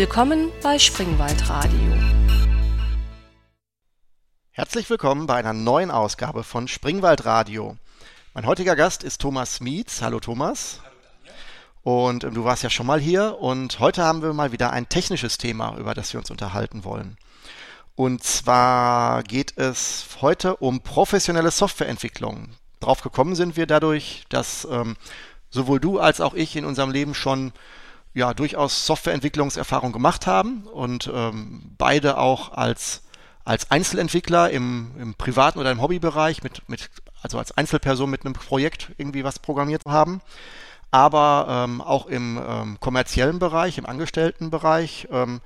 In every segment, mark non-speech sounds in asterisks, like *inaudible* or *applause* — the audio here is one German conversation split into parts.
Willkommen bei Springwald Radio. Herzlich willkommen bei einer neuen Ausgabe von Springwald Radio. Mein heutiger Gast ist Thomas Mietz. Hallo Thomas. Und ähm, du warst ja schon mal hier und heute haben wir mal wieder ein technisches Thema, über das wir uns unterhalten wollen. Und zwar geht es heute um professionelle Softwareentwicklung. Drauf gekommen sind wir dadurch, dass ähm, sowohl du als auch ich in unserem Leben schon ja durchaus Softwareentwicklungserfahrung gemacht haben und ähm, beide auch als als Einzelentwickler im, im privaten oder im Hobbybereich mit mit also als Einzelperson mit einem Projekt irgendwie was programmiert haben, aber ähm, auch im ähm, kommerziellen Bereich, im Angestelltenbereich. Ähm,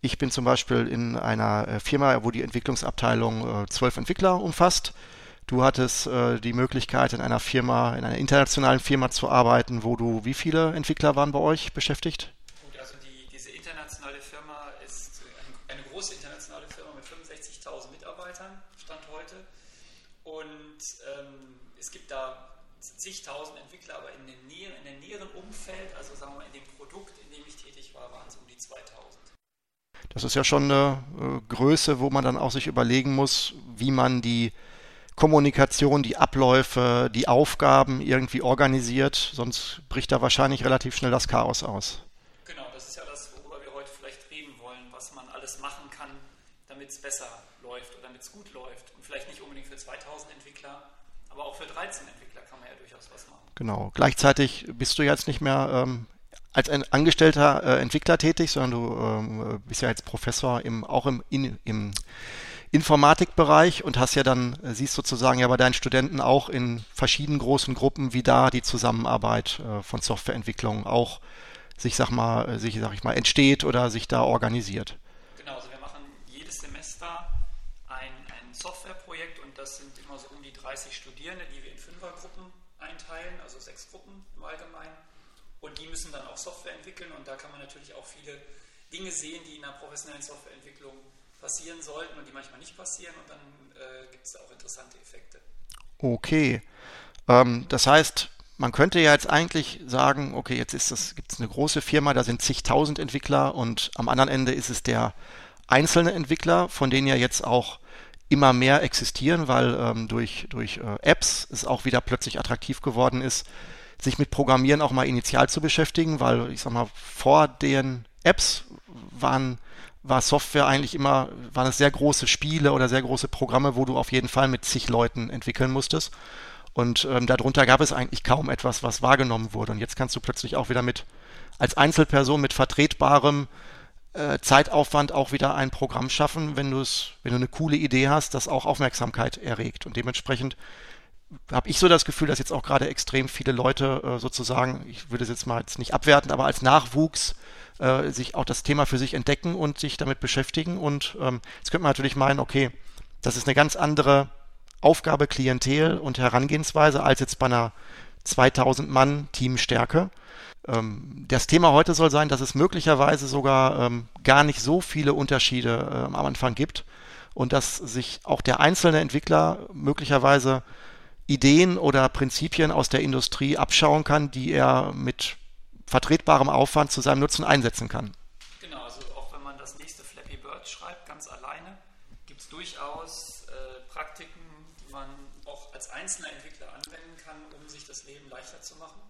ich bin zum Beispiel in einer äh, Firma, wo die Entwicklungsabteilung äh, zwölf Entwickler umfasst Du hattest äh, die Möglichkeit, in einer Firma, in einer internationalen Firma zu arbeiten, wo du, wie viele Entwickler waren bei euch beschäftigt? Gut, also die, diese internationale Firma ist eine, große internationale Firma mit 65.000 Mitarbeitern, Stand heute. Und ähm, es gibt da zigtausend Entwickler, aber in dem, Nähe, in näheren Umfeld, also sagen wir mal in dem Produkt, in dem ich tätig war, waren es um die 2000. Das ist ja schon eine äh, Größe, wo man dann auch sich überlegen muss, wie man die Kommunikation, die Abläufe, die Aufgaben irgendwie organisiert, sonst bricht da wahrscheinlich relativ schnell das Chaos aus. Genau, das ist ja das, worüber wir heute vielleicht reden wollen, was man alles machen kann, damit es besser läuft oder damit es gut läuft. Und vielleicht nicht unbedingt für 2000 Entwickler, aber auch für 13 Entwickler kann man ja durchaus was machen. Genau, gleichzeitig bist du jetzt nicht mehr ähm, als ein angestellter äh, Entwickler tätig, sondern du ähm, bist ja jetzt Professor im, auch im, in, im Informatikbereich und hast ja dann, äh, siehst sozusagen ja bei deinen Studenten auch in verschiedenen großen Gruppen, wie da die Zusammenarbeit äh, von Softwareentwicklung auch sich, sag mal, äh, sich, sag ich mal, entsteht oder sich da organisiert. Genau, also wir machen jedes Semester ein, ein Softwareprojekt und das sind immer so um die 30 Studierende, die wir in Fünfergruppen einteilen, also sechs Gruppen im Allgemeinen. Und die müssen dann auch Software entwickeln und da kann man natürlich auch viele Dinge sehen, die in der professionellen Softwareentwicklung passieren sollten und die manchmal nicht passieren und dann äh, gibt es auch interessante Effekte. Okay. Ähm, das heißt, man könnte ja jetzt eigentlich sagen, okay, jetzt ist es, gibt es eine große Firma, da sind zigtausend Entwickler und am anderen Ende ist es der einzelne Entwickler, von denen ja jetzt auch immer mehr existieren, weil ähm, durch, durch äh, Apps es auch wieder plötzlich attraktiv geworden ist, sich mit Programmieren auch mal initial zu beschäftigen, weil ich sag mal, vor den Apps waren war Software eigentlich immer, waren es sehr große Spiele oder sehr große Programme, wo du auf jeden Fall mit zig Leuten entwickeln musstest. Und ähm, darunter gab es eigentlich kaum etwas, was wahrgenommen wurde. Und jetzt kannst du plötzlich auch wieder mit, als Einzelperson mit vertretbarem äh, Zeitaufwand auch wieder ein Programm schaffen, wenn du es, wenn du eine coole Idee hast, das auch Aufmerksamkeit erregt. Und dementsprechend habe ich so das Gefühl, dass jetzt auch gerade extrem viele Leute äh, sozusagen, ich würde es jetzt mal jetzt nicht abwerten, aber als Nachwuchs äh, sich auch das Thema für sich entdecken und sich damit beschäftigen. Und ähm, jetzt könnte man natürlich meinen, okay, das ist eine ganz andere Aufgabe, Klientel und Herangehensweise als jetzt bei einer 2000 Mann Teamstärke. Ähm, das Thema heute soll sein, dass es möglicherweise sogar ähm, gar nicht so viele Unterschiede äh, am Anfang gibt und dass sich auch der einzelne Entwickler möglicherweise Ideen oder Prinzipien aus der Industrie abschauen kann, die er mit vertretbarem Aufwand zu seinem Nutzen einsetzen kann. Genau, also auch wenn man das nächste Flappy Bird schreibt, ganz alleine, gibt es durchaus äh, Praktiken, die man auch als einzelner Entwickler anwenden kann, um sich das Leben leichter zu machen.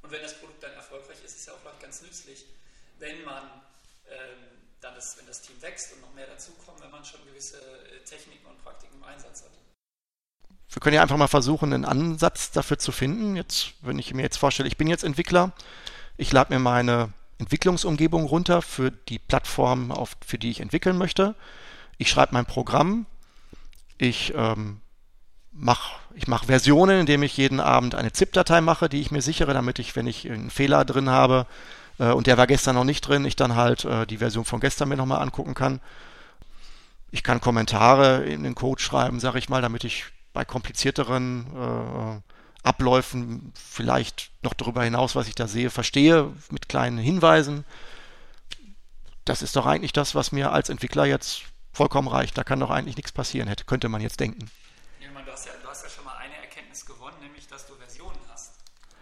Und wenn das Produkt dann erfolgreich ist, ist es ja auch ganz nützlich, wenn man ähm, dann das, wenn das Team wächst und noch mehr dazukommt, wenn man schon gewisse äh, Techniken und Praktiken im Einsatz hat. Wir können ja einfach mal versuchen, einen Ansatz dafür zu finden. Jetzt, wenn ich mir jetzt vorstelle, ich bin jetzt Entwickler, ich lade mir meine Entwicklungsumgebung runter für die Plattform, auf, für die ich entwickeln möchte. Ich schreibe mein Programm. Ich ähm, mache ich mach Versionen, indem ich jeden Abend eine ZIP-Datei mache, die ich mir sichere, damit ich, wenn ich einen Fehler drin habe äh, und der war gestern noch nicht drin, ich dann halt äh, die Version von gestern mir nochmal angucken kann. Ich kann Kommentare in den Code schreiben, sage ich mal, damit ich bei komplizierteren äh, Abläufen vielleicht noch darüber hinaus, was ich da sehe, verstehe mit kleinen Hinweisen. Das ist doch eigentlich das, was mir als Entwickler jetzt vollkommen reicht. Da kann doch eigentlich nichts passieren, hätte, könnte man jetzt denken. Ja, du, hast ja, du hast ja schon mal eine Erkenntnis gewonnen, nämlich, dass du Versionen hast.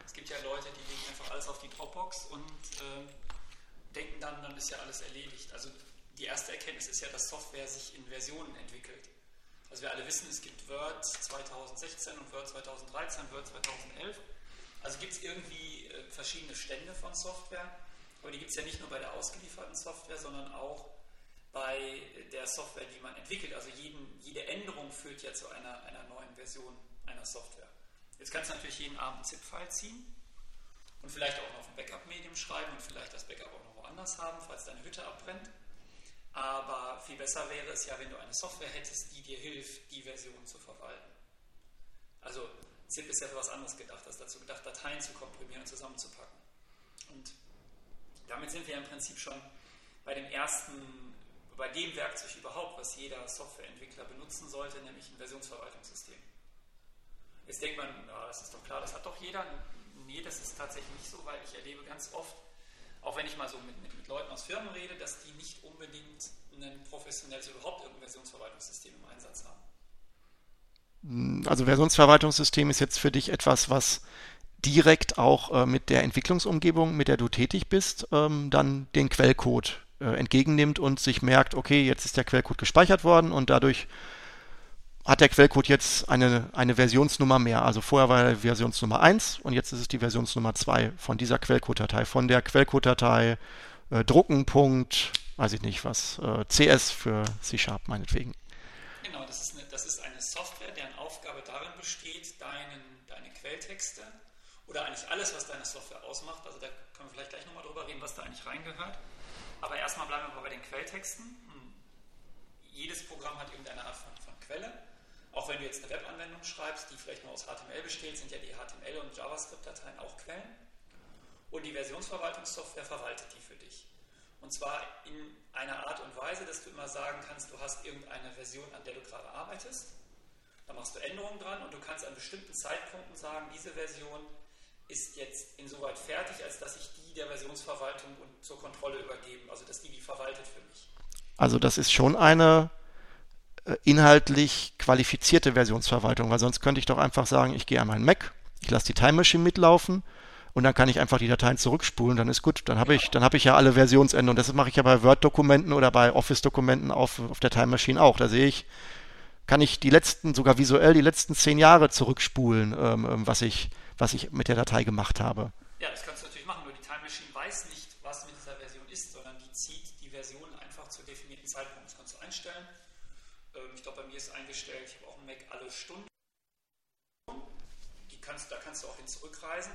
Es gibt ja Leute, die legen einfach alles auf die Dropbox und äh, denken dann, dann ist ja alles erledigt. Also die erste Erkenntnis ist ja, dass Software sich in Versionen entwickelt. Also wir alle wissen, es Word 2016 und Word 2013, Word 2011. Also gibt es irgendwie äh, verschiedene Stände von Software, aber die gibt es ja nicht nur bei der ausgelieferten Software, sondern auch bei der Software, die man entwickelt. Also jeden, jede Änderung führt ja zu einer, einer neuen Version einer Software. Jetzt kannst du natürlich jeden Abend einen ZIP-File ziehen und vielleicht auch noch ein Backup-Medium schreiben und vielleicht das Backup auch noch woanders haben, falls deine Hütte abbrennt. Aber viel besser wäre es ja, wenn du eine Software hättest, die dir hilft, die Version zu verwalten. Also ZIP ist ja für was anderes gedacht, ist dazu gedacht, Dateien zu komprimieren und zusammenzupacken. Und damit sind wir im Prinzip schon bei dem ersten, bei dem Werkzeug überhaupt, was jeder Softwareentwickler benutzen sollte, nämlich ein Versionsverwaltungssystem. Jetzt denkt man, na, das ist doch klar, das hat doch jeder. Nee, das ist tatsächlich nicht so, weil ich erlebe ganz oft, auch wenn ich mal so mit, mit, Leuten aus Firmen rede, dass die nicht unbedingt ein professionelles überhaupt irgendein Versionsverwaltungssystem im Einsatz haben. Also Versionsverwaltungssystem ist jetzt für dich etwas, was direkt auch äh, mit der Entwicklungsumgebung, mit der du tätig bist, ähm, dann den Quellcode äh, entgegennimmt und sich merkt, okay, jetzt ist der Quellcode gespeichert worden und dadurch hat der Quellcode jetzt eine, eine Versionsnummer mehr. Also vorher war er Versionsnummer 1 und jetzt ist es die Versionsnummer 2 von dieser Quellcode-Datei. Von der Quellcode-Datei äh, drucken, Punkt, weiß ich nicht was, äh, CS für C-Sharp meinetwegen. Genau, das ist, eine, das ist eine Software, deren Aufgabe darin besteht, deinen, deine Quelltexte oder eigentlich alles, was deine Software ausmacht, also da können wir vielleicht gleich nochmal drüber reden, was da eigentlich reingehört. Aber erstmal bleiben wir mal bei den Quelltexten. Hm. Jedes Programm hat irgendeine Art von, von Quelle. Auch wenn du jetzt eine Webanwendung schreibst, die vielleicht nur aus HTML besteht, sind ja die HTML- und JavaScript-Dateien auch Quellen. Und die Versionsverwaltungssoftware verwaltet die für dich. Und zwar in einer Art und Weise, dass du immer sagen kannst, du hast irgendeine Version, an der du gerade arbeitest. Da machst du Änderungen dran und du kannst an bestimmten Zeitpunkten sagen, diese Version ist jetzt insoweit fertig, als dass ich die der Versionsverwaltung und zur Kontrolle übergeben, also dass die die verwaltet für mich. Also das ist schon eine inhaltlich qualifizierte Versionsverwaltung, weil sonst könnte ich doch einfach sagen, ich gehe an meinen Mac, ich lasse die Time Machine mitlaufen und dann kann ich einfach die Dateien zurückspulen, dann ist gut, dann habe ich, dann habe ich ja alle Versionsänderungen. Das mache ich ja bei Word-Dokumenten oder bei Office-Dokumenten auf, auf der Time Machine auch. Da sehe ich, kann ich die letzten, sogar visuell die letzten zehn Jahre zurückspulen, ähm, ähm was ich, was ich mit der Datei gemacht habe. Ja, das kannst du natürlich machen, nur die Time Machine weiß nicht, was mit dieser Version ist, sondern die zieht die Version einfach zu definierten Zeitpunkt. Das kannst du einstellen mir ist eingestellt, ich habe auch einen Mac alle Stunden. Kannst, da kannst du auch hin zurückreisen.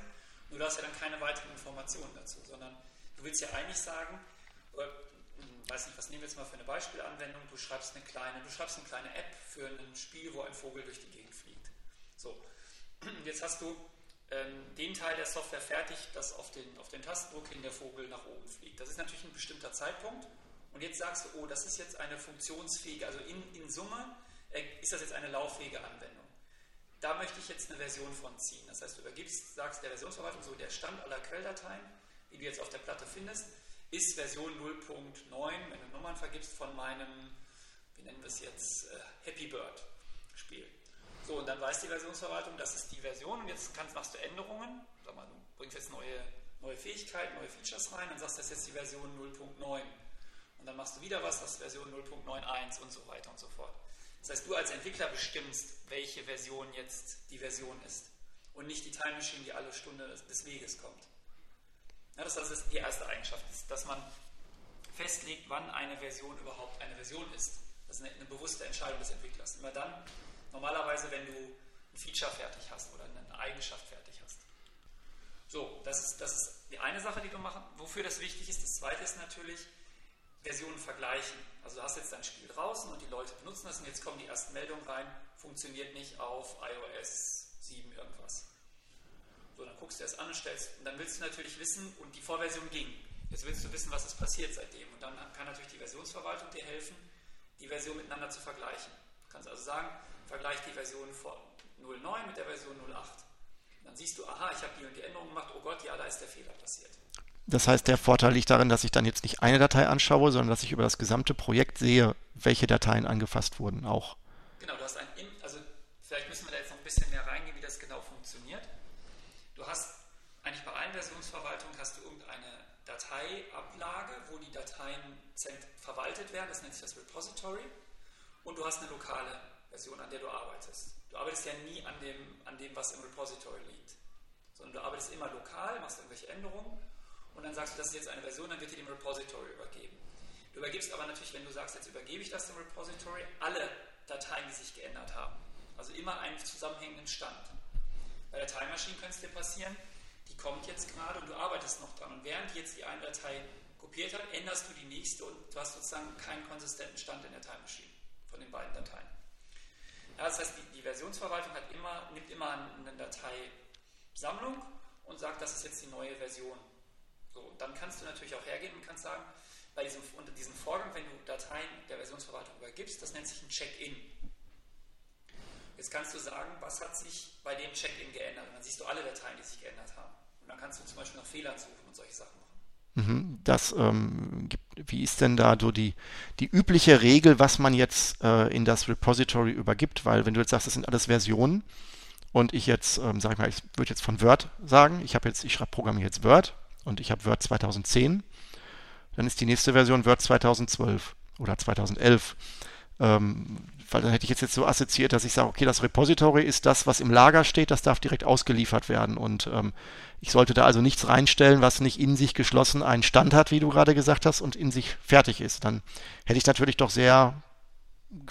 Nur du hast ja dann keine weiteren Informationen dazu, sondern du willst ja eigentlich sagen, oder, hm, weiß nicht, was nehmen wir jetzt mal für eine Beispielanwendung, du schreibst eine kleine, du schreibst eine kleine App für ein Spiel, wo ein Vogel durch die Gegend fliegt. So, *clears throat* jetzt hast du ähm, den Teil der Software fertig, dass auf den, auf den Tastendruck hin der Vogel nach oben fliegt. Das ist natürlich ein bestimmter Zeitpunkt und jetzt sagst du, oh, das ist jetzt eine funktionsfähige, also in, in Summe ist das jetzt eine lauffähige Anwendung. Da möchte ich jetzt eine Version von ziehen. Das heißt, du übergibst, sagst der Versionsverwaltung so, der Stand aller Quelldateien, die du jetzt auf der Platte findest, ist Version 0.9, wenn du Nummern vergibst von meinem, wie nennen wir es jetzt, äh, Happy Bird Spiel. So, und dann weiß die Versionsverwaltung, das ist die Version und jetzt kannst, machst du Änderungen, sag mal, du bringst jetzt neue, neue Fähigkeiten, neue Features rein und sagst, das ist jetzt die Version 0.9. Und dann machst du wieder was, das ist Version 0.91 und so weiter und so fort. Das heißt, du als Entwickler bestimmst, welche Version jetzt die Version ist. Und nicht die Time Machine, die alle Stunde des Weges kommt. Ja, das ist die erste Eigenschaft, dass man festlegt, wann eine Version überhaupt eine Version ist. Das ist eine, eine bewusste Entscheidung des Entwicklers. Immer dann, normalerweise, wenn du ein Feature fertig hast oder eine Eigenschaft fertig hast. So, das ist, das ist die eine Sache, die du machen. Wofür das wichtig ist. Das zweite ist natürlich, Versionen vergleichen. Also du hast jetzt dein Spiel draußen und die Leute benutzen das und jetzt kommen die ersten Meldungen rein, funktioniert nicht auf iOS 7 irgendwas. So, dann guckst du das an und stellst, und dann willst du natürlich wissen, und die Vorversion ging. Jetzt willst du wissen, was ist passiert seitdem. Und dann kann natürlich die Versionsverwaltung dir helfen, die Version miteinander zu vergleichen. Du kannst also sagen, vergleich die Version von 09 mit der Version 08. dann siehst du, aha, ich habe die und die Änderung gemacht, oh Gott, ja, da ist der Fehler passiert. Das heißt, der Vorteil liegt darin, dass ich dann jetzt nicht eine Datei anschaue, sondern dass ich über das gesamte Projekt sehe, welche Dateien angefasst wurden auch. Genau, du hast ein, also vielleicht müssen wir da jetzt noch ein bisschen mehr reingehen, wie das genau funktioniert. Du hast eigentlich bei allen Versionsverwaltungen hast du irgendeine Datei Dateiablage, wo die Dateien verwaltet werden, das nennt sich das Repository, und du hast eine lokale Version, an der du arbeitest. Du arbeitest ja nie an dem, an dem was im Repository liegt, sondern du arbeitest immer lokal, machst irgendwelche Änderungen und dann sagst du, das ist jetzt eine Version, dann wird die dem Repository übergeben. Du übergibst aber natürlich, wenn du sagst, jetzt übergebe ich das dem Repository, alle Dateien, die sich geändert haben. Also immer einen zusammenhängenden Stand. Bei der Time Machine könnte es dir passieren, die kommt jetzt gerade und du arbeitest noch dran. Und während jetzt die eine Datei kopiert hat, änderst du die nächste und du hast sozusagen keinen konsistenten Stand in der Time Machine von den beiden Dateien. Ja, das heißt, die, die Versionsverwaltung immer, nimmt immer eine Dateisammlung und sagt, das ist jetzt die neue Version. So, und dann kannst du natürlich auch hergehen und kannst sagen, bei diesem, unter diesem Vorgang, wenn du Dateien der Versionsverwaltung übergibst, das nennt sich ein Check-in. Jetzt kannst du sagen, was hat sich bei dem Check-in geändert? Und dann siehst du alle Dateien, die sich geändert haben. Und dann kannst du zum Beispiel nach Fehlern suchen und solche Sachen machen. Mhm, das, ähm, wie ist denn da so die, die übliche Regel, was man jetzt äh, in das Repository übergibt? Weil wenn du jetzt sagst, das sind alles Versionen und ich jetzt, ähm, sag ich mal, ich würde jetzt von Word sagen, ich habe jetzt, ich schreibe programmiere jetzt Word und ich habe Word 2010, dann ist die nächste Version Word 2012 oder 2011. Ähm, weil dann hätte ich jetzt, jetzt so assoziiert, dass ich sage, okay, das Repository ist das, was im Lager steht, das darf direkt ausgeliefert werden. Und ähm, ich sollte da also nichts reinstellen, was nicht in sich geschlossen einen Stand hat, wie du gerade gesagt hast, und in sich fertig ist. Dann hätte ich natürlich doch sehr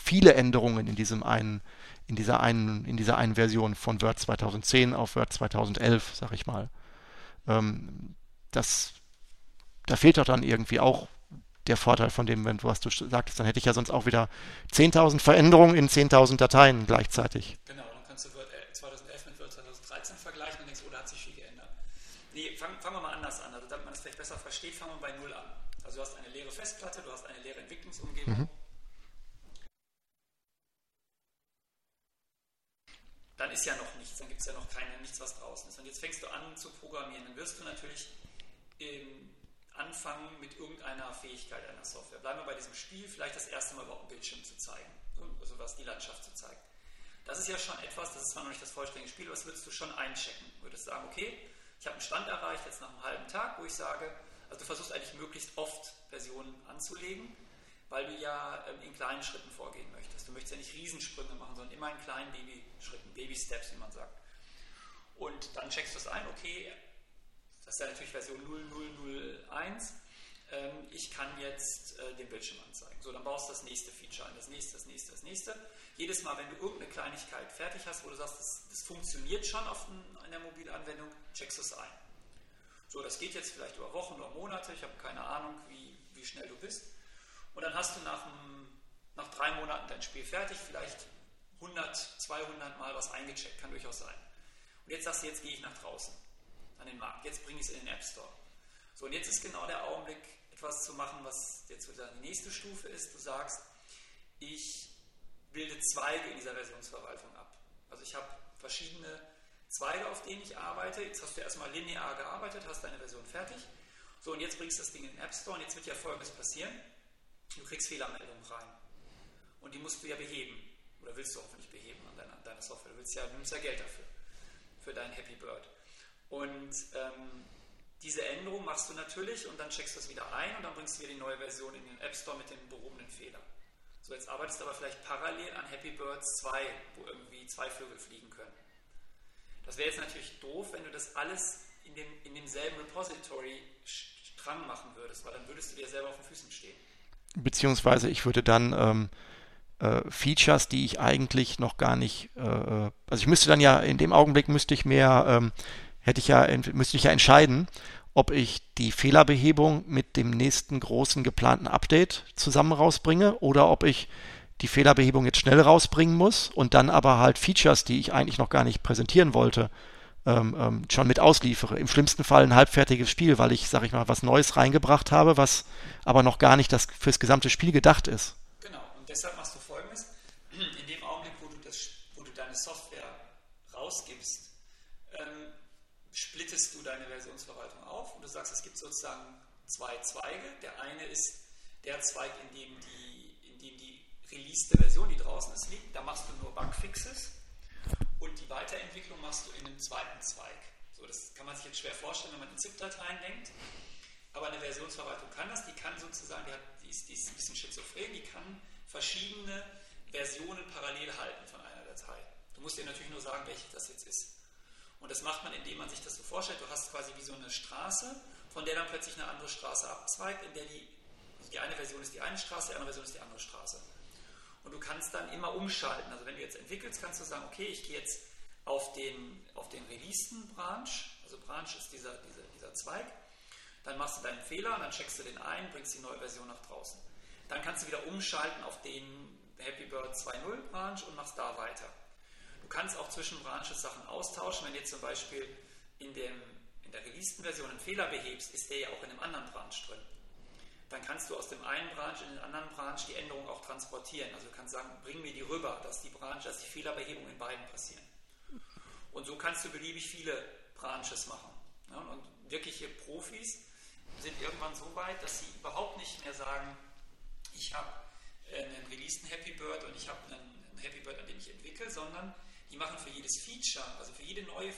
viele Änderungen in diesem einen, in dieser einen, in dieser einen Version von Word 2010 auf Word 2011, sag ich mal. Ähm, das, da fehlt doch dann irgendwie auch der Vorteil von dem, wenn du was du sagtest, dann hätte ich ja sonst auch wieder 10.000 Veränderungen in 10.000 Dateien gleichzeitig. Genau, dann kannst du Word 2011 mit Word 2013 vergleichen und denkst, oh, da hat sich viel geändert. Nee, fangen fang wir mal anders an, also damit man es vielleicht besser versteht, fangen wir bei Null an. Also du hast eine leere Festplatte, du hast eine leere Entwicklungsumgebung. Mhm. Dann ist ja noch nichts, dann gibt es ja noch keine, nichts, was draußen ist. Und jetzt fängst du an zu programmieren, dann wirst du natürlich im anfangen mit irgendeiner Fähigkeit einer Software. Bleiben wir bei diesem Spiel, vielleicht das erste Mal überhaupt einen Bildschirm zu zeigen, also was die Landschaft zu zeigen. Das ist ja schon etwas, das ist zwar noch nicht das vollständige Spiel, aber das würdest du schon einchecken. Du würdest sagen, okay, ich habe einen Stand erreicht, jetzt nach einem halben Tag, wo ich sage, also du versuchst eigentlich möglichst oft Versionen anzulegen, weil du ja ähm, in kleinen Schritten vorgehen möchtest. Du möchtest ja nicht Riesensprünge machen, sondern immer in kleinen Baby-Schritten, Baby-Steps, wie man sagt. Und dann checkst du es ein, okay, das ist ja natürlich Version 0001. Ähm, ich kann jetzt äh, den Bildschirm anzeigen. So, dann baust du das nächste Feature ein, das nächste, das nächste, das nächste. Jedes Mal, wenn du irgendeine Kleinigkeit fertig hast, wo du sagst, das, das funktioniert schon auf einer Mobilanwendung, checkst du es ein. So, das geht jetzt vielleicht über Wochen oder Monate, ich habe keine Ahnung, wie, wie schnell du bist. Und dann hast du nach, einem, nach drei Monaten dein Spiel fertig, vielleicht 100, 200 Mal was eingecheckt, kann durchaus sein. Und jetzt sagst du, jetzt gehe ich nach draußen an den Markt. Jetzt bringe ich es in den App Store. So, und jetzt ist genau der Augenblick, etwas zu machen, was jetzt sozusagen die nächste Stufe ist. Du sagst, ich bilde Zweige in dieser Versionsverwaltung ab. Also ich habe verschiedene Zweige, auf denen ich arbeite. Jetzt hast du erstmal linear gearbeitet, hast deine Version fertig. So, und jetzt bringst du das Ding in den App Store und jetzt wird ja Folgendes passieren. Du kriegst Fehlermeldungen rein. Und die musst du ja beheben. Oder willst du hoffentlich beheben an deiner, deiner Software. Du willst ja, du nimmst ja Geld dafür. Für dein Happy Bird. Und ähm, diese Änderung machst du natürlich und dann checkst du es wieder ein und dann bringst du wieder die neue Version in den App Store mit dem behobenen Fehler. So, jetzt arbeitest du aber vielleicht parallel an Happy Birds 2, wo irgendwie zwei Vögel fliegen können. Das wäre jetzt natürlich doof, wenn du das alles in, dem, in demselben Repository Strang machen würdest, weil dann würdest du dir selber auf den Füßen stehen. Beziehungsweise ich würde dann ähm, äh, Features, die ich eigentlich noch gar nicht, äh, äh also ich müsste dann ja, in dem Augenblick müsste ich mehr ähm, hätte ich ja, müsste ich ja entscheiden, ob ich die Fehlerbehebung mit dem nächsten großen geplanten Update zusammen rausbringe oder ob ich die Fehlerbehebung jetzt schnell rausbringen muss und dann aber halt Features, die ich eigentlich noch gar nicht präsentieren wollte, ähm, ähm, schon mit ausliefere. Im schlimmsten Fall ein halbfertiges Spiel, weil ich, sag ich mal, was Neues reingebracht habe, was aber noch gar nicht das fürs gesamte Spiel gedacht ist. Genau, und deshalb machst du folgendes. In dem Augenblick, wo du, das, wo du deine Software rausgibst, splittest du deine Versionsverwaltung auf und du sagst, es gibt sozusagen zwei Zweige. Der eine ist der Zweig, in dem die, in dem die released Version, die draußen ist, liegt. Da machst du nur Bugfixes und die Weiterentwicklung machst du in einem zweiten Zweig. So, das kann man sich jetzt schwer vorstellen, wenn man in ZIP-Dateien denkt. Aber eine Versionsverwaltung kann das, die kann sozusagen, die, hat, die, ist, die ist ein bisschen schizophren, die kann verschiedene Versionen parallel halten von einer Datei. Du musst dir natürlich nur sagen, welche das jetzt ist. Und das macht man, indem man sich das so vorstellt. Du hast quasi wie so eine Straße, von der dann plötzlich eine andere Straße abzweigt, in der die, die eine Version ist die eine Straße, die andere Version ist die andere Straße. Und du kannst dann immer umschalten. Also wenn du jetzt entwickelst, kannst du sagen, okay, ich gehe jetzt auf den, auf den releaseden Branch, also Branch ist dieser, dieser, dieser Zweig, dann machst du deinen Fehler und dann checkst du den ein, bringst die neue Version nach draußen. Dann kannst du wieder umschalten auf den Happy Bird 2.0 Branch und machst da weiter. Du kannst auch zwischen Branches Sachen austauschen. Wenn du jetzt zum Beispiel in, dem, in der releaseden Version einen Fehler behebst, ist der ja auch in einem anderen Branch drin. Dann kannst du aus dem einen Branch in den anderen Branch die Änderung auch transportieren. Also du kannst sagen, bring mir die rüber, dass die Branch, dass die Fehlerbehebung in beiden passieren. Und so kannst du beliebig viele Branches machen. Und wirkliche Profis sind irgendwann so weit, dass sie überhaupt nicht mehr sagen, ich habe einen releaseden Happy Bird und ich habe einen Happy Bird, an dem ich entwickle, sondern die machen für jedes Feature, also für jede neue,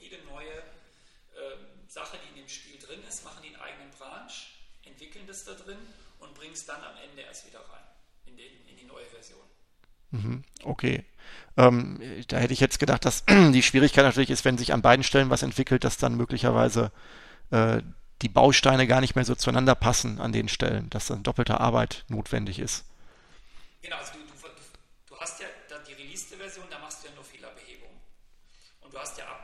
jede neue äh, Sache, die in dem Spiel drin ist, machen die einen eigenen Branch, entwickeln das da drin und bringen es dann am Ende erst wieder rein in, den, in die neue Version. Mhm, okay. Ähm, da hätte ich jetzt gedacht, dass *clears throat* die Schwierigkeit natürlich ist, wenn sich an beiden Stellen was entwickelt, dass dann möglicherweise äh, die Bausteine gar nicht mehr so zueinander passen an den Stellen, dass dann doppelte Arbeit notwendig ist. Genau, also du hast ja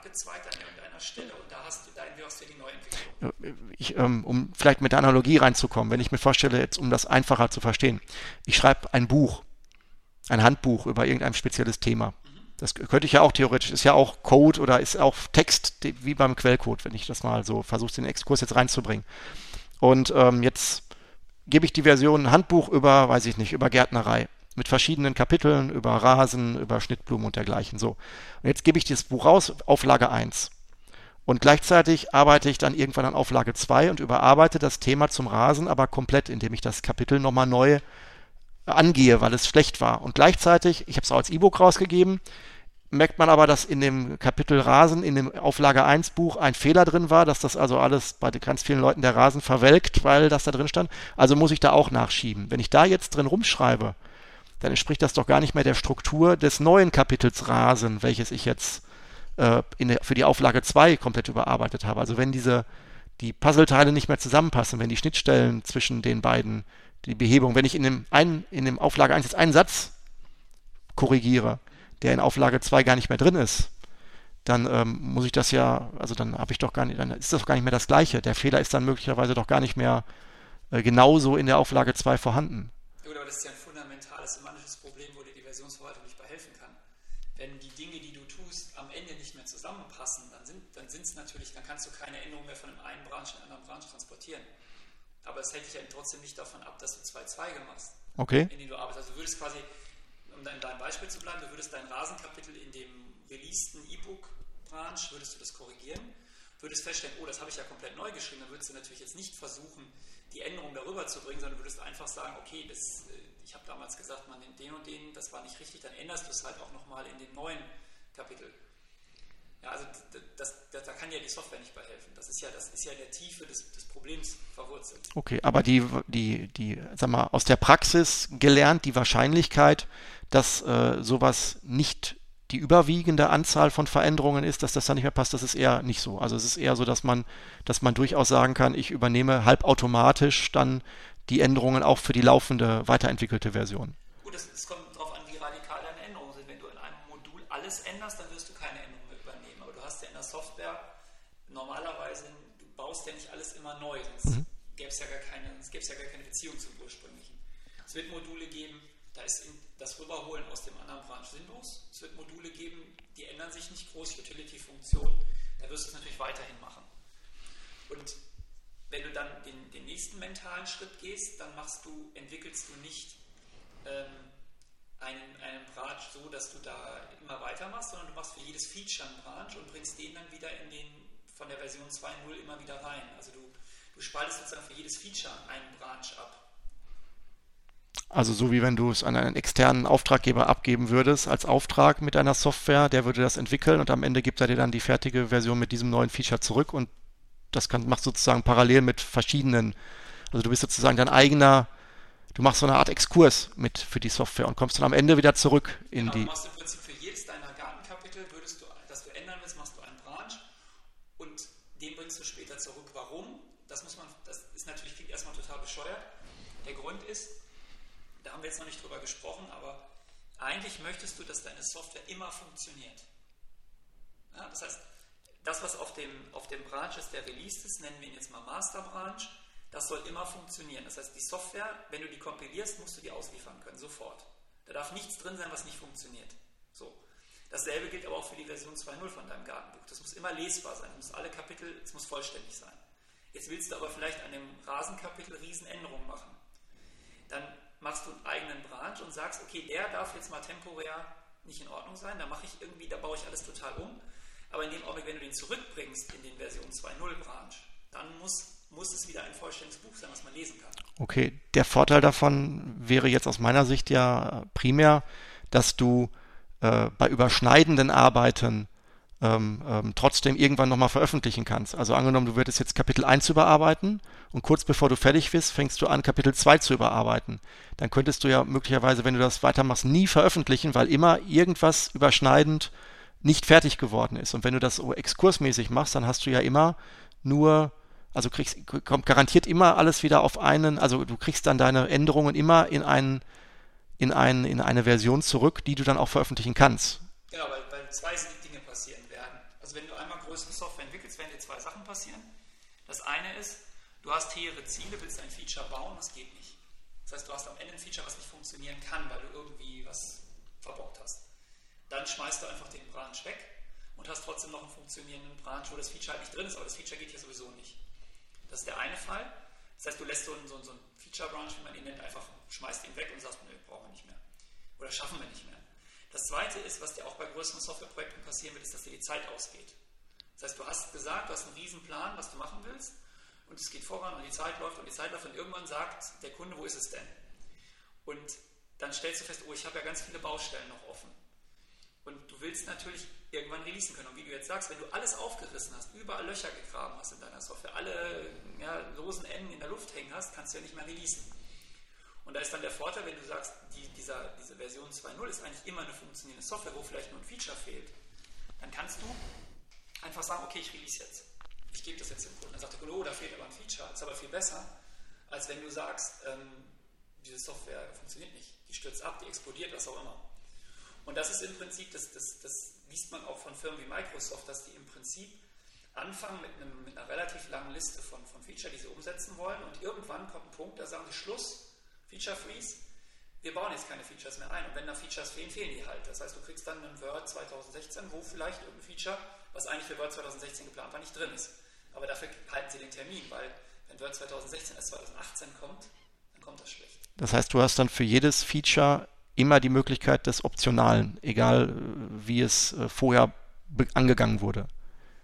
du ja abgezweigt an irgendeiner Stelle und da hast du, da entwirfst du die Neuentwicklung. Ich, ähm, um vielleicht mit der Analogie reinzukommen, wenn ich mir vorstelle, jetzt um das einfacher zu verstehen, ich schreibe ein Buch, ein Handbuch über irgendein spezielles Thema. Das könnte ich ja auch theoretisch, ist ja auch Code oder ist auch Text, wie beim Quellcode, wenn ich das mal so versuche, den Exkurs jetzt reinzubringen. Und ähm, jetzt gebe ich die Version Handbuch über, weiß ich nicht, über Gärtnerei mit verschiedenen Kapiteln über Rasen, über Schnittblumen und dergleichen. So. Und jetzt gebe ich dieses Buch raus, Auflage 1. Und gleichzeitig arbeite ich dann irgendwann an Auflage 2 und überarbeite das Thema zum Rasen, aber komplett, indem ich das Kapitel nochmal neu angehe, weil es schlecht war. Und gleichzeitig, ich habe es auch als E-Book rausgegeben, merkt man aber, dass in dem Kapitel Rasen, in dem Auflage 1 Buch ein Fehler drin war, dass das also alles bei ganz vielen Leuten der Rasen verwelkt, weil das da drin stand. Also muss ich da auch nachschieben. Wenn ich da jetzt drin rumschreibe, dann entspricht das doch gar nicht mehr der Struktur des neuen Kapitels Rasen, welches ich jetzt äh, der, für die Auflage 2 komplett überarbeitet habe. Also wenn diese die Puzzleteile nicht mehr zusammenpassen, wenn die Schnittstellen zwischen den beiden, die Behebung, wenn ich in dem, einen, in dem Auflage 1 jetzt einen Satz korrigiere, der in Auflage 2 gar nicht mehr drin ist, dann ähm, muss ich das ja, also dann habe ich doch gar nicht, dann ist das doch gar nicht mehr das Gleiche. Der Fehler ist dann möglicherweise doch gar nicht mehr äh, genauso in der Auflage 2 vorhanden. Gut, aber das ist ja ein kannst du keine Änderung mehr von dem einen Branch in den anderen Branch transportieren. Aber es hält dich ja trotzdem nicht davon ab, dass du zwei Zweige machst, okay. in denen du arbeitest. Also du würdest quasi, um in deinem Beispiel zu bleiben, du würdest dein Rasenkapitel in dem releaseden E-Book-Branch, würdest du das korrigieren, würdest feststellen, oh, das habe ich ja komplett neu geschrieben, dann würdest du natürlich jetzt nicht versuchen, die Änderung darüber zu bringen, sondern würdest einfach sagen, okay, das, äh, ich habe damals gesagt, man nimmt den und den, das war nicht richtig, dann änderst du es halt auch nochmal in dem neuen Kapitel. Ja, also das, das, da kann ja die Software nicht bei helfen. Das ist ja, das ist ja in der Tiefe des, des Problems verwurzelt. Okay, aber die, die, die, sag mal, aus der Praxis gelernt, die Wahrscheinlichkeit, dass äh, sowas nicht die überwiegende Anzahl von Veränderungen ist, dass das dann nicht mehr passt, das ist eher nicht so. Also es ist eher so, dass man, dass man durchaus sagen kann, ich übernehme halbautomatisch dann die Änderungen auch für die laufende weiterentwickelte Version. Gut, es kommt darauf an, wie radikal deine Änderungen sind. Wenn du in einem Modul alles änderst, dann wirst du keine Änderungen hast ja in der Software normalerweise, du baust ja nicht alles immer neu, sonst mhm. gäbe es ja gar keine, es gäbe ja gar keine Beziehung zum ursprünglichen. Es wird Module geben, da ist das Rüberholen aus dem anderen Branch sinnlos. Es wird Module geben, die ändern sich nicht groß, Utility-Funktion, da wirst du es natürlich weiterhin machen. Und wenn du dann den, den, nächsten mentalen Schritt gehst, dann machst du, entwickelst du nicht ähm, einen, einen Branch so, dass du da immer weitermachst, sondern du machst für jedes Feature einen Branch und bringst den dann wieder in den von der Version 2.0 immer wieder rein. Also du, du spaltest sozusagen für jedes Feature einen Branch ab. Also so wie wenn du es an einen externen Auftraggeber abgeben würdest als Auftrag mit einer Software, der würde das entwickeln und am Ende gibt er dir dann die fertige Version mit diesem neuen Feature zurück und das kann, machst du sozusagen parallel mit verschiedenen, also du bist sozusagen dein eigener, du machst so eine Art Exkurs mit für die Software und kommst dann am Ende wieder zurück in genau, die. Du machst im Prinzip für jedes deiner Gartenkapitel, würdest du, das du ändern willst, machst du einen Branch und den bringst du später zurück. Warum? Das muss man, das ist natürlich klingt erstmal total bescheuert. Der Grund ist, da haben wir jetzt noch nicht drüber gesprochen, aber eigentlich möchtest du, dass deine Software immer funktioniert. Ja, das heißt, das, was auf dem, auf dem Branch ist, der released ist, nennen wir ihn jetzt mal Master Branch, das soll immer funktionieren. Das heißt, die Software, wenn du die kompilierst, musst du die ausliefern können, sofort. Da darf nichts drin sein, was nicht funktioniert. So. Dasselbe gilt aber auch für die Version 2.0 von deinem Gartenbuch. Das muss immer lesbar sein. muss alle Kapitel, es muss vollständig sein. Jetzt willst du aber vielleicht an dem Rasenkapitel Riesenänderungen machen. Dann machst du einen eigenen Branch und sagst, okay, der darf jetzt mal temporär nicht in Ordnung sein, da mache ich irgendwie, da baue ich alles total um. Aber in dem Augenblick, wenn du den zurückbringst in den Version 2.0 Branch, dann muss, muss es wieder ein vollständiges Buch sein, was man lesen kann. Okay, der Vorteil davon wäre jetzt aus meiner Sicht ja primär, dass du äh, bei überschneidenden Arbeiten ähm, ähm, trotzdem irgendwann nochmal veröffentlichen kannst. Also angenommen, du würdest jetzt Kapitel 1 überarbeiten und kurz bevor du fertig bist, fängst du an, Kapitel 2 zu überarbeiten. Dann könntest du ja möglicherweise, wenn du das weitermachst, nie veröffentlichen, weil immer irgendwas überschneidend nicht fertig geworden ist. Und wenn du das so exkursmäßig machst, dann hast du ja immer nur, also kriegst, kommt garantiert immer alles wieder auf einen, also du kriegst dann deine Änderungen immer in einen, in, ein, in eine Version zurück, die du dann auch veröffentlichen kannst. Genau, weil, weil zwei Dinge passieren werden. Also wenn du einmal größere Software entwickelst, werden dir zwei Sachen passieren. Das eine ist, du hast höhere Ziele, willst ein Feature bauen, das geht nicht. Das heißt, du hast am Ende ein Feature, was nicht funktionieren kann, weil du irgendwie was verbockt hast. Dann schmeißt du einfach den Branch weg und hast trotzdem noch einen funktionierenden Branch, wo das Feature halt nicht drin ist, aber das Feature geht hier sowieso nicht. Das ist der eine Fall. Das heißt, du lässt so einen, so einen, so einen Feature-Branch, wie man ihn nennt, einfach, schmeißt ihn weg und sagst, nö, brauchen wir nicht mehr. Oder schaffen wir nicht mehr. Das zweite ist, was dir auch bei größeren Softwareprojekten passieren wird, ist, dass dir die Zeit ausgeht. Das heißt, du hast gesagt, du hast einen riesen Plan, was du machen willst, und es geht voran und die Zeit läuft und die Zeit läuft und irgendwann sagt der Kunde, wo ist es denn? Und dann stellst du fest, oh, ich habe ja ganz viele Baustellen noch offen. Und du willst natürlich irgendwann releasen können. Und wie du jetzt sagst, wenn du alles aufgerissen hast, überall Löcher gegraben hast in deiner Software, alle ja, losen Enden in der Luft hängen hast, kannst du ja nicht mehr releasen. Und da ist dann der Vorteil, wenn du sagst, die, dieser, diese Version 2.0 ist eigentlich immer eine funktionierende Software, wo vielleicht nur ein Feature fehlt, dann kannst du einfach sagen, okay, ich release jetzt. Ich gebe das jetzt dem Kunden. Dann sagt der Kunde, oh, da fehlt aber ein Feature. Das ist aber viel besser, als wenn du sagst, ähm, diese Software funktioniert nicht. Die stürzt ab, die explodiert, was auch immer. Und das ist im Prinzip, das, das, das liest man auch von Firmen wie Microsoft, dass die im Prinzip anfangen mit, einem, mit einer relativ langen Liste von, von Feature, die sie umsetzen wollen. Und irgendwann kommt ein Punkt, da sagen sie Schluss, Feature Freeze, wir bauen jetzt keine Features mehr ein. Und wenn da Features fehlen, fehlen die halt. Das heißt, du kriegst dann ein Word 2016, wo vielleicht irgendein Feature, was eigentlich für Word 2016 geplant war, nicht drin ist. Aber dafür halten sie den Termin, weil wenn Word 2016 erst 2018 kommt, dann kommt das schlecht. Das heißt, du hast dann für jedes Feature immer die Möglichkeit des Optionalen, egal äh, wie es äh, vorher angegangen wurde.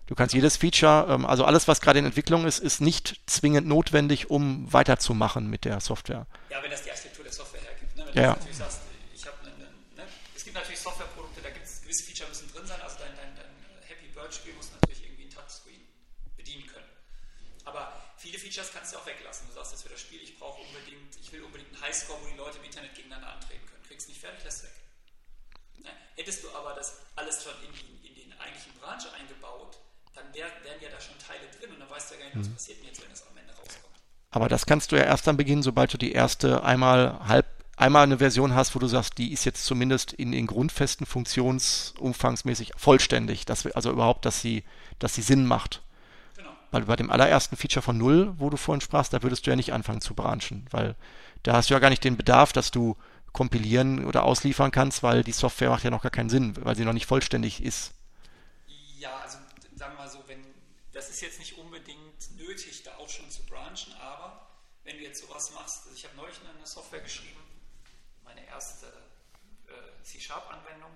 Du kannst jedes Feature, ähm, also alles, was gerade in Entwicklung ist, ist nicht zwingend notwendig, um weiterzumachen mit der Software. Ja, wenn das die Architektur der Software hergibt. Ne? Wenn ja. du natürlich sagst, ich habe eine, ne? es gibt natürlich Softwareprodukte, da gibt es gewisse Feature müssen drin sein, also dein, dein, dein Happy Bird Spiel muss natürlich irgendwie ein Touchscreen bedienen können. Aber viele Features kannst du auch weglassen. Du sagst jetzt für das Spiel, ich brauche unbedingt, ich will unbedingt einen Highscore, wo die Leute im Internet gegeneinander antreten können. Kriegst nicht fertig, lässt weg. Ne? Hättest du aber das alles schon in, in, in den eigentlichen Branch eingebaut, dann wär, wären ja da schon Teile drin und dann weißt du ja gar nicht, was mhm. passiert denn jetzt, wenn es am Ende rauskommt. Aber das kannst du ja erst dann beginnen, sobald du die erste einmal halb einmal eine Version hast, wo du sagst, die ist jetzt zumindest in den Grundfesten funktionsumfangsmäßig vollständig, dass wir, also überhaupt, dass sie, dass sie Sinn macht. Weil bei dem allerersten Feature von Null, wo du vorhin sprachst, da würdest du ja nicht anfangen zu branchen, weil da hast du ja gar nicht den Bedarf, dass du kompilieren oder ausliefern kannst, weil die Software macht ja noch gar keinen Sinn, weil sie noch nicht vollständig ist. Ja, also sagen wir mal so, wenn das ist jetzt nicht unbedingt nötig, da auch schon zu branchen, aber wenn du jetzt sowas machst, also ich habe neulich eine Software geschrieben, meine erste äh, C-Sharp-Anwendung,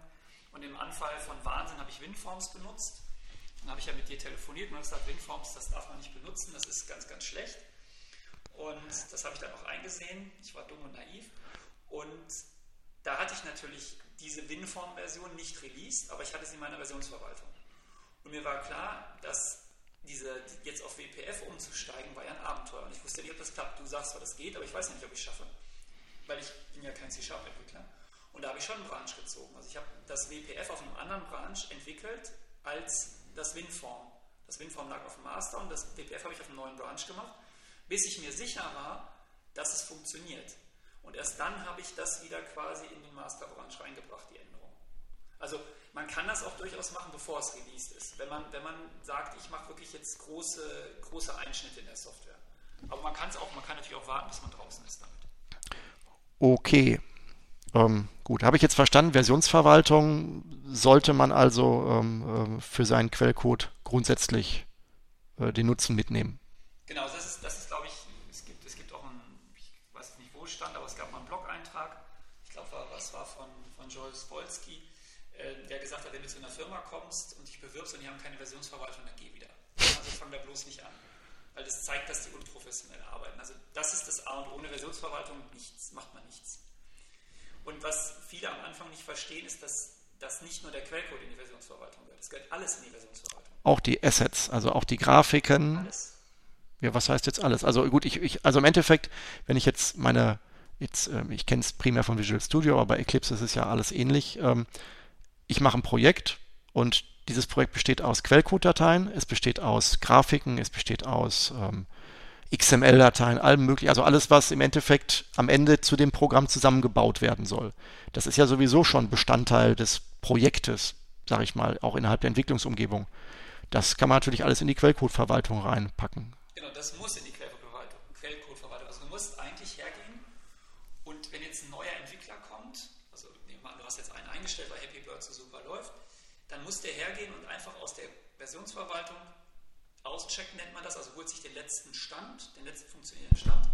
und im Anfall von Wahnsinn habe ich WinForms benutzt. Dann habe ich ja mit dir telefoniert und habe gesagt, WinForms, das darf man nicht benutzen, das ist ganz, ganz schlecht. Und das habe ich dann auch eingesehen. Ich war dumm und naiv. Und da hatte ich natürlich diese WinForm-Version nicht released, aber ich hatte sie in meiner Versionsverwaltung. Und mir war klar, dass diese, jetzt auf WPF umzusteigen, war ja ein Abenteuer. Und ich wusste nicht, ob das klappt. Du sagst zwar, das geht, aber ich weiß nicht, ob ich es schaffe. Weil ich bin ja kein C-Sharp-Entwickler. Und da habe ich schon einen Branch gezogen. Also ich habe das WPF auf einem anderen Branch entwickelt als das WinForm. Das WinForm lag auf dem Master und das WPF habe ich auf einem neuen Branch gemacht, bis ich mir sicher war, dass es funktioniert. Und erst dann habe ich das wieder quasi in den Master-Branch reingebracht, die Änderung. Also man kann das auch durchaus machen, bevor es released ist. Wenn man, wenn man sagt, ich mache wirklich jetzt große, große Einschnitte in der Software. Aber man kann es auch, man kann natürlich auch warten, bis man draußen ist damit. Okay, ähm, gut, habe ich jetzt verstanden. Versionsverwaltung sollte man also ähm, äh, für seinen Quellcode grundsätzlich äh, den Nutzen mitnehmen. Genau, das ist, das ist glaube ich, es gibt, es gibt auch einen, ich weiß nicht, wo es stand, aber es gab mal einen Blog-Eintrag, ich glaube, was war von, von Joel Spolsky, äh, der gesagt hat, wenn du zu einer Firma kommst und dich bewirbst und die haben keine Versionsverwaltung, dann geh wieder. Also fang da bloß nicht an. Weil das zeigt, dass die unprofessionell arbeiten. Also das ist das A und ohne Versionsverwaltung nichts, macht man nichts. Und was viele am Anfang nicht verstehen, ist, dass, dass nicht nur der Quellcode in die Versionsverwaltung gehört. Es gehört alles in die Versionsverwaltung. Auch die Assets, also auch die Grafiken. Alles. Ja, was heißt jetzt alles? Also gut, ich, ich also im Endeffekt, wenn ich jetzt meine, jetzt, ähm, ich kenne es primär von Visual Studio, aber bei Eclipse ist es ja alles ähnlich. Ähm, ich mache ein Projekt und dieses Projekt besteht aus Quellcode-Dateien, es besteht aus Grafiken, es besteht aus ähm, XML-Dateien, allem möglichen, also alles, was im Endeffekt am Ende zu dem Programm zusammengebaut werden soll. Das ist ja sowieso schon Bestandteil des Projektes, sage ich mal, auch innerhalb der Entwicklungsumgebung. Das kann man natürlich alles in die Quellcode-Verwaltung reinpacken. Genau, das muss in die Quellcode-Verwaltung. Also du musst eigentlich hergehen und wenn jetzt ein neuer Entwickler kommt, also nehmen wir an, du hast jetzt einen eingestellt, weil Happy Bird so super läuft, dann muss der hergehen und einfach aus der Versionsverwaltung auschecken nennt man das, also holt sich den letzten Stand, den letzten funktionierenden Stand,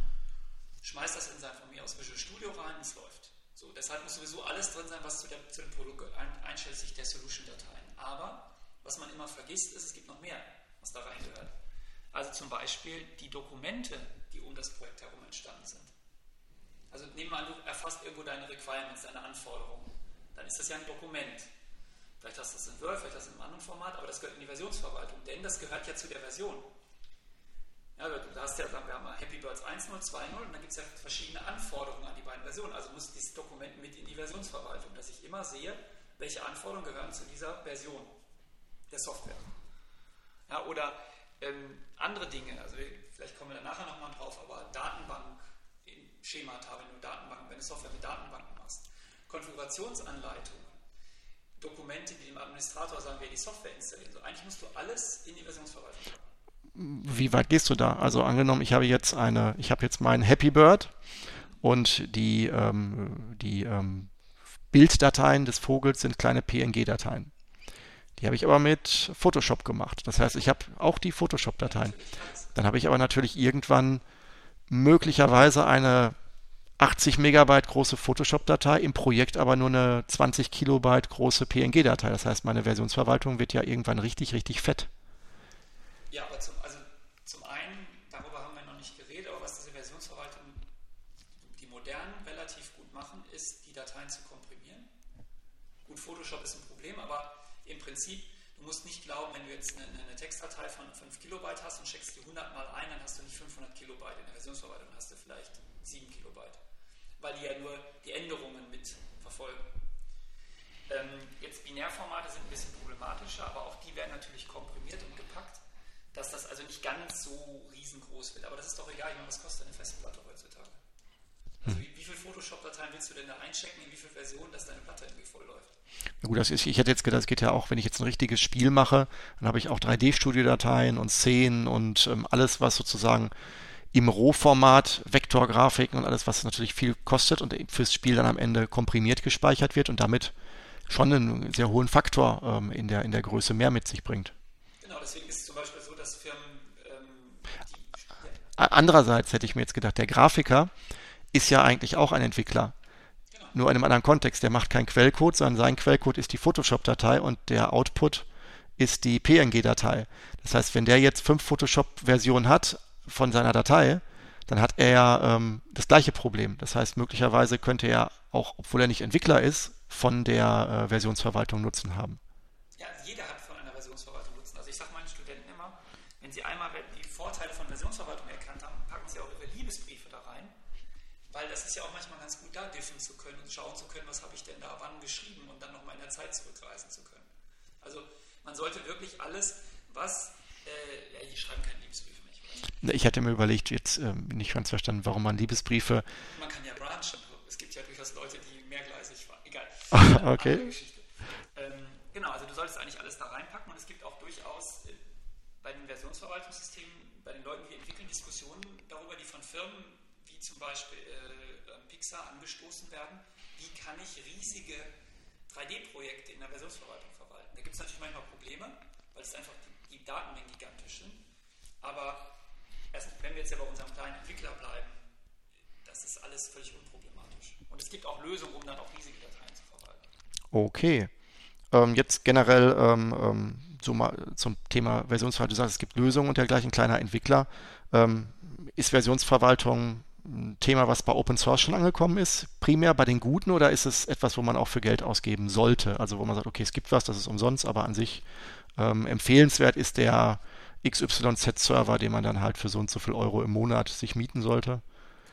schmeißt das in sein von mir aus Visual Studio rein und es läuft. So, deshalb muss sowieso alles drin sein, was zu, der, zu dem Produkt gehört, einschließlich der Solution-Dateien. Aber was man immer vergisst, ist, es gibt noch mehr, was da reingehört. Also zum Beispiel die Dokumente, die um das Projekt herum entstanden sind. Also nehmen wir an, du erfasst irgendwo deine Requirements, deine Anforderungen. Dann ist das ja ein Dokument. Vielleicht hast du das in Word, vielleicht hast du es in einem anderen Format, aber das gehört in die Versionsverwaltung, denn das gehört ja zu der Version. Ja, du hast ja, wir haben Happy Birds 1.0, 2.0 und dann gibt es ja verschiedene Anforderungen an die beiden Versionen. Also muss dieses Dokument mit in die Versionsverwaltung, dass ich immer sehe, welche Anforderungen gehören zu dieser Version der Software. Ja, oder ähm, andere Dinge, also vielleicht kommen wir da nachher nochmal drauf, aber Datenbank, Schemata, wenn du Datenbanken, wenn du Software mit Datenbanken machst, Konfigurationsanleitungen, Dokumente, die dem Administrator sagen, wer die Software installieren soll. Eigentlich musst du alles in die Versionsverwaltung machen. Wie weit gehst du da? Also angenommen, ich habe jetzt eine, ich habe jetzt meinen Happy Bird und die, ähm, die ähm, Bilddateien des Vogels sind kleine PNG-Dateien. Die habe ich aber mit Photoshop gemacht. Das heißt, ich habe auch die Photoshop-Dateien. Dann habe ich aber natürlich irgendwann möglicherweise eine 80 Megabyte große Photoshop-Datei, im Projekt aber nur eine 20 Kilobyte große PNG-Datei. Das heißt, meine Versionsverwaltung wird ja irgendwann richtig, richtig fett. Ja, aber zum, also zum einen, darüber haben wir noch nicht geredet, aber was diese Versionsverwaltung, die modernen relativ gut machen, ist, die Dateien zu komprimieren. Gut, Photoshop ist ein Problem, aber im Prinzip, du musst nicht glauben, wenn du jetzt eine, eine Textdatei von 5 Kilobyte hast und checkst die 100 mal ein, dann hast du nicht 500 Kilobyte. In der Versionsverwaltung hast du vielleicht 7 Kilobyte weil die ja nur die Änderungen mit verfolgen. Ähm, jetzt Binärformate sind ein bisschen problematischer, aber auch die werden natürlich komprimiert und gepackt, dass das also nicht ganz so riesengroß wird. Aber das ist doch egal, ich meine, was kostet eine Festplatte heutzutage? Also wie, wie viele Photoshop-Dateien willst du denn da einchecken, in wie viele Versionen, dass deine Platte irgendwie voll läuft? Ja gut, das ist, ich hätte jetzt gedacht, das geht ja auch, wenn ich jetzt ein richtiges Spiel mache, dann habe ich auch 3D-Studio-Dateien und Szenen und ähm, alles, was sozusagen im Rohformat Vektorgrafiken und alles, was natürlich viel kostet und fürs Spiel dann am Ende komprimiert gespeichert wird und damit schon einen sehr hohen Faktor ähm, in, der, in der Größe mehr mit sich bringt. Genau, deswegen ist es zum Beispiel so, dass Firmen. Ähm. Andererseits hätte ich mir jetzt gedacht, der Grafiker ist ja eigentlich auch ein Entwickler. Genau. Nur in einem anderen Kontext. Der macht keinen Quellcode, sondern sein Quellcode ist die Photoshop-Datei und der Output ist die PNG-Datei. Das heißt, wenn der jetzt fünf Photoshop-Versionen hat, von seiner Datei, dann hat er ähm, das gleiche Problem. Das heißt, möglicherweise könnte er auch, obwohl er nicht Entwickler ist, von der äh, Versionsverwaltung Nutzen haben. Ja, jeder hat von einer Versionsverwaltung Nutzen. Also ich sage meinen Studenten immer, Sie einmal die Vorteile von Versionsverwaltung erkannt haben, packen Sie auch Ihre Liebesbriefe da rein, weil das ist ja auch manchmal ganz gut, da diffen zu können und schauen zu können, was habe ich denn da wann geschrieben und dann nochmal in der Zeit zurückreisen zu können. Also man sollte wirklich alles, was, äh, ja, die schreiben keine Liebesbriefe mehr. Ich, hatte mir überlegt, jetzt äh, nicht ganz verstanden, warum man Liebesbriefe. Man kann ja branchen. Es gibt ja durchaus Leute, die mehrgleisig waren. Egal. *laughs* okay. Ähm, genau, also du solltest eigentlich alles da reinpacken und es gibt auch durchaus äh, bei den Versionsverwaltungssystemen, bei den Leuten, die entwickeln, Diskussionen darüber, die von Firmen wie zum Beispiel äh, ähm, Pixar angestoßen werden. Wie kann ich riesige 3D-Projekte in der Versionsverwaltung verwalten? Da gibt es natürlich manchmal Probleme, weil es einfach die, die Datenmengen gigantisch sind. Aber erst, wenn wir jetzt ja bei unserem kleinen Entwickler bleiben, das ist alles völlig unproblematisch. Und es gibt auch Lösungen, um dann auch riesige Dateien zu verwalten. Okay. Ähm, jetzt generell ähm, ähm so mal zum Thema Versionsverwaltung. Du sagst, es gibt Lösungen und dergleichen, kleiner Entwickler. Ähm, ist Versionsverwaltung ein Thema, was bei Open Source schon angekommen ist, primär bei den Guten oder ist es etwas, wo man auch für Geld ausgeben sollte? Also wo man sagt, okay, es gibt was, das ist umsonst, aber an sich ähm, empfehlenswert ist der XYZ-Server, den man dann halt für so und so viel Euro im Monat sich mieten sollte.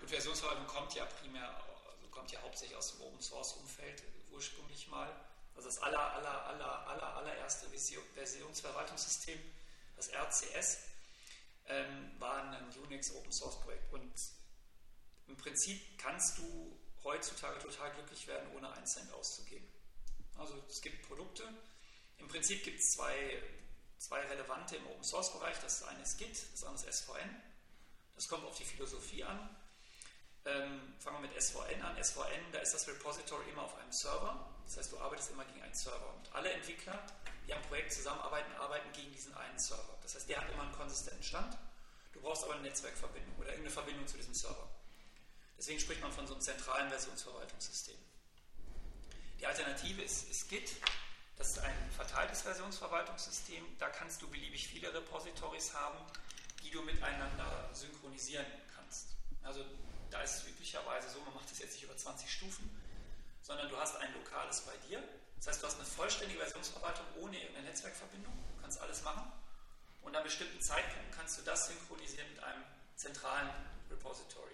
Gut, Versionsverwaltung kommt ja primär, also kommt ja hauptsächlich aus dem Open Source Umfeld ursprünglich mal. Also das aller, aller, aller, aller, allererste Versionsverwaltungssystem, das RCS, ähm, war ein Unix Open Source Projekt. Und im Prinzip kannst du heutzutage total glücklich werden, ohne einen Cent auszugeben. Also es gibt Produkte. Im Prinzip gibt es zwei zwei relevante im Open Source Bereich. Das eine ist Git, das andere ist SVN. Das kommt auf die Philosophie an. Ähm, fangen wir mit SVN an. SVN, da ist das Repository immer auf einem Server. Das heißt, du arbeitest immer gegen einen Server. Und alle Entwickler, die am Projekt zusammenarbeiten, arbeiten gegen diesen einen Server. Das heißt, der hat immer einen konsistenten Stand. Du brauchst aber eine Netzwerkverbindung oder irgendeine Verbindung zu diesem Server. Deswegen spricht man von so einem zentralen Versionsverwaltungssystem. Die Alternative ist, ist Git. Das ist ein verteiltes Versionsverwaltungssystem. Da kannst du beliebig viele Repositories haben, die du miteinander synchronisieren kannst. Also da ist es üblicherweise so, man macht das jetzt nicht über 20 Stufen, sondern du hast ein lokales bei dir. Das heißt, du hast eine vollständige Versionsverwaltung ohne irgendeine Netzwerkverbindung. Du kannst alles machen. Und an bestimmten Zeitpunkten kannst du das synchronisieren mit einem zentralen Repository.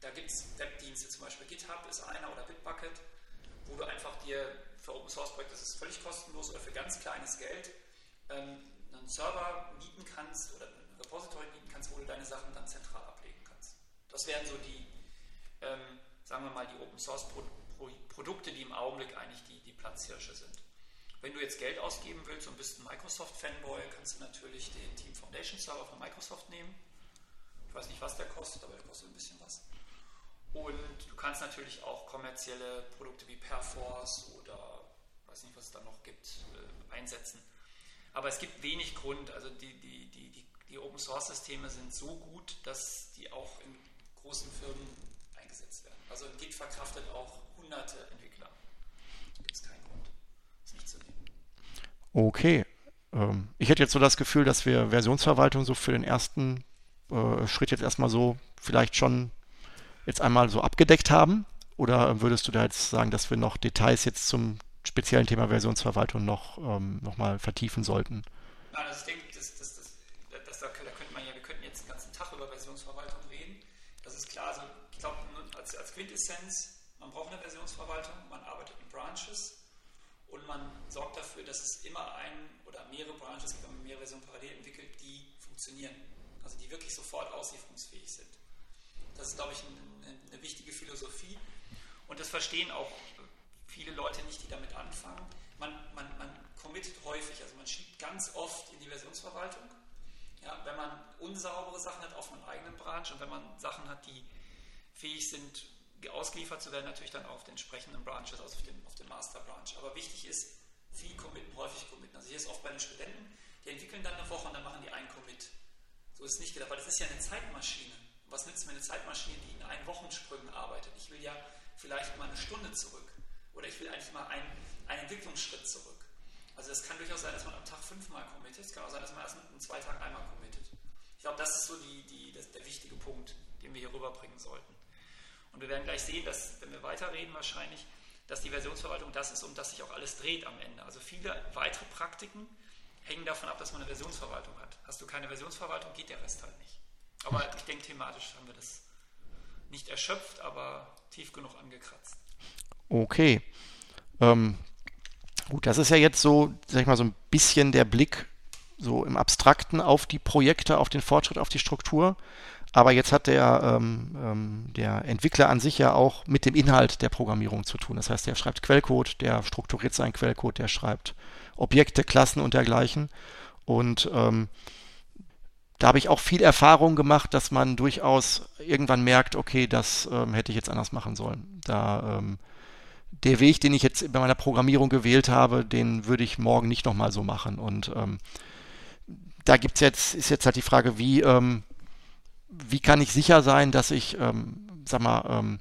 Da gibt es Webdienste, zum Beispiel GitHub ist einer oder Bitbucket, wo du einfach dir für Open Source Projekte ist es völlig kostenlos oder für ganz kleines Geld ähm, einen Server mieten kannst oder ein Repository mieten kannst, wo du deine Sachen dann zentral ablegen kannst. Das wären so die, ähm, sagen wir mal, die Open Source Pro Pro Produkte, die im Augenblick eigentlich die, die Platzhirsche sind. Wenn du jetzt Geld ausgeben willst und bist ein Microsoft-Fanboy, kannst du natürlich den Team Foundation Server von Microsoft nehmen. Ich weiß nicht, was der kostet, aber der kostet ein bisschen was. Und du kannst natürlich auch kommerzielle Produkte wie Perforce oder weiß nicht, was es da noch gibt, äh, einsetzen. Aber es gibt wenig Grund. Also die, die, die, die, die Open Source Systeme sind so gut, dass die auch in großen Firmen eingesetzt werden. Also Git verkraftet auch hunderte Entwickler. Da gibt es keinen Grund, es nicht zu nehmen. Okay. Ähm, ich hätte jetzt so das Gefühl, dass wir Versionsverwaltung so für den ersten äh, Schritt jetzt erstmal so vielleicht schon jetzt einmal so abgedeckt haben? Oder würdest du da jetzt sagen, dass wir noch Details jetzt zum speziellen Thema Versionsverwaltung noch, ähm, noch mal vertiefen sollten? Nein, also ich denke, das, das, das, das, da, könnte man ja, wir könnten jetzt den ganzen Tag über Versionsverwaltung reden. Das ist klar, also ich glaube, als, als Quintessenz, man braucht eine Versionsverwaltung, man arbeitet in Branches und man sorgt dafür, dass es immer ein oder mehrere Branches gibt, wenn man mehrere Versionen parallel entwickelt, die funktionieren. Also die wirklich sofort auslieferungsfähig sind. Das ist, glaube ich, eine, eine wichtige Philosophie. Und das verstehen auch viele Leute nicht, die damit anfangen. Man, man, man committet häufig, also man schiebt ganz oft in die Versionsverwaltung. Ja, wenn man unsaubere Sachen hat auf einer eigenen Branch und wenn man Sachen hat, die fähig sind, ausgeliefert zu werden, natürlich dann auf den entsprechenden Branches, also auf den, auf den Master Branch. Aber wichtig ist, viel committen, häufig committen. Also hier ist oft bei den Studenten, die entwickeln dann eine Woche und dann machen die einen Commit. So ist es nicht gedacht, weil das ist ja eine Zeitmaschine was nützt mir eine Zeitmaschine, die in ein Wochensprüngen arbeitet? Ich will ja vielleicht mal eine Stunde zurück oder ich will eigentlich mal einen, einen Entwicklungsschritt zurück. Also es kann durchaus sein, dass man am Tag fünfmal committet, es kann auch sein, dass man erst in zwei Tagen einmal committet. Ich glaube, das ist so die, die, das, der wichtige Punkt, den wir hier rüberbringen sollten. Und wir werden gleich sehen, dass, wenn wir weiterreden wahrscheinlich, dass die Versionsverwaltung das ist, um das sich auch alles dreht am Ende. Also viele weitere Praktiken, hängen davon ab, dass man eine Versionsverwaltung hat. Hast du keine Versionsverwaltung, geht der Rest halt nicht. Aber ich denke, thematisch haben wir das nicht erschöpft, aber tief genug angekratzt. Okay. Ähm, gut, das ist ja jetzt so, sag ich mal, so ein bisschen der Blick so im Abstrakten auf die Projekte, auf den Fortschritt, auf die Struktur. Aber jetzt hat der, ähm, ähm, der Entwickler an sich ja auch mit dem Inhalt der Programmierung zu tun. Das heißt, der schreibt Quellcode, der strukturiert seinen Quellcode, der schreibt Objekte, Klassen und dergleichen. Und ähm, da habe ich auch viel Erfahrung gemacht, dass man durchaus irgendwann merkt, okay, das ähm, hätte ich jetzt anders machen sollen. Da ähm, der Weg, den ich jetzt bei meiner Programmierung gewählt habe, den würde ich morgen nicht nochmal so machen. Und ähm, da gibt's jetzt, ist jetzt halt die Frage, wie, ähm, wie kann ich sicher sein, dass ich, ähm, sag mal, ähm,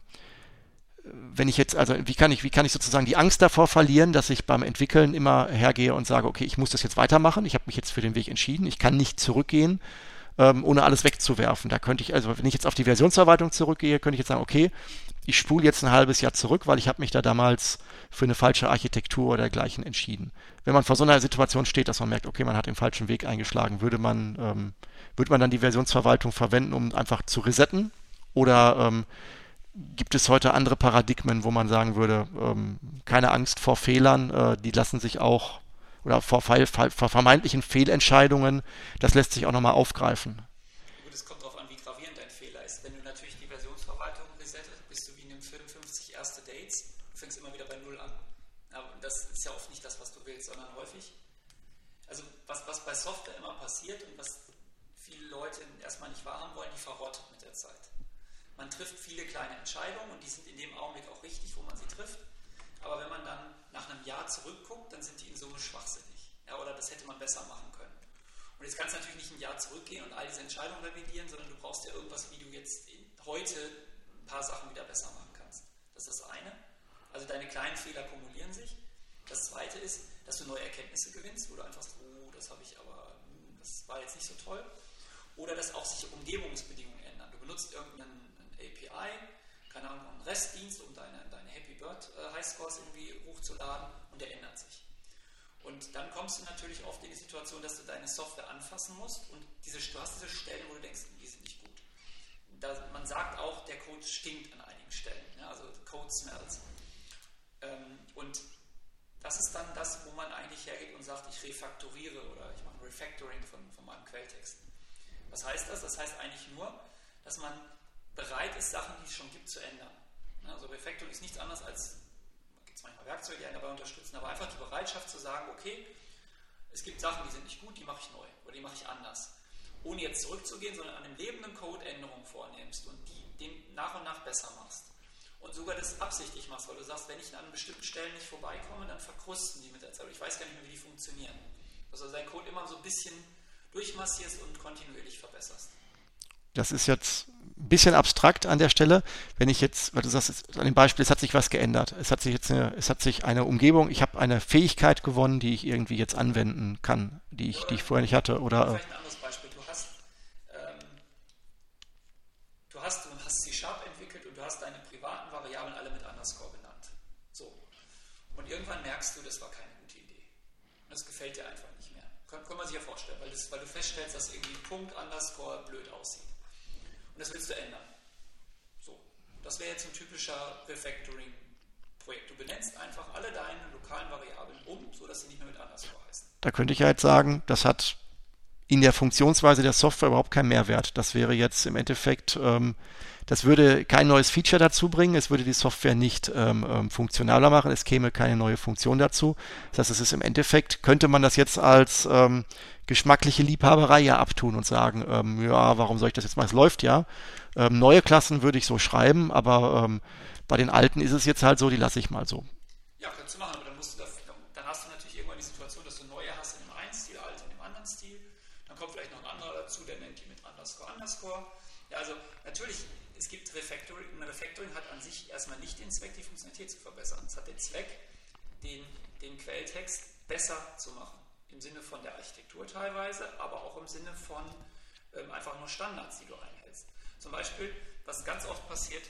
wenn ich jetzt, also wie kann ich, wie kann ich sozusagen die Angst davor verlieren, dass ich beim Entwickeln immer hergehe und sage, okay, ich muss das jetzt weitermachen, ich habe mich jetzt für den Weg entschieden, ich kann nicht zurückgehen, ähm, ohne alles wegzuwerfen. Da könnte ich, also wenn ich jetzt auf die Versionsverwaltung zurückgehe, könnte ich jetzt sagen, okay, ich spule jetzt ein halbes Jahr zurück, weil ich habe mich da damals für eine falsche Architektur oder dergleichen entschieden. Wenn man vor so einer Situation steht, dass man merkt, okay, man hat den falschen Weg eingeschlagen, würde man, ähm, würde man dann die Versionsverwaltung verwenden, um einfach zu resetten? Oder ähm, gibt es heute andere Paradigmen, wo man sagen würde, ähm, keine Angst vor Fehlern, äh, die lassen sich auch, oder vor, vor vermeintlichen Fehlentscheidungen, das lässt sich auch nochmal aufgreifen. Bei Software immer passiert und was viele Leute erstmal nicht wahrhaben wollen, die verrottet mit der Zeit. Man trifft viele kleine Entscheidungen und die sind in dem Augenblick auch richtig, wo man sie trifft. Aber wenn man dann nach einem Jahr zurückguckt, dann sind die in Summe schwachsinnig. Ja, oder das hätte man besser machen können. Und jetzt kannst du natürlich nicht ein Jahr zurückgehen und all diese Entscheidungen revidieren, sondern du brauchst ja irgendwas, wie du jetzt heute ein paar Sachen wieder besser machen kannst. Das ist das eine. Also deine kleinen Fehler kumulieren sich. Das zweite ist, dass du neue Erkenntnisse gewinnst, wo du einfach sagst, oh, das habe ich aber, hm, das war jetzt nicht so toll. Oder dass auch sich Umgebungsbedingungen ändern. Du benutzt irgendeinen API, keine Ahnung, einen REST-Dienst, um deine, deine Happy Bird äh, Highscores irgendwie hochzuladen und der ändert sich. Und dann kommst du natürlich oft in die Situation, dass du deine Software anfassen musst und diese, du hast diese Stellen, wo du denkst, die sind nicht gut. Da, man sagt auch, der Code stinkt an einigen Stellen, ja, also Code smells. Ähm, und das ist dann das, wo man eigentlich hergeht und sagt, ich refaktoriere oder ich mache Refactoring von, von meinem Quelltext. Was heißt das? Das heißt eigentlich nur, dass man bereit ist, Sachen, die es schon gibt, zu ändern. Also Refactoring ist nichts anderes als, gibt es manchmal Werkzeuge, die einen dabei unterstützen, aber einfach die Bereitschaft zu sagen, okay, es gibt Sachen, die sind nicht gut, die mache ich neu oder die mache ich anders. Ohne jetzt zurückzugehen, sondern an dem lebenden Code Änderungen vornimmst und die den nach und nach besser machst und sogar das absichtlich machst, weil du sagst, wenn ich an bestimmten Stellen nicht vorbeikomme, dann verkrusten die mit der Zeit. Ich weiß gar nicht mehr, wie die funktionieren. Dass also deinen Code immer so ein bisschen durchmassierst und kontinuierlich verbesserst. Das ist jetzt ein bisschen abstrakt an der Stelle. Wenn ich jetzt, weil du sagst, an dem Beispiel, es hat sich was geändert. Es hat sich jetzt eine, es hat sich eine Umgebung, ich habe eine Fähigkeit gewonnen, die ich irgendwie jetzt anwenden kann, die ich, die ich vorher nicht hatte. Oder, vielleicht ein anderes Beispiel. Du hast, ähm, du hast, du hast C-Sharp entwickelt und du hast deine Variablen alle mit Underscore benannt. So. Und irgendwann merkst du, das war keine gute Idee. Und das gefällt dir einfach nicht mehr. Kann, kann man sich ja weil, du feststellst, dass irgendwie Punkt Underscore blöd aussieht. Und das willst du ändern. So. Das wäre jetzt ein typischer Refactoring-Projekt. Du benennst einfach alle deine lokalen Variablen um, sodass sie nicht mehr mit Underscore heißen. Da könnte ich ja jetzt sagen, das hat in der Funktionsweise der Software überhaupt keinen Mehrwert. Das wäre jetzt im Endeffekt, ähm, das würde kein neues Feature dazu bringen, es würde die Software nicht ähm, ähm, funktionaler machen, es käme keine neue Funktion dazu. Das heißt, es ist im Endeffekt, könnte man das jetzt als ähm, geschmackliche Liebhaberei ja abtun und sagen, ähm, ja, warum soll ich das jetzt machen? Es läuft ja. Ähm, neue Klassen würde ich so schreiben, aber ähm, bei den alten ist es jetzt halt so, die lasse ich mal so. Ja, könntest du machen, aber dann, musst du das, dann hast du natürlich irgendwann die Situation, dass du neue hast in dem einen Stil, alte in dem anderen Stil. Dann kommt vielleicht noch ein anderer dazu, der nennt die mit Underscore Underscore. Ja, also natürlich, es gibt Refactoring. Ein Refactoring hat an sich erstmal nicht den Zweck, die Funktionalität zu verbessern. Es hat den Zweck, den, den Quelltext besser zu machen. Im Sinne von der Architektur teilweise, aber auch im Sinne von ähm, einfach nur Standards, die du einhältst. Zum Beispiel, was ganz oft passiert,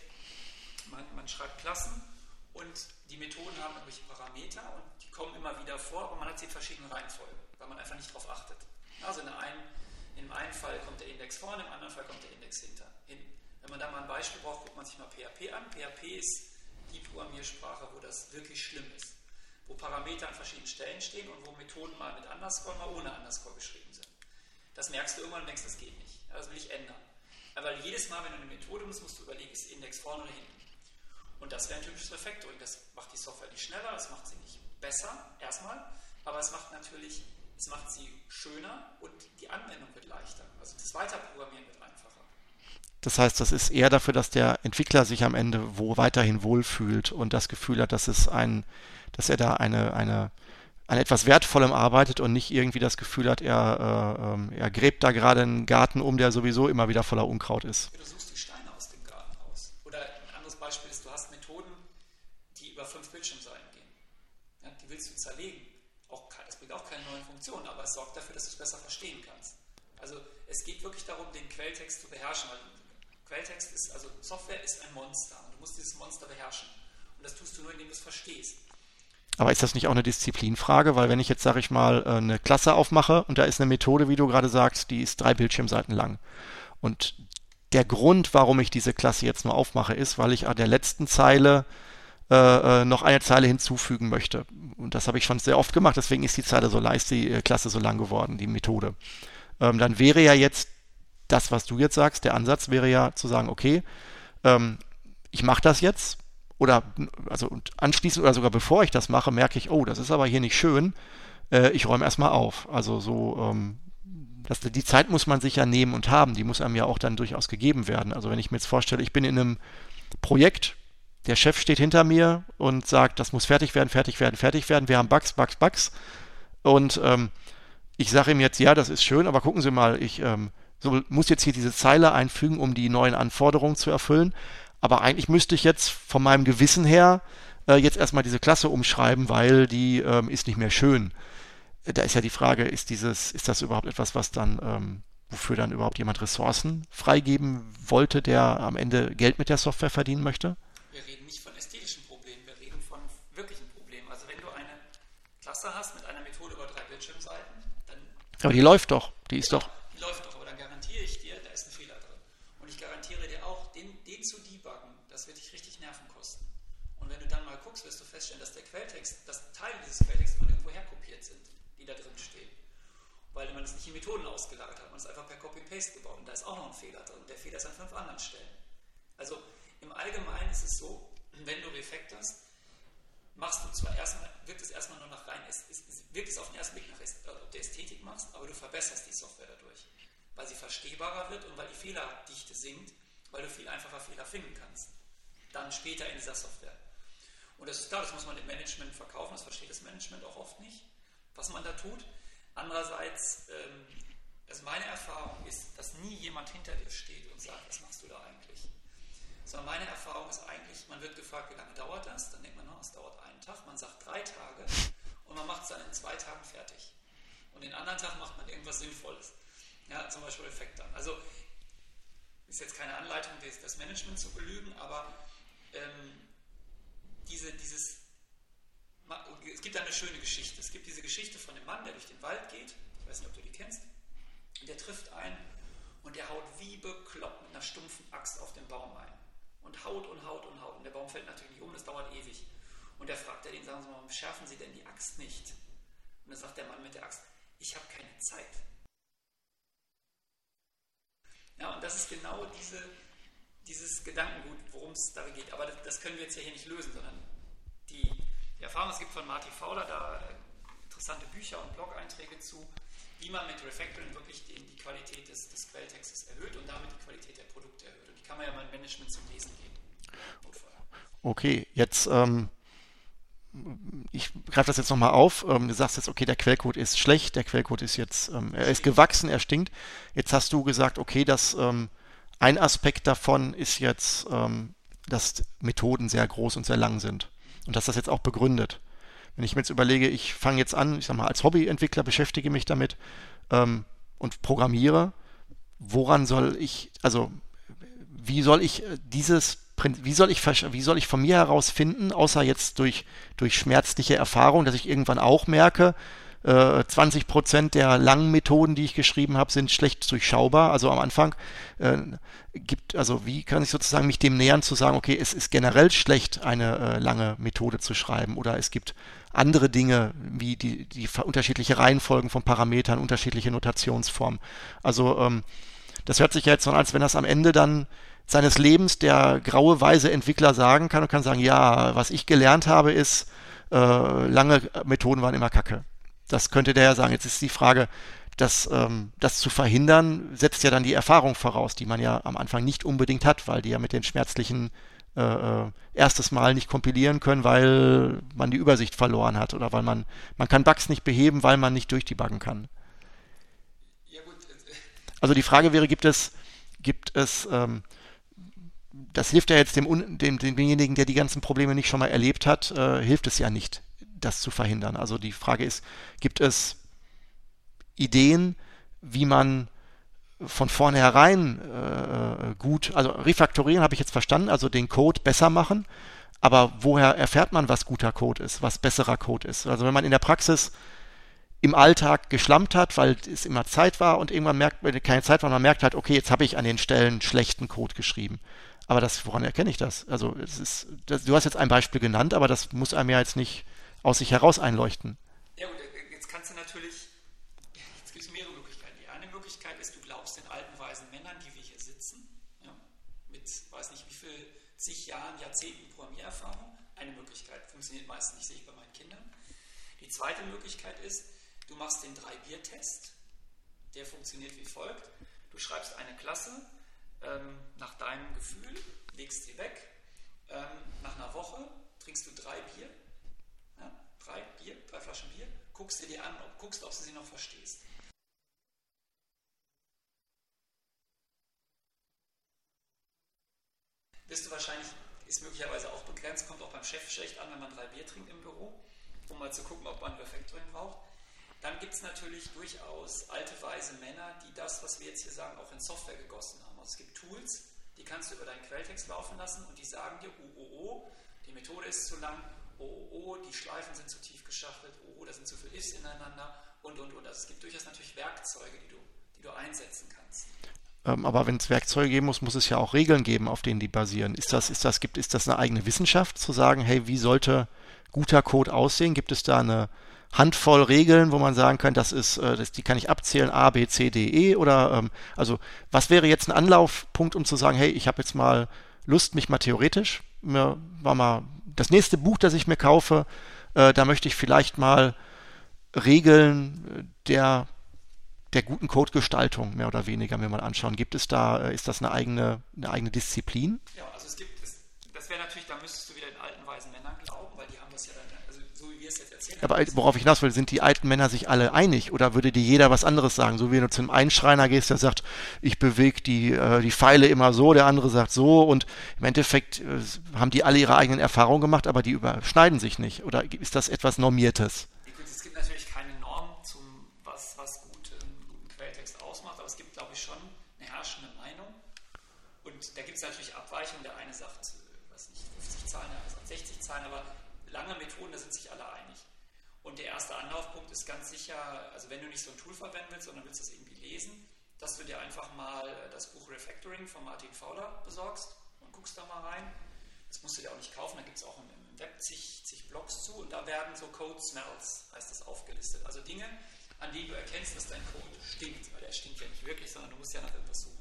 man, man schreibt Klassen und die Methoden haben irgendwelche Parameter und die kommen immer wieder vor, aber man hat sie in verschiedenen Reihenfolgen. weil man einfach nicht darauf achtet. Also in, einem, in dem einen Fall kommt der Index vorne, im anderen Fall kommt der Index hinter. Hin. Wenn man da mal ein Beispiel braucht, guckt man sich mal PHP an. PHP ist die Programmiersprache, wo das wirklich schlimm ist. Wo Parameter an verschiedenen Stellen stehen und wo Methoden mal mit Underscore, mal ohne Underscore geschrieben sind. Das merkst du irgendwann und denkst, das geht nicht. Das will ich ändern. Aber jedes Mal, wenn du eine Methode musst, musst du überlegen, ist Index vorne oder hinten. Und das wäre ein typisches Refactoring. Das macht die Software nicht schneller, das macht sie nicht besser, erstmal, aber es macht natürlich, es macht sie schöner und die Anwendung wird leichter. Also das Weiterprogrammieren wird einfacher. Das heißt, das ist eher dafür, dass der Entwickler sich am Ende wo weiterhin wohlfühlt und das Gefühl hat, dass es ein, dass er da eine, eine, an etwas Wertvollem arbeitet und nicht irgendwie das Gefühl hat, er, äh, ähm, er gräbt da gerade einen Garten um, der sowieso immer wieder voller Unkraut ist. Du suchst die Steine aus dem Garten raus. Oder ein anderes Beispiel ist, du hast Methoden, die über fünf Bildschirmseiten gehen. Ja, die willst du zerlegen. Auch, das bringt auch keine neuen Funktionen, aber es sorgt dafür, dass du es besser verstehen kannst. Also es geht wirklich darum, den Quelltext zu beherrschen. Weil Quelltext ist, also Software ist ein Monster und du musst dieses Monster beherrschen. Und das tust du nur, indem du es verstehst. Aber ist das nicht auch eine Disziplinfrage? Weil wenn ich jetzt, sage ich mal, äh, eine Klasse aufmache und da ist eine Methode, wie du gerade sagst, die ist drei Bildschirmseiten lang. Und der Grund, warum ich diese Klasse jetzt nur aufmache, ist, weil ich an der letzten Zeile äh, äh, noch eine Zeile hinzufügen möchte. Und das habe ich schon sehr oft gemacht, deswegen ist die Zeile so leicht, die Klasse so lang geworden, die Methode. Ähm, dann wäre ja jetzt das, was du jetzt sagst, der Ansatz wäre ja zu sagen, okay, ähm, ich mache das jetzt, oder also anschließend oder sogar bevor ich das mache, merke ich, oh, das ist aber hier nicht schön. Äh, ich räume erstmal auf. Also so, ähm, das, die Zeit muss man sich ja nehmen und haben. Die muss einem ja auch dann durchaus gegeben werden. Also wenn ich mir jetzt vorstelle, ich bin in einem Projekt, der Chef steht hinter mir und sagt, das muss fertig werden, fertig werden, fertig werden. Wir haben Bugs, Bugs, Bugs. Und ähm, ich sage ihm jetzt, ja, das ist schön, aber gucken Sie mal, ich ähm, so, muss jetzt hier diese Zeile einfügen, um die neuen Anforderungen zu erfüllen. Aber eigentlich müsste ich jetzt von meinem Gewissen her äh, jetzt erstmal diese Klasse umschreiben, weil die ähm, ist nicht mehr schön. Äh, da ist ja die Frage, ist dieses, ist das überhaupt etwas, was dann, ähm, wofür dann überhaupt jemand Ressourcen freigeben wollte, der am Ende Geld mit der Software verdienen möchte? Wir reden nicht von ästhetischen Problemen, wir reden von wirklichen Problemen. Also wenn du eine Klasse hast mit einer Methode über drei Bildschirmseiten, dann. Aber die läuft doch, die ist genau. doch. weil man es nicht in Methoden ausgelagert hat, man es einfach per Copy-Paste gebaut und da ist auch noch ein Fehler drin. Der Fehler ist an fünf anderen Stellen. Also im Allgemeinen ist es so, wenn du refactorst, machst du zwar erstmal, wirkt es erstmal nur nach rein, es, es, wirkt es auf den ersten Blick nach äh, der Ästhetik machst, aber du verbesserst die Software dadurch, weil sie verstehbarer wird und weil die Fehlerdichte sinkt, weil du viel einfacher Fehler finden kannst. Dann später in dieser Software. Und das ist klar, das muss man dem Management verkaufen, das versteht das Management auch oft nicht, was man da tut. Andererseits, ähm, also meine Erfahrung ist, dass nie jemand hinter dir steht und sagt, was machst du da eigentlich? Sondern meine Erfahrung ist eigentlich, man wird gefragt, wie lange dauert das? Dann denkt man, es dauert einen Tag. Man sagt drei Tage und man macht es dann in zwei Tagen fertig. Und den anderen Tag macht man irgendwas Sinnvolles. Ja, zum Beispiel Effekt dann. Also ist jetzt keine Anleitung, das Management zu belügen, aber ähm, diese, dieses es gibt eine schöne Geschichte. Es gibt diese Geschichte von dem Mann, der durch den Wald geht. Ich weiß nicht, ob du die kennst. Der trifft einen und der haut wie bekloppt mit einer stumpfen Axt auf den Baum ein. Und haut und haut und haut. Und der Baum fällt natürlich nicht um, das dauert ewig. Und der fragt er den, sagen Sie mal, warum schärfen Sie denn die Axt nicht? Und dann sagt der Mann mit der Axt, ich habe keine Zeit. Ja, und das ist genau diese, dieses Gedankengut, worum es da geht. Aber das, das können wir jetzt ja hier nicht lösen, sondern die die Erfahrung, es gibt von Marty Fowler da äh, interessante Bücher und Blog-Einträge zu, wie man mit Refactoring wirklich die, die Qualität des, des, Quelltextes erhöht und damit die Qualität der Produkte erhöht. Und die kann man ja mal im Management zum Lesen geben. Okay, jetzt ähm, ich greife das jetzt nochmal auf. Ähm, du sagst jetzt, okay, der Quellcode ist schlecht, der Quellcode ist jetzt, ähm, er ist gewachsen, er stinkt. Jetzt hast du gesagt, okay, dass ähm, ein Aspekt davon ist jetzt, dass Methoden sehr groß und sehr lang sind und dass das jetzt auch begründet. Wenn ich mir jetzt überlege, ich fange jetzt an, ich sag mal, als Hobbyentwickler beschäftige mich damit ähm, und programmiere, woran soll ich, also wie soll ich äh, dieses wie soll ich, wie soll ich von mir heraus finden, außer jetzt durch, durch schmerzliche Erfahrung, dass ich irgendwann auch merke, äh, 20 Prozent der langen Methoden, die ich geschrieben habe, sind schlecht durchschaubar. Also am Anfang äh, gibt, also wie kann ich sozusagen mich dem nähern zu sagen, okay, es ist generell schlecht, eine äh, lange Methode zu schreiben oder es gibt andere Dinge wie die, die unterschiedliche Reihenfolgen von Parametern, unterschiedliche Notationsformen. Also ähm, das hört sich jetzt so an, als wenn das am Ende dann seines Lebens der graue, weise Entwickler sagen kann und kann sagen, ja, was ich gelernt habe, ist, äh, lange Methoden waren immer Kacke. Das könnte der ja sagen. Jetzt ist die Frage, das, ähm, das zu verhindern, setzt ja dann die Erfahrung voraus, die man ja am Anfang nicht unbedingt hat, weil die ja mit den schmerzlichen äh, äh, erstes Mal nicht kompilieren können, weil man die Übersicht verloren hat oder weil man, man kann Bugs nicht beheben, weil man nicht durchdebuggen kann. Ja, gut. Also die Frage wäre, gibt es, gibt es, ähm, das hilft ja jetzt dem, dem, demjenigen, der die ganzen Probleme nicht schon mal erlebt hat, äh, hilft es ja nicht, das zu verhindern. Also die Frage ist, gibt es Ideen, wie man von vornherein äh, gut, also refaktorieren habe ich jetzt verstanden, also den Code besser machen, aber woher erfährt man, was guter Code ist, was besserer Code ist? Also wenn man in der Praxis im Alltag geschlampt hat, weil es immer Zeit war und irgendwann merkt man, keine Zeit war, man merkt halt, okay, jetzt habe ich an den Stellen schlechten Code geschrieben. Aber das, woran erkenne ich das? Also es ist, das, du hast jetzt ein Beispiel genannt, aber das muss einem ja jetzt nicht aus sich heraus einleuchten. Ja, und jetzt kannst du natürlich zig Jahren, Jahrzehnten Programmiererfahrung. Eine Möglichkeit, funktioniert meistens nicht, sehe ich bei meinen Kindern. Die zweite Möglichkeit ist, du machst den Drei-Bier-Test. Der funktioniert wie folgt. Du schreibst eine Klasse ähm, nach deinem Gefühl, legst sie weg. Ähm, nach einer Woche trinkst du drei Bier, ja, drei Bier, drei Flaschen Bier, guckst dir die an und guckst, ob du sie noch verstehst. Bist du wahrscheinlich, ist möglicherweise auch begrenzt, kommt auch beim Chef schlecht an, wenn man drei Bier trinkt im Büro, um mal zu gucken, ob man Refactoring braucht. Dann gibt es natürlich durchaus alte, weise Männer, die das, was wir jetzt hier sagen, auch in Software gegossen haben. Also es gibt Tools, die kannst du über deinen Quelltext laufen lassen und die sagen dir, oh, oh, oh, die Methode ist zu lang, oh, oh, oh, die Schleifen sind zu tief geschachtelt, oh, oh, da sind zu viele Ifs ineinander und, und, und. Also es gibt durchaus natürlich Werkzeuge, die du, die du einsetzen kannst. Ähm, aber wenn es Werkzeuge geben muss, muss es ja auch Regeln geben, auf denen die basieren. Ist das, ist das, gibt, ist das eine eigene Wissenschaft, zu sagen, hey, wie sollte guter Code aussehen? Gibt es da eine Handvoll Regeln, wo man sagen kann, das ist, äh, das, die kann ich abzählen, A, B, C, D, E oder ähm, also was wäre jetzt ein Anlaufpunkt, um zu sagen, hey, ich habe jetzt mal Lust, mich mal theoretisch, mir war mal das nächste Buch, das ich mir kaufe, äh, da möchte ich vielleicht mal Regeln der der guten Codegestaltung mehr oder weniger mir mal anschauen. Gibt es da, äh, ist das eine eigene, eine eigene Disziplin? Ja, also es gibt, es, das wäre natürlich, da müsstest du wieder den alten weisen Männern glauben, weil die haben das ja dann, also so wie wir es jetzt erzählen. Aber worauf ich hinaus will, sind die alten Männer sich alle einig oder würde dir jeder was anderes sagen? So wie du zum einen Schreiner gehst, der sagt, ich bewege die, äh, die Pfeile immer so, der andere sagt so und im Endeffekt äh, haben die alle ihre eigenen Erfahrungen gemacht, aber die überschneiden sich nicht. Oder ist das etwas Normiertes? Wenn du nicht so ein Tool verwenden willst, sondern willst das irgendwie lesen, dass du dir einfach mal äh, das Buch Refactoring von Martin Fowler besorgst und guckst da mal rein. Das musst du dir auch nicht kaufen, da gibt es auch im Web zig, zig Blogs zu und da werden so Code Smells, heißt das, aufgelistet. Also Dinge, an denen du erkennst, dass dein Code stinkt, weil er stinkt ja nicht wirklich, sondern du musst ja nach etwas suchen.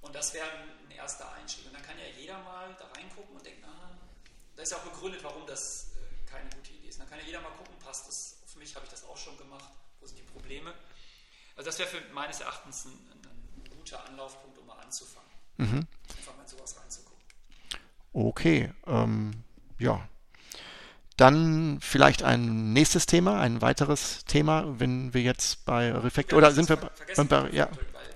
Und das wäre ein erster Einstieg. Und dann kann ja jeder mal da reingucken und denken, ah, da ist ja auch begründet, warum das äh, keine gute Idee ist. Dann kann ja jeder mal gucken, passt das auf mich, habe ich das auch schon gemacht wo sind die Probleme? Also das wäre für meines Erachtens ein, ein, guter Anlaufpunkt, um mal anzufangen. Mhm. Einfach mal sowas reinzugucken. Okay, ähm, ja. Dann vielleicht ein nächstes Thema, ein weiteres Thema, wenn wir jetzt bei Refactor, oder sind wir bei, bei ja,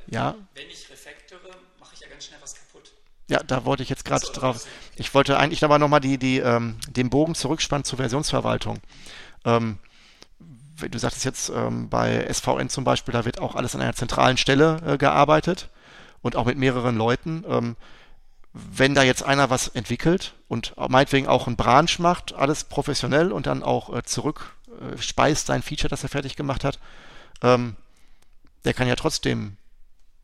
ja. Wenn ich Refactore, mache ich ja ganz schnell was kaputt. Ja, da wollte ich jetzt gerade so, drauf. Ich wollte eigentlich aber nochmal die, die, ähm, den Bogen zurückspannen zur Versionsverwaltung. Ähm, du sagtest jetzt ähm, bei SVN zum Beispiel, da wird auch alles an einer zentralen Stelle äh, gearbeitet und auch mit mehreren Leuten. Ähm, wenn da jetzt einer was entwickelt und meinetwegen auch einen Branch macht, alles professionell und dann auch äh, zurück äh, speist sein Feature, das er fertig gemacht hat, ähm, der kann ja trotzdem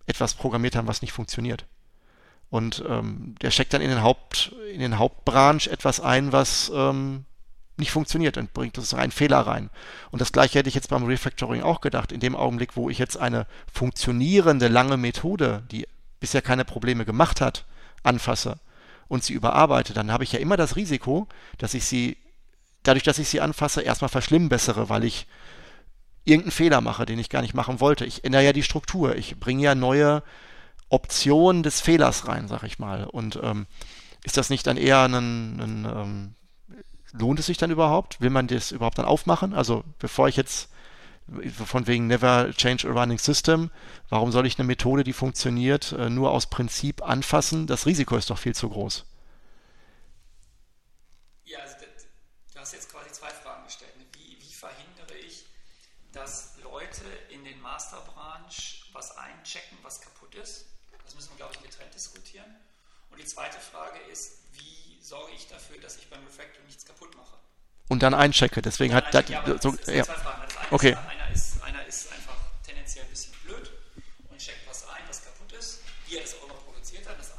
etwas programmiert haben, was nicht funktioniert. Und ähm, der steckt dann in den Haupt, in den Hauptbranch etwas ein, was ähm, nicht funktioniert und bringt sozusagen einen Fehler rein. Und das gleiche hätte ich jetzt beim Refactoring auch gedacht. In dem Augenblick, wo ich jetzt eine funktionierende lange Methode, die bisher keine Probleme gemacht hat, anfasse und sie überarbeite, dann habe ich ja immer das Risiko, dass ich sie, dadurch, dass ich sie anfasse, erstmal verschlimmbessere, weil ich irgendeinen Fehler mache, den ich gar nicht machen wollte. Ich ändere ja die Struktur. Ich bringe ja neue Optionen des Fehlers rein, sag ich mal. Und ähm, ist das nicht dann eher ein, ein ähm, lohnt es sich dann überhaupt? Will man das überhaupt dann aufmachen? Also bevor ich jetzt von wegen never change a running system, warum soll ich eine Methode, die funktioniert, äh, nur aus Prinzip anfassen? Das Risiko ist doch viel zu groß. Ja, also du hast jetzt quasi zwei Fragen gestellt. Wie, wie verhindere ich, dass Leute in den Masterbranch was einchecken, was kaputt ist? Das müssen wir, glaube ich, getrennt diskutieren. Und die zweite Frage ist, sorge ich dafür, dass ich beim Refactoring. Und dann einchecke. Deswegen hat das, ja, so, das ja. zwei Fragen. Das eine okay. Ist, einer, ist, einer ist einfach tendenziell ein bisschen blöd und checkt was ein, was kaputt ist, wie er es auch immer produziert hat. Das,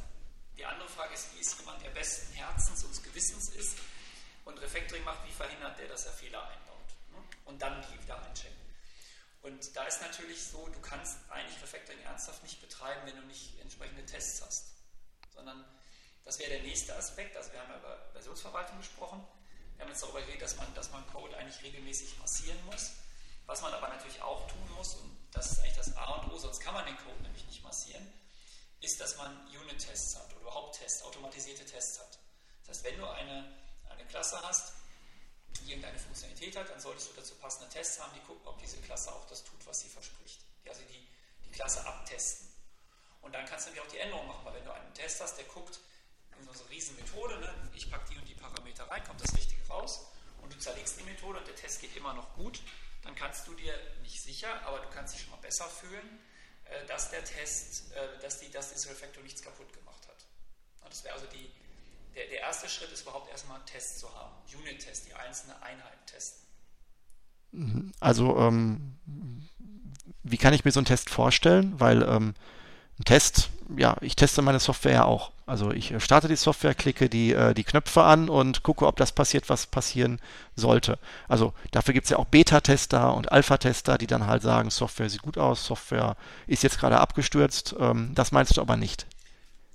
die andere Frage ist, wie ist jemand, der besten Herzens und Gewissens ist und Refactoring macht, wie verhindert der, dass er Fehler einbaut? Ne? Und dann die wieder einchecken. Und da ist natürlich so, du kannst eigentlich Refactoring ernsthaft nicht betreiben, wenn du nicht entsprechende Tests hast. Sondern das wäre der nächste Aspekt. Also wir haben ja über Versionsverwaltung gesprochen. Wir haben jetzt darüber geredet, dass man, dass man Code eigentlich regelmäßig massieren muss. Was man aber natürlich auch tun muss, und das ist eigentlich das A und O, sonst kann man den Code nämlich nicht massieren, ist, dass man Unit-Tests hat oder überhaupt Tests, automatisierte Tests hat. Das heißt, wenn du eine, eine Klasse hast, die irgendeine Funktionalität hat, dann solltest du dazu passende Tests haben, die gucken, ob diese Klasse auch das tut, was sie verspricht. Die also die, die Klasse abtesten. Und dann kannst du nämlich auch die Änderungen machen, weil wenn du einen Test hast, der guckt, so eine Riesenmethode, ne? ich packe die und die Parameter rein, kommt das Richtige raus und du zerlegst die Methode und der Test geht immer noch gut, dann kannst du dir nicht sicher, aber du kannst dich schon mal besser fühlen, äh, dass der Test, äh, dass, die, dass dieser Refactor nichts kaputt gemacht hat. Das wäre also die, der, der erste Schritt ist überhaupt erstmal einen Test zu haben, Unit-Test, die einzelne Einheit testen. Mhm. Also ähm, wie kann ich mir so einen Test vorstellen? Weil ähm, ein Test, ja, ich teste meine Software ja auch. Also ich äh, starte die Software, klicke die, äh, die Knöpfe an und gucke, ob das passiert, was passieren sollte. Also dafür gibt es ja auch Beta-Tester und Alpha-Tester, die dann halt sagen, Software sieht gut aus, Software ist jetzt gerade abgestürzt. Ähm, das meinst du aber nicht.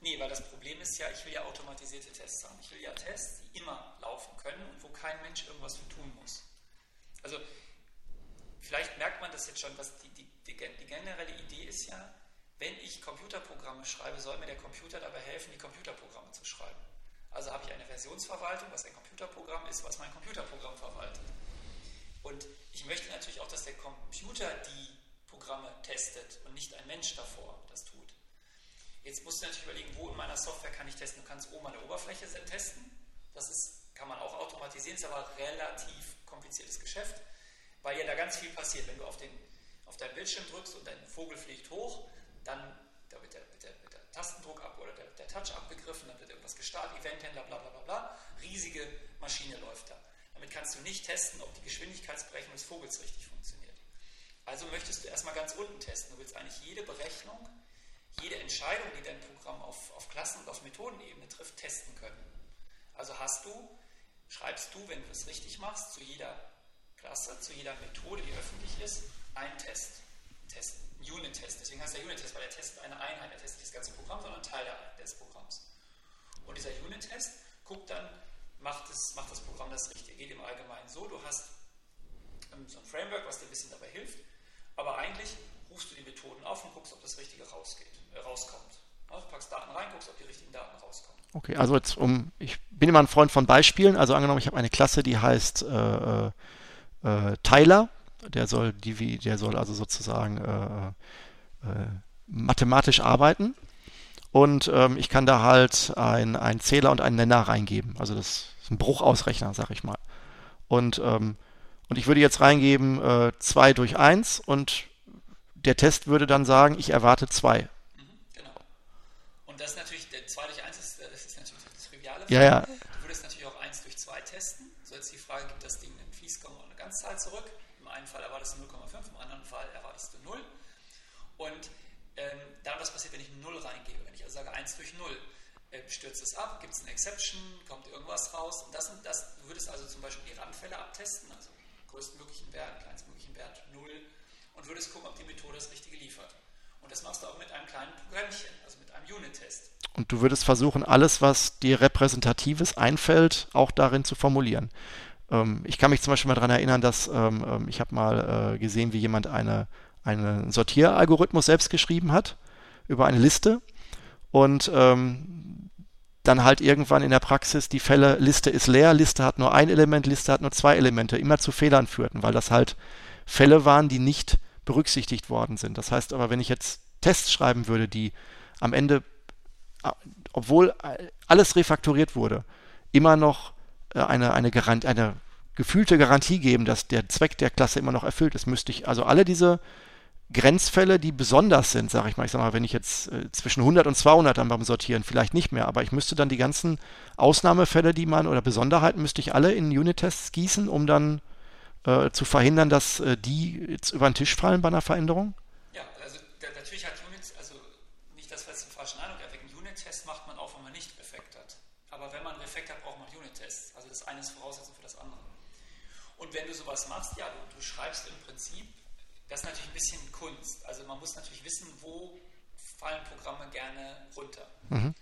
Nee, weil das Problem ist ja, ich will ja automatisierte Tests haben. Ich will ja Tests, die immer laufen können und wo kein Mensch irgendwas für tun muss. Also vielleicht merkt man das jetzt schon, was die, die, die, die generelle Idee ist ja, wenn ich Computerprogramme schreibe, soll mir der Computer dabei helfen, die Computerprogramme zu schreiben. Also habe ich eine Versionsverwaltung, was ein Computerprogramm ist, was mein Computerprogramm verwaltet. Und ich möchte natürlich auch, dass der Computer die Programme testet und nicht ein Mensch davor das tut. Jetzt musst du natürlich überlegen, wo in meiner Software kann ich testen. Du kannst oben an der Oberfläche testen. Das ist, kann man auch automatisieren, ist aber relativ kompliziertes Geschäft, weil ja da ganz viel passiert. Wenn du auf, den, auf deinen Bildschirm drückst und dein Vogel fliegt hoch, dann da wird, der, wird, der, wird der Tastendruck ab oder der, der, Touch abgegriffen, dann wird irgendwas gestartet, Eventhändler, bla bla bla bla. Riesige Maschine läuft da. Damit kannst du nicht testen, ob die Geschwindigkeitsberechnung des Vogels richtig funktioniert. Also möchtest du erstmal ganz unten testen. Du willst eigentlich jede Berechnung, jede Entscheidung, die dein Programm auf, auf Klassen- und auf Methodenebene trifft, testen können. Also hast du, schreibst du, wenn du es richtig machst, zu jeder Klasse, zu jeder Methode, die öffentlich ist, einen Test. Testen. Unit-Test. Deswegen heißt der Unit-Test, weil er testet eine Einheit, er testet nicht das ganze Programm, sondern Teil des Programms. Und dieser Unit-Test guckt dann, macht das, macht das Programm das Richtige. Geht im Allgemeinen so, du hast ähm, so ein Framework, was dir ein bisschen dabei hilft, aber eigentlich rufst du die Methoden auf und guckst, ob das Richtige rausgeht, äh, rauskommt. Also packst Daten rein, guckst, ob die richtigen Daten rauskommen. Okay, also jetzt um, ich bin immer ein Freund von Beispielen. Also angenommen, ich habe eine Klasse, die heißt äh, äh, äh Tyler der soll, die, der soll also sozusagen äh, äh, mathematisch arbeiten. Und ähm, ich kann da halt einen Zähler und einen Nenner reingeben. Also das ist ein Bruchausrechner, sag ich mal. Und, ähm, und ich würde jetzt reingeben 2 äh, durch 1 und der Test würde dann sagen, ich erwarte 2. Mhm, genau. Und das ist natürlich, der 2 durch 1 ist, das ist natürlich das Triviale. Ja, ja. Du würdest natürlich auch 1 durch 2 testen. So jetzt die Frage, gibt das Ding einen Fließkomma und eine Ganzzahl zurück? Im du 0,5, im anderen Fall erwartest du 0. Und ähm, dann, was passiert, wenn ich eine 0 reingebe? Wenn ich also sage 1 durch 0, äh, stürzt es ab, gibt es eine Exception, kommt irgendwas raus. Und das, das, du würdest also zum Beispiel die Randfälle abtesten, also größtmöglichen Wert, kleinstmöglichen Wert 0 und würdest gucken, ob die Methode das Richtige liefert. Und das machst du auch mit einem kleinen Programmchen, also mit einem Unit-Test. Und du würdest versuchen, alles, was dir Repräsentatives einfällt, auch darin zu formulieren. Ähm, ich kann mich zum Beispiel mal daran erinnern, dass ähm, ähm, ich habe mal äh, gesehen, wie jemand eine, einen Sortieralgorithmus selbst geschrieben hat über eine Liste und ähm, dann halt irgendwann in der Praxis die Fälle, Liste ist leer, Liste hat nur ein Element, Liste hat nur zwei Elemente, immer zu Fehlern führten, weil das halt Fälle waren, die nicht berücksichtigt worden sind. Das heißt aber, wenn ich jetzt Tests schreiben würde, die am Ende, obwohl alles refaktoriert wurde, immer noch äh, eine, eine, Garant, eine gefühlte Garantie geben, dass der Zweck der Klasse immer noch erfüllt ist, müsste ich also alle diese Grenzfälle, die besonders sind, sage ich mal, ich sage mal, wenn ich jetzt äh, zwischen 100 und 200 dann beim Sortieren vielleicht nicht mehr, aber ich müsste dann die ganzen Ausnahmefälle, die man oder Besonderheiten müsste ich alle in Unit-Tests gießen, um dann äh, zu verhindern, dass äh, die jetzt über den Tisch fallen bei einer Veränderung? Ja, also der, natürlich hat Unit, also nicht, dass wir jetzt einen falschen Eindruck erwecken, Unit-Test macht man auch, wenn man nicht Refekt hat. Aber wenn man Refekt hat, braucht man Unit-Tests. Also das eine ist Voraussetzung für das andere. Und wenn du sowas machst, ja, du, du schreibst im Prinzip, das ist natürlich ein bisschen Kunst. Also man muss natürlich wissen, wo fallen Programme gerne runter. Mhm.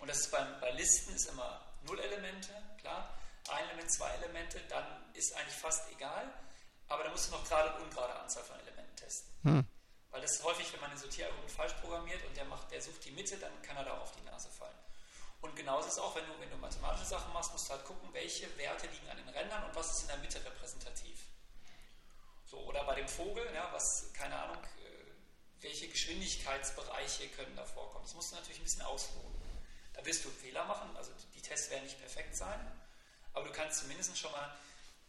Und das ist beim, bei Listen ist immer Null-Elemente, klar ein Element, zwei Elemente, dann ist eigentlich fast egal. Aber da musst du noch gerade und ungerade Anzahl von Elementen testen. Hm. Weil das ist häufig, wenn man den Sortieralgorithmus falsch programmiert und der, macht, der sucht die Mitte, dann kann er da auf die Nase fallen. Und genauso ist es auch, wenn du, wenn du mathematische Sachen machst, musst du halt gucken, welche Werte liegen an den Rändern und was ist in der Mitte repräsentativ. So, oder bei dem Vogel, ja, was, keine Ahnung, äh, welche Geschwindigkeitsbereiche können da vorkommen. Das musst du natürlich ein bisschen ausloten. Da wirst du Fehler machen, also die Tests werden nicht perfekt sein, aber du kannst zumindest schon mal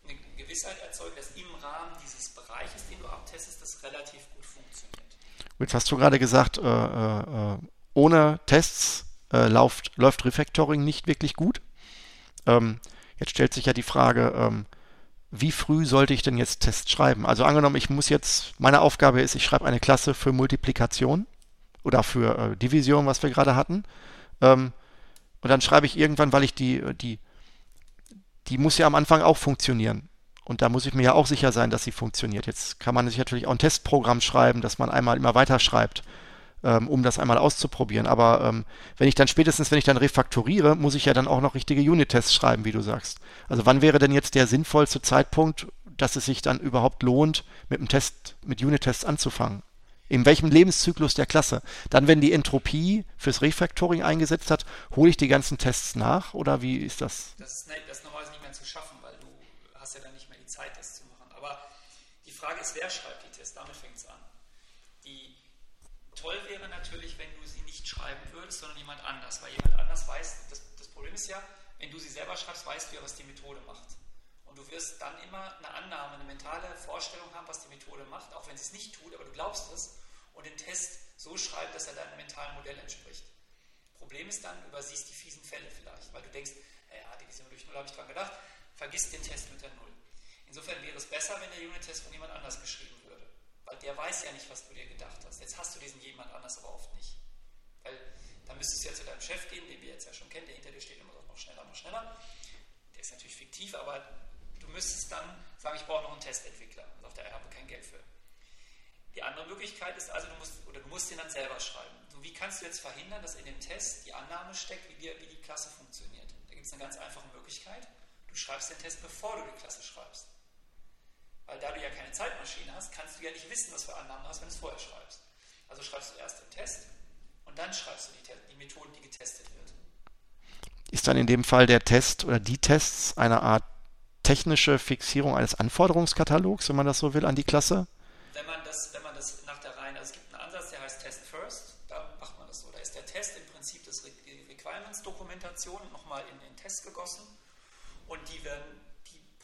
eine Gewissheit erzeugen, dass im Rahmen dieses Bereiches, den du abtestest, das relativ gut funktioniert. Jetzt hast du gerade gesagt, äh, äh, ohne Tests äh, läuft, läuft Refactoring nicht wirklich gut. Ähm, jetzt stellt sich ja die Frage, ähm, wie früh sollte ich denn jetzt Tests schreiben? Also angenommen, ich muss jetzt, meine Aufgabe ist, ich schreibe eine Klasse für Multiplikation oder für äh, Division, was wir gerade hatten. Ähm, und dann schreibe ich irgendwann, weil ich die, die die muss ja am Anfang auch funktionieren. Und da muss ich mir ja auch sicher sein, dass sie funktioniert. Jetzt kann man sich natürlich auch ein Testprogramm schreiben, dass man einmal immer weiter schreibt, ähm, um das einmal auszuprobieren. Aber ähm, wenn ich dann spätestens, wenn ich dann refaktoriere, muss ich ja dann auch noch richtige Unit-Tests schreiben, wie du sagst. Also wann wäre denn jetzt der sinnvollste Zeitpunkt, dass es sich dann überhaupt lohnt, mit einem Test, mit Unit-Tests anzufangen? In welchem Lebenszyklus der Klasse? Dann, wenn die Entropie fürs Refactoring eingesetzt hat, hole ich die ganzen Tests nach oder wie ist das? Das ist, ne, das ist Frage ist, wer schreibt die Tests? Damit fängt es. Die, toll wäre natürlich, wenn du sie nicht schreiben würdest, sondern jemand anders, weil jemand anders weiß, das, das Problem ist ja, wenn du sie selber schreibst, weißt du ja, was die Methode macht. Und du wirst dann immer eine Annahme, eine mentale Vorstellung haben, was die Methode macht, auch wenn sie es nicht tut, aber du glaubst es und den Test so schreibt, dass er deinem mentalen Modell entspricht. Problem ist dann, übersiehst die fiesen Fälle vielleicht, weil du denkst, ja, Division durch Null habe ich dran gedacht, vergiss den Test mit der Null. Insofern wäre es besser, wenn der Unit-Test von jemand anders geschrieben. Weil der weiß ja nicht, was du dir gedacht hast. Jetzt hast du diesen jemand anders aber oft nicht. Weil dann müsstest du ja zu deinem Chef gehen, den wir jetzt ja schon kennen, der hinter dir steht und sagt, noch schneller, noch schneller. Der ist natürlich fiktiv, aber du müsstest dann sagen, ich brauche noch einen Testentwickler. Und sagt er, ich habe kein Geld für. Die andere Möglichkeit ist also, du musst, oder du musst den dann selber schreiben. So, wie kannst du jetzt verhindern, dass in dem Test die Annahme steckt, wie die, wie die Klasse funktioniert? Da gibt es eine ganz einfache Möglichkeit. Du schreibst den Test, bevor du die Klasse schreibst. Weil da du ja keine Zeitmaschine hast, kannst du ja nicht wissen, was für Annahmen du hast, wenn du es vorher schreibst. Also schreibst du erst den Test und dann schreibst du die, die Methode, die getestet wird. Ist dann in dem Fall der Test oder die Tests eine Art technische Fixierung eines Anforderungskatalogs, wenn man das so will, an die Klasse? Wenn man das, wenn man das nach der Reihe, also es gibt einen Ansatz, der heißt Test First, da macht man das so. Da ist der Test im Prinzip das Requirements-Dokumentation nochmal in den Test gegossen und die werden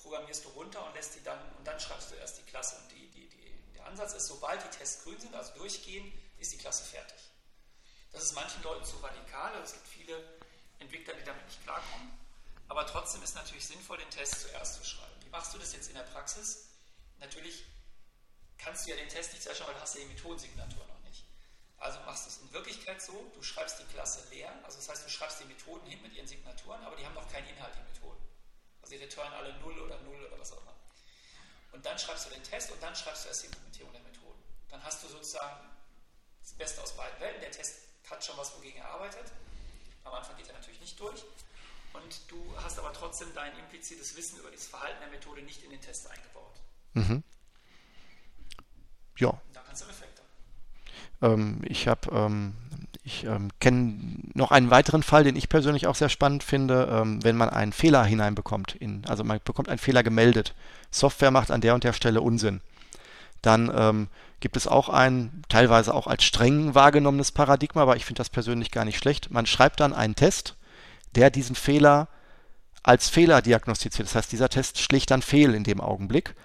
programmierst du runter und lässt die dann und dann schreibst du erst die Klasse. Und die, die, die, der Ansatz ist, sobald die Tests grün sind, also durchgehen, ist die Klasse fertig. Das ist manchen Leuten zu radikal, also es gibt viele Entwickler, die damit nicht klarkommen. Aber trotzdem ist natürlich sinnvoll, den Test zuerst zu schreiben. Wie machst du das jetzt in der Praxis? Natürlich kannst du ja den Test nicht zuerst schreiben, weil du hast ja die Methodensignatur noch nicht. Also machst du es in Wirklichkeit so, du schreibst die Klasse leer, also das heißt, du schreibst die Methoden hin mit ihren Signaturen, aber die haben noch keinen Inhalt, die Methoden. Also die returnen alle 0 oder 0 oder was auch immer. Und dann schreibst du den Test und dann schreibst du erst die Implementierung der Methoden. Dann hast du sozusagen das Beste aus beiden Welten. Der Test hat schon was wogegen er arbeitet. Am Anfang geht er natürlich nicht durch. Und du hast aber trotzdem dein implizites Wissen über das Verhalten der Methode nicht in den Test eingebaut. Mhm. Ja. Da kannst du Reflektor. Ähm, ich habe, ähm, ich ähm, kenne noch einen weiteren Fall, den ich persönlich auch sehr spannend finde, ähm, wenn man einen Fehler hineinbekommt. In, also man bekommt einen Fehler gemeldet. Software macht an der und der Stelle Unsinn. Dann ähm, gibt es auch ein teilweise auch als streng wahrgenommenes Paradigma, aber ich finde das persönlich gar nicht schlecht. Man schreibt dann einen Test, der diesen Fehler als Fehler diagnostiziert. Das heißt, dieser Test schlägt dann fehl in dem Augenblick,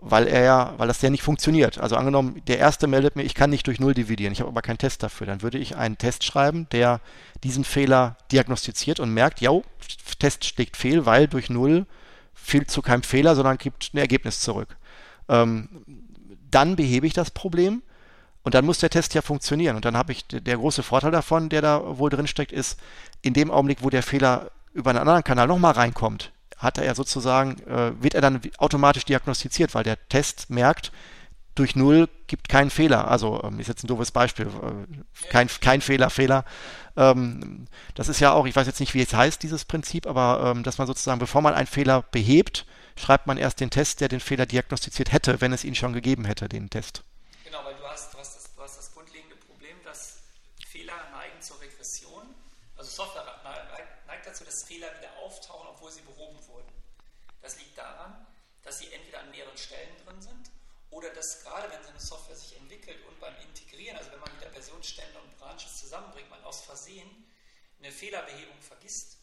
weil er ja, weil das ja nicht funktioniert. Also angenommen, der erste meldet mir, ich kann nicht durch Null dividieren, ich habe aber keinen Test dafür. Dann würde ich einen Test schreiben, der diesen Fehler diagnostiziert und merkt, ja, Test schlägt fehl, weil durch Null führt zu keinem Fehler, sondern gibt ein Ergebnis zurück. Ähm, dann behebe ich das Problem und dann muss der Test ja funktionieren. Und dann habe ich der große Vorteil davon, der da wohl drin steckt, ist, in dem Augenblick, wo der Fehler über einen anderen Kanal nochmal reinkommt, hat er sozusagen, äh, wird er dann automatisch diagnostiziert, weil der Test merkt, durch Null gibt keinen Fehler. Also ähm, ist jetzt ein doofes Beispiel, äh, kein, kein Fehler, Fehler. Ähm, das ist ja auch, ich weiß jetzt nicht, wie es heißt, dieses Prinzip, aber ähm, dass man sozusagen, bevor man einen Fehler behebt, schreibt man erst den Test, der den Fehler diagnostiziert hätte, wenn es ihn schon gegeben hätte, den Test. Genau, weil du hast, du hast, das, du hast das grundlegende Problem, dass Fehler neigen zur Regression. Also Software neigt dazu, dass Fehler wieder auftauchen, obwohl sie behoben wurden. Das liegt daran, dass sie entweder an mehreren Stellen drin sind oder dass gerade wenn so eine Software sich entwickelt und beim Integrieren, also wenn man wieder Versionsstände und Branches zusammenbringt, man aus Versehen eine Fehlerbehebung vergisst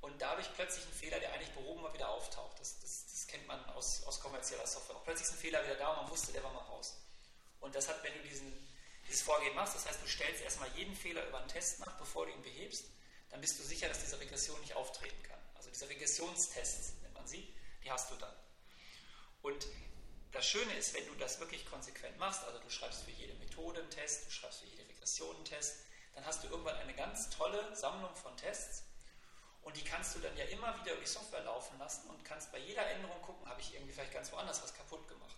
und dadurch plötzlich ein Fehler, der eigentlich behoben war, wieder auftaucht. Das, das, das kennt man aus, aus kommerzieller Software. Auch plötzlich ist ein Fehler wieder da und man wusste, der war mal raus. Und das hat, wenn du diesen, dieses Vorgehen machst, das heißt, du stellst erstmal jeden Fehler über einen Test nach, bevor du ihn behebst, dann bist du sicher, dass diese Regression nicht auftreten kann. Also diese Regressionstests, nennt man sie, die hast du dann. Und das Schöne ist, wenn du das wirklich konsequent machst, also du schreibst für jede Methode einen Test, du schreibst für jede Regression einen Test, dann hast du irgendwann eine ganz tolle Sammlung von Tests, und die kannst du dann ja immer wieder über die Software laufen lassen und kannst bei jeder Änderung gucken, habe ich irgendwie vielleicht ganz woanders was kaputt gemacht.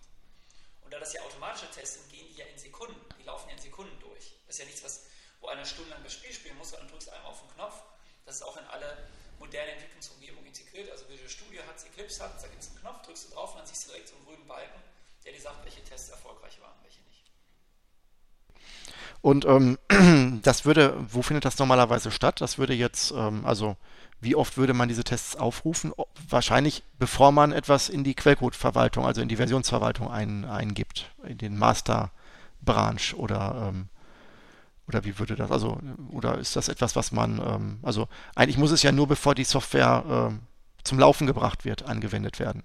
Und da das ja automatische Tests sind, gehen die ja in Sekunden. Die laufen ja in Sekunden durch. Das ist ja nichts, was, wo einer stundenlang das Spiel spielen muss, sondern drückst einmal auf den Knopf. Das ist auch in alle modernen Entwicklungsumgebungen integriert. Also Visual Studio hat es, Eclipse hat da gibt es einen Knopf, drückst du drauf und dann siehst du direkt so einen grünen Balken, der dir sagt, welche Tests erfolgreich waren, welche nicht. Und ähm, *clears throat* das würde, wo findet das normalerweise statt? Das würde jetzt, ähm, also wie oft würde man diese Tests aufrufen? Wahrscheinlich, bevor man etwas in die Quellcode-Verwaltung, also in die Versionsverwaltung ein, eingibt, in den Master-Branch oder, ähm, oder wie würde das? Also, oder ist das etwas, was man, ähm, also eigentlich muss es ja nur, bevor die Software ähm, zum Laufen gebracht wird, angewendet werden.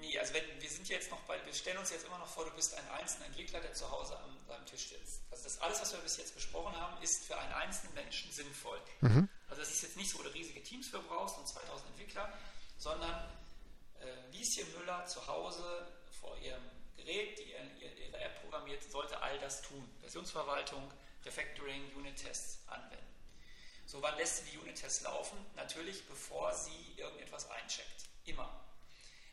Nee, also wenn, wir sind jetzt noch bei, wir stellen uns jetzt immer noch vor, du bist ein einzelner Entwickler, der zu Hause am, am Tisch sitzt. Also das alles, was wir bis jetzt besprochen haben, ist für einen einzelnen Menschen sinnvoll. Mhm. Also es ist jetzt nicht so, wo du riesige Teams für brauchst und 2000 Entwickler, sondern äh, Lieschen Müller zu Hause vor ihrem Gerät, die ihre, ihre App programmiert, sollte all das tun. Versionsverwaltung, Refactoring, Unit-Tests anwenden. So, wann lässt sie die Unit-Tests laufen? Natürlich, bevor sie irgendetwas eincheckt. Immer.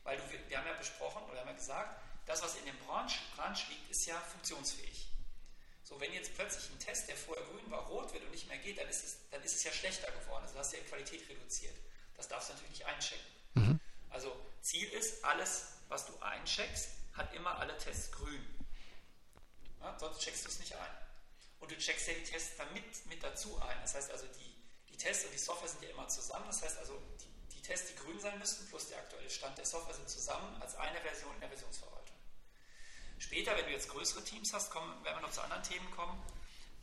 Weil du, wir haben ja besprochen, oder haben ja gesagt, das, was in dem Branch, Branch liegt, ist ja funktionsfähig. So, wenn jetzt plötzlich ein Test, der vorher grün war, rot wird und nicht mehr geht, dann ist es, dann ist es ja schlechter geworden. Also du hast ja die Qualität reduziert. Das darfst du natürlich nicht einchecken. Mhm. Also Ziel ist, alles, was du eincheckst, hat immer alle Tests grün. Ja, sonst checkst du es nicht ein. Und du checkst ja die Tests damit mit dazu ein. Das heißt also, die, die Tests und die Software sind ja immer zusammen. Das heißt also, die, die Tests, die grün sein müssten, plus der aktuelle Stand der Software sind zusammen als eine Version in der Versionsverwaltung. Später, wenn du jetzt größere Teams hast, kommen, werden wir noch zu anderen Themen kommen,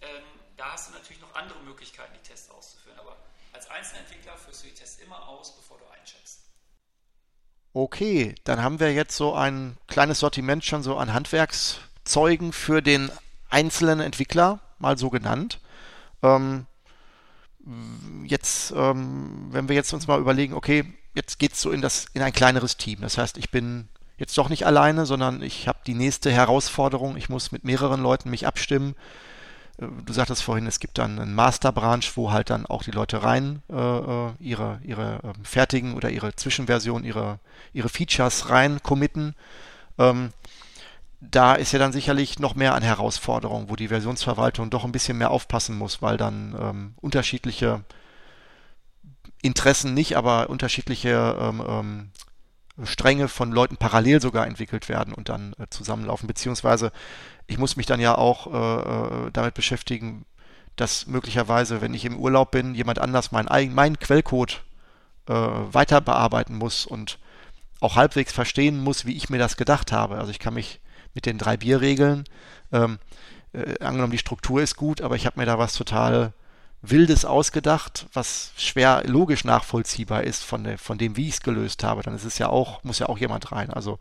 ähm, da hast du natürlich noch andere Möglichkeiten, die Tests auszuführen. Aber als Einzelentwickler führst du die Tests immer aus, bevor du eincheckst. Okay, dann haben wir jetzt so ein kleines Sortiment schon so an Handwerkszeugen für den einzelnen Entwickler, mal so genannt. Ähm, jetzt, ähm, wenn wir jetzt uns mal überlegen, okay, jetzt geht es so in das in ein kleineres Team. Das heißt, ich bin jetzt doch nicht alleine, sondern ich habe die nächste Herausforderung. Ich muss mit mehreren Leuten mich abstimmen. Äh, du sagtest vorhin, es gibt dann einen Master-Branch, wo halt dann auch die Leute rein äh, äh ihre, ihre äh, fertigen oder ihre Zwischenversion, ihre, ihre Features rein committen. Ähm, da ist ja dann sicherlich noch mehr an Herausforderungen, wo die Versionsverwaltung doch ein bisschen mehr aufpassen muss, weil dann ähm, unterschiedliche Interessen nicht, aber unterschiedliche ähm, ähm, Stränge von Leuten parallel sogar entwickelt werden und dann äh, zusammenlaufen. Beziehungsweise ich muss mich dann ja auch äh, äh, damit beschäftigen, dass möglicherweise, wenn ich im Urlaub bin, jemand anders meinen mein Quellcode äh, weiter bearbeiten muss und auch halbwegs verstehen muss, wie ich mir das gedacht habe. Also ich kann mich mit den drei Bierregeln. Ähm, äh, angenommen, die Struktur ist gut, aber ich habe mir da was total Wildes ausgedacht, was schwer logisch nachvollziehbar ist von, der, von dem, wie ich es gelöst habe, dann ist es ja auch, muss ja auch jemand rein. Also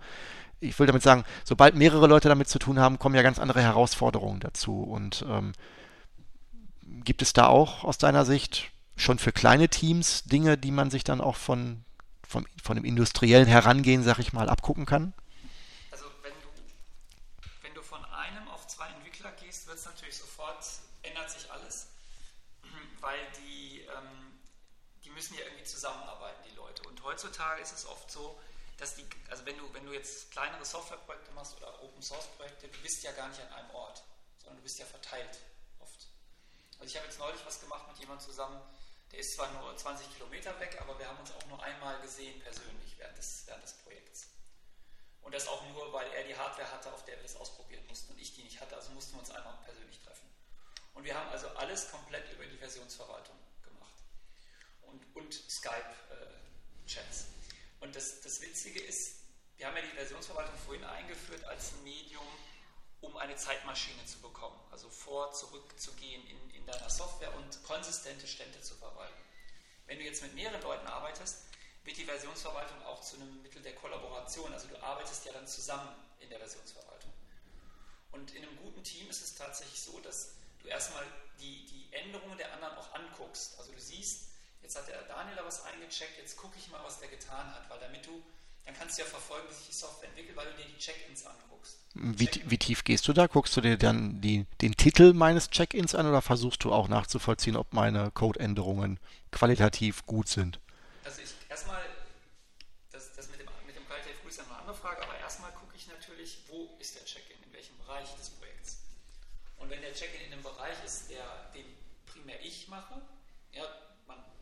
ich will damit sagen, sobald mehrere Leute damit zu tun haben, kommen ja ganz andere Herausforderungen dazu. Und ähm, gibt es da auch aus deiner Sicht schon für kleine Teams Dinge, die man sich dann auch von, von, von dem industriellen Herangehen, sag ich mal, abgucken kann? Heutzutage ist es oft so, dass die, also wenn du, wenn du jetzt kleinere Softwareprojekte machst oder Open Source Projekte, du bist ja gar nicht an einem Ort, sondern du bist ja verteilt oft. Also ich habe jetzt neulich was gemacht mit jemandem zusammen, der ist zwar nur 20 Kilometer weg, aber wir haben uns auch nur einmal gesehen persönlich während des, während des Projekts. Und das auch nur, weil er die Hardware hatte, auf der wir das ausprobieren mussten und ich die nicht hatte, also mussten wir uns einmal persönlich treffen. Und wir haben also alles komplett über die Versionsverwaltung gemacht. Und, und Skype äh, Chats. Und das, das Witzige ist, wir haben ja die Versionsverwaltung vorhin eingeführt als Medium, um eine Zeitmaschine zu bekommen. Also vor, zurück zu gehen in, in deiner Software und konsistente Stände zu verwalten. Wenn du jetzt mit mehreren Leuten arbeitest, wird die Versionsverwaltung auch zu einem Mittel der Kollaboration. Also du arbeitest ja dann zusammen in der Versionsverwaltung. Und in einem guten Team ist es tatsächlich so, dass du erstmal die, die Änderungen der anderen auch anguckst. Also du siehst, jetzt hat der Daniel da was eingecheckt, jetzt gucke ich mal, was der getan hat, weil damit du, dann kannst du ja verfolgen, wie sich die Software entwickelt, weil du dir die Check-ins anguckst. Wie, wie, tief gehst du da? Guckst du dir dann die, den Titel meines Check-ins an oder versuchst du auch nachzuvollziehen, ob meine Codeänderungen qualitativ gut sind? Also ich erstmal, das, das mit, dem, mit dem qualitativ gut ist eine andere Frage, aber erstmal gucke ich natürlich, wo ist der Check-in, in welchem Bereich des Projekts. Und wenn der Check-in in einem Bereich ist, der, den primär ich mache,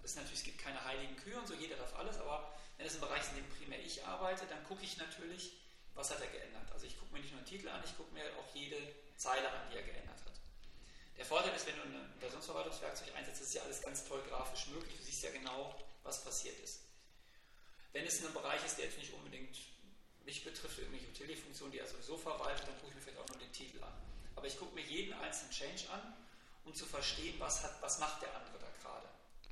ist natürlich, es gibt keine heiligen Kühe und so, jeder darf alles, aber wenn es ein Bereich ist, in dem primär ich arbeite, dann gucke ich natürlich, was hat er geändert. Also ich gucke mir nicht nur den Titel an, ich gucke mir auch jede Zeile an, die er geändert hat. Der Vorteil ist, wenn du ein Versionsverwaltungswerkzeug einsetzt, ist ja alles ganz toll grafisch möglich. Du siehst ja genau, was passiert ist. Wenn es in einem Bereich ist, der jetzt nicht unbedingt mich betrifft, irgendwelche Utility-Funktionen, die er sowieso verwaltet, dann gucke ich mir vielleicht auch nur den Titel an. Aber ich gucke mir jeden einzelnen Change an, um zu verstehen, was, hat, was macht der andere da gerade.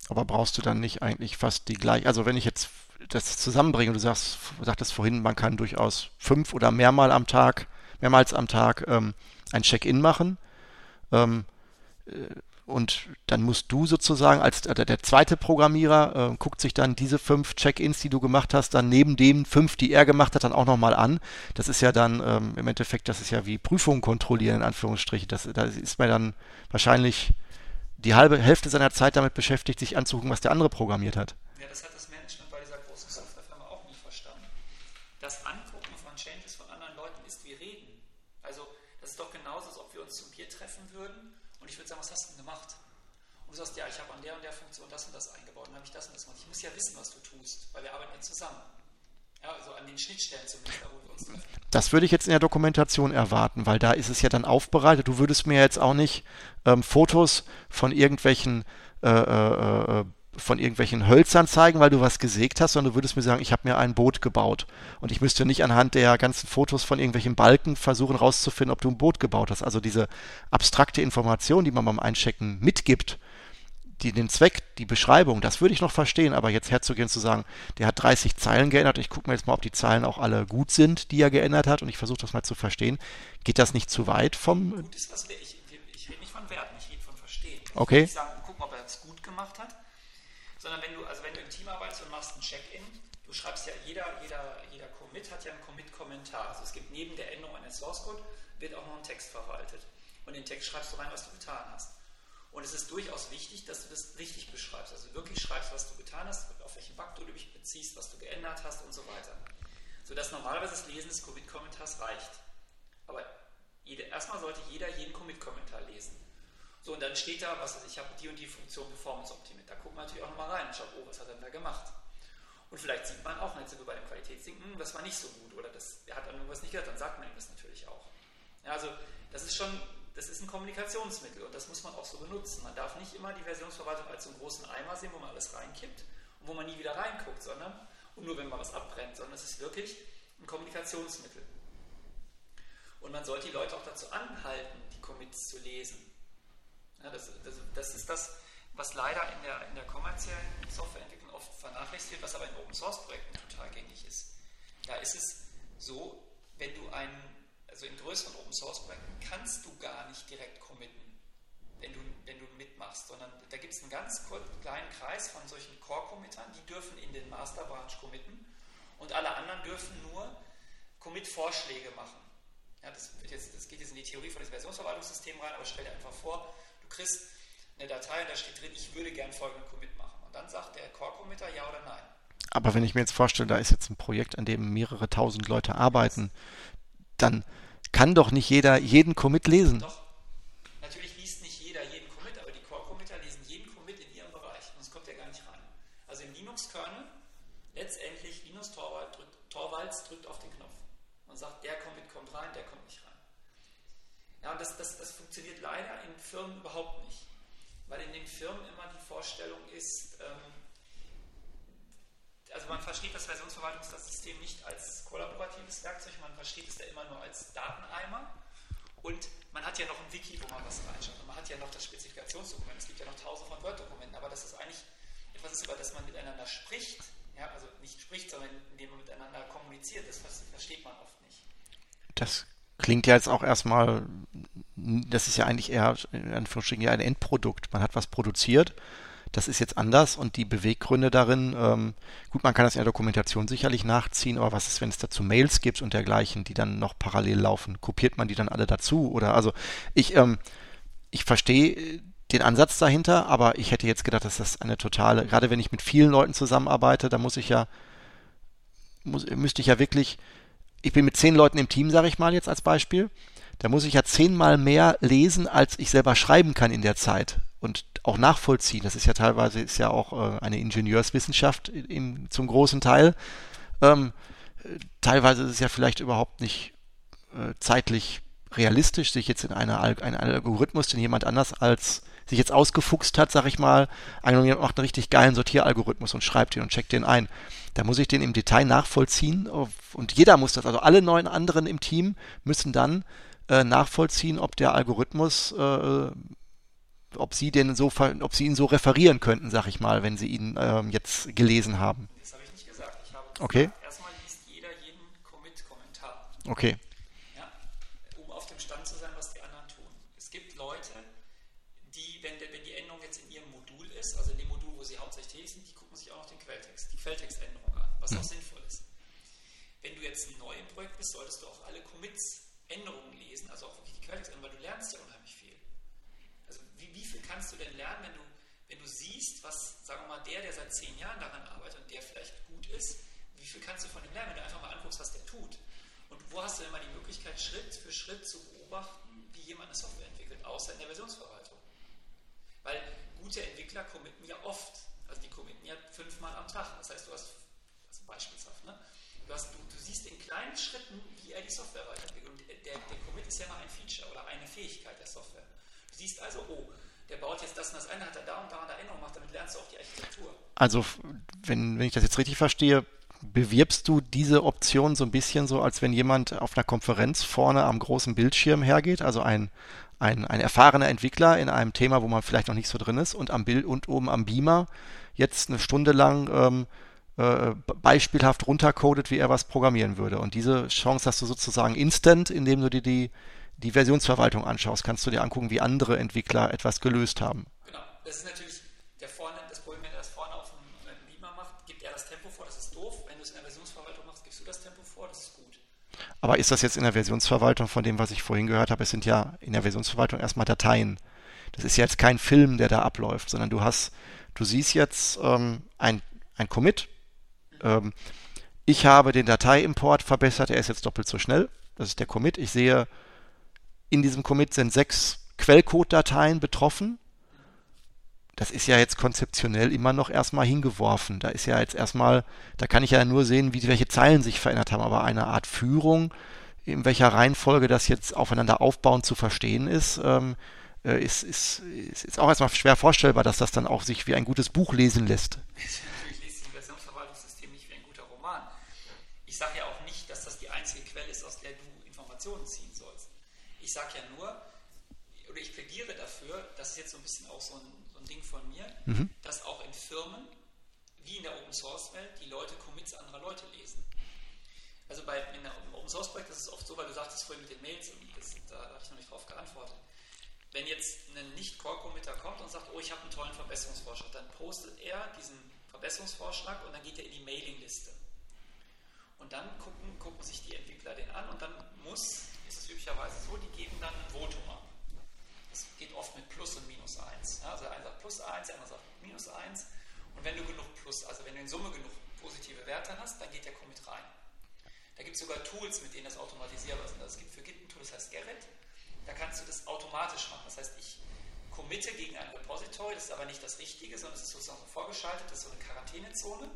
Aber brauchst du dann nicht eigentlich fast die gleiche, also wenn ich jetzt das zusammenbringe, du sagst, sagtest vorhin, man kann durchaus fünf oder mehrmal am Tag, mehrmals am Tag ähm, ein Check-in machen. Ähm, äh, und dann musst du sozusagen als äh, der zweite Programmierer äh, guckt sich dann diese fünf Check-ins, die du gemacht hast, dann neben den fünf, die er gemacht hat, dann auch nochmal an. Das ist ja dann ähm, im Endeffekt, das ist ja wie Prüfungen kontrollieren in Anführungsstrichen. Das, da ist man dann wahrscheinlich die halbe Hälfte seiner Zeit damit beschäftigt, sich anzugucken, was der andere programmiert hat. Ja, das hat das Management bei dieser großen Softwarefirma auch nie verstanden. Das Angucken von Changes von anderen Leuten ist wie Reden. Also das ist doch genauso, als ob wir uns zum Bier treffen würden und ich würde sagen, was hast du denn gemacht? Und du sagst, ja, ich habe an der und der Funktion das und das eingebaut und habe ich das und das gemacht. Ich muss ja wissen, was du tust, weil wir arbeiten ja zusammen. Ja, also an den Schnittstellen zumindest, da wo wir uns. Das würde ich jetzt in der Dokumentation erwarten, weil da ist es ja dann aufbereitet. Du würdest mir jetzt auch nicht ähm, Fotos von irgendwelchen äh, äh, äh, von irgendwelchen Hölzern zeigen, weil du was gesägt hast, sondern du würdest mir sagen, ich habe mir ein Boot gebaut. Und ich müsste nicht anhand der ganzen Fotos von irgendwelchen Balken versuchen rauszufinden, ob du ein Boot gebaut hast. Also diese abstrakte Information, die man beim Einchecken mitgibt, die, den Zweck, die Beschreibung, das würde ich noch verstehen, aber jetzt herzugehen zu sagen, der hat 30 Zeilen geändert, ich gucke mir jetzt mal, ob die Zeilen auch alle gut sind, die er geändert hat und ich versuche das mal zu verstehen. Geht das nicht zu weit vom... Gut ist, was ich, ich, ich rede nicht von Werten, ich rede von Verstehen. Okay. Ich sagen, gucken, ob er es gut gemacht hat, sondern wenn du, also wenn du im Team arbeitest und machst ein Check-in, du schreibst ja, jeder, jeder, jeder Commit hat ja einen Commit-Kommentar. Also es gibt neben der Änderung eines Source Code, wird auch noch ein Text verwaltet. Und in den Text schreibst du rein, was du getan hast. Und es ist durchaus wichtig, dass du das richtig beschreibst. Also wirklich schreibst, was du getan hast, auf welchen Bug du dich beziehst, was du geändert hast und so weiter. Sodass normalerweise das Lesen des Commit-Kommentars reicht. Aber jede, erstmal sollte jeder jeden Commit-Kommentar lesen. So, und dann steht da, was weiß ich, habe die und die Funktion Performance optimiert. Da gucken wir natürlich auch nochmal rein und schauen, oh, was hat er denn da gemacht? Und vielleicht sieht man auch, jetzt sind wir bei dem Qualitätsding, hm, das war nicht so gut oder das, er hat an irgendwas nicht gehört, dann sagt man ihm das natürlich auch. Ja, also das ist schon das ist ein Kommunikationsmittel und das muss man auch so benutzen. Man darf nicht immer die Versionsverwaltung als so einen großen Eimer sehen, wo man alles reinkippt und wo man nie wieder reinguckt, sondern und nur wenn man was abbrennt, sondern es ist wirklich ein Kommunikationsmittel. Und man sollte die Leute auch dazu anhalten, die Commits zu lesen. Ja, das, das, das, ist das, was leider in der, in der kommerziellen Softwareentwicklung oft vernachlässigt wird, was aber in Open Source Projekten total gängig ist. Da ist es so, wenn du einen also in größeren Open Source Projekten kannst du gar nicht direkt committen, wenn du, wenn du mitmachst, sondern da gibt es einen ganz kleinen Kreis von solchen Core-Committern, die dürfen in den Master Branch committen und alle anderen dürfen nur Commit-Vorschläge machen. Ja, das, jetzt, das, geht jetzt in die Theorie von dem Versionsverwaltungssystem rein, aber stell dir einfach vor, du kriegst eine Datei und da steht drin, ich würde gern folgenden Commit machen. Und dann sagt der Core-Committer ja oder nein. Aber wenn ich mir jetzt vorstelle, da ist jetzt ein Projekt, an dem mehrere tausend Leute arbeiten, dann kann doch nicht jeder jeden Commit lesen. Doch. Natürlich liest nicht jeder jeden Commit, aber die Core-Committer lesen jeden Commit in ihrem Bereich. Sonst kommt er gar nicht rein. Also im Linux-Kernel, letztendlich Linus Torvalds drückt auf den Knopf und sagt, der Commit kommt rein, der kommt nicht rein. Ja, und das, das, das funktioniert leider in Firmen überhaupt nicht. Weil in den Firmen immer die Vorstellung ist, ähm, also man versteht das Versionsverwaltungssystem nicht als kollaboratives Werkzeug, man versteht es da immer nur als Dateneimer. Und man hat ja noch ein Wiki, wo man was reinschaut. Und man hat ja noch das Spezifikationsdokument. Es gibt ja noch tausende von Word-Dokumenten, aber das ist eigentlich etwas, ist, über das man miteinander spricht. Ja, also nicht spricht, sondern indem man miteinander kommuniziert. Das versteht man oft nicht. Das klingt ja jetzt auch erstmal, das ist ja eigentlich eher in ein Endprodukt. Man hat was produziert das ist jetzt anders und die Beweggründe darin, ähm, gut, man kann das in der Dokumentation sicherlich nachziehen, aber was ist, wenn es dazu Mails gibt und dergleichen, die dann noch parallel laufen? Kopiert man die dann alle dazu? Oder also ich, ähm, ich verstehe den Ansatz dahinter, aber ich hätte jetzt gedacht, dass das eine totale, gerade wenn ich mit vielen Leuten zusammenarbeite, da muss ich ja, muss, müsste ich ja wirklich, ich bin mit zehn Leuten im Team, sage ich mal jetzt als Beispiel, da muss ich ja zehnmal mehr lesen, als ich selber schreiben kann in der Zeit und auch nachvollziehen. Das ist ja teilweise ist ja auch äh, eine Ingenieurswissenschaft in, zum großen Teil. Ähm, teilweise ist es ja vielleicht überhaupt nicht äh, zeitlich realistisch, sich jetzt in eine, einen Algorithmus, den jemand anders als sich jetzt ausgefuchst hat, sag ich mal, jemand macht einen richtig geilen Sortieralgorithmus und schreibt den und checkt den ein. Da muss ich den im Detail nachvollziehen und jeder muss das, also alle neun anderen im Team müssen dann äh, nachvollziehen, ob der Algorithmus äh, ob sie den so, ob sie ihn so referieren könnten, sag ich mal, wenn sie ihn ähm, jetzt gelesen haben. Das habe ich nicht gesagt. Ich habe gesagt, okay. erstmal liest jeder jeden Commit-Kommentar. Okay. Ja, um auf dem Stand zu sein, was die anderen tun. Es gibt Leute, die, wenn, der, wenn die Änderung jetzt in ihrem Modul ist, also in dem Modul, wo sie hauptsächlich tätig sind, die gucken sich auch noch den Quelltext, die Quelltextänderung an, was mhm. auch sinnvoll ist. Wenn du jetzt neu im Projekt bist, solltest du auch alle Commits Änderungen lesen, also auch wirklich die Quelltextänderung, weil du lernst ja unheimlich kannst du denn lernen, wenn du, wenn du siehst, was, sagen wir mal, der, der seit zehn Jahren daran arbeitet und der vielleicht gut ist, wie viel kannst du von ihm lernen, wenn du einfach mal anguckst, was der tut? Und wo hast du denn mal die Möglichkeit, Schritt für Schritt zu beobachten, wie jemand eine Software entwickelt, außer in der Versionsverwaltung? Weil gute Entwickler committen ja oft, also die committen ja fünfmal am Tag. Das heißt, du hast, also beispielshaft, ne? du, hast, du, du siehst in kleinen Schritten, wie er die Software weiterentwickelt. Und der, der Commit ist ja mal ein Feature oder eine Fähigkeit der Software. Du siehst also, oh, der baut jetzt das und das ein, hat er da und da eine Erinnerung gemacht, damit lernst du auch die Architektur. Also, wenn, wenn ich das jetzt richtig verstehe, bewirbst du diese Option so ein bisschen so, als wenn jemand auf einer Konferenz vorne am großen Bildschirm hergeht, also ein, ein, ein erfahrener Entwickler in einem Thema, wo man vielleicht noch nicht so drin ist und am Bild und oben am Beamer jetzt eine Stunde lang ähm, äh, beispielhaft runtercodet, wie er was programmieren würde. Und diese Chance hast du sozusagen instant, indem du dir die die Versionsverwaltung anschaust, kannst du dir angucken, wie andere Entwickler etwas gelöst haben. Genau, das ist natürlich der vorne, das Problem, wenn er das vorne auf dem Beamer macht, gibt er das Tempo vor, das ist doof. Wenn du es in der Versionsverwaltung machst, gibst du das Tempo vor, das ist gut. Aber ist das jetzt in der Versionsverwaltung von dem, was ich vorhin gehört habe? Es sind ja in der Versionsverwaltung erstmal Dateien. Das ist jetzt kein Film, der da abläuft, sondern du hast, du siehst jetzt ähm, ein, ein Commit. Ähm, ich habe den Dateiimport verbessert, er ist jetzt doppelt so schnell. Das ist der Commit. Ich sehe, in diesem Commit sind sechs Quellcode-Dateien betroffen. Das ist ja jetzt konzeptionell immer noch erstmal hingeworfen. Da ist ja jetzt erstmal, da kann ich ja nur sehen, wie welche Zeilen sich verändert haben, aber eine Art Führung, in welcher Reihenfolge das jetzt aufeinander aufbauend zu verstehen ist, ähm, äh, ist, ist, ist, ist auch erstmal schwer vorstellbar, dass das dann auch sich wie ein gutes Buch lesen lässt. Natürlich liest ein Versionsverwaltungssystem nicht wie ein guter Roman. Ich sage ja auch nicht, dass das die einzige Quelle ist, aus der du Informationen ziehen sollst. Ich sage ja nur, oder ich plädiere dafür, das ist jetzt so ein bisschen auch so ein, so ein Ding von mir, mhm. dass auch in Firmen, wie in der Open Source Welt, die Leute Commits anderer Leute lesen. Also bei in der Open Source Projekt ist es oft so, weil du sagtest vorhin mit den Mails, und das, da habe ich noch nicht drauf geantwortet wenn jetzt ein Nicht-Core-Committer kommt und sagt, oh, ich habe einen tollen Verbesserungsvorschlag, dann postet er diesen Verbesserungsvorschlag und dann geht er in die Mailingliste. Und dann gucken, gucken sich die Entwickler den an und dann muss, ist es üblicherweise so, die geben dann ein Votum ab. Das geht oft mit Plus und Minus 1. Ja, also einer sagt Plus 1, der andere sagt Minus 1. Und wenn du genug Plus, also wenn du in Summe genug positive Werte hast, dann geht der Commit rein. Da gibt es sogar Tools, mit denen das automatisierbar ist. Also es gibt für Git ein Tool, das heißt Gerrit da kannst du das automatisch machen. Das heißt, ich committe gegen ein Repository, das ist aber nicht das Richtige, sondern es ist sozusagen vorgeschaltet, das ist so eine Quarantänezone.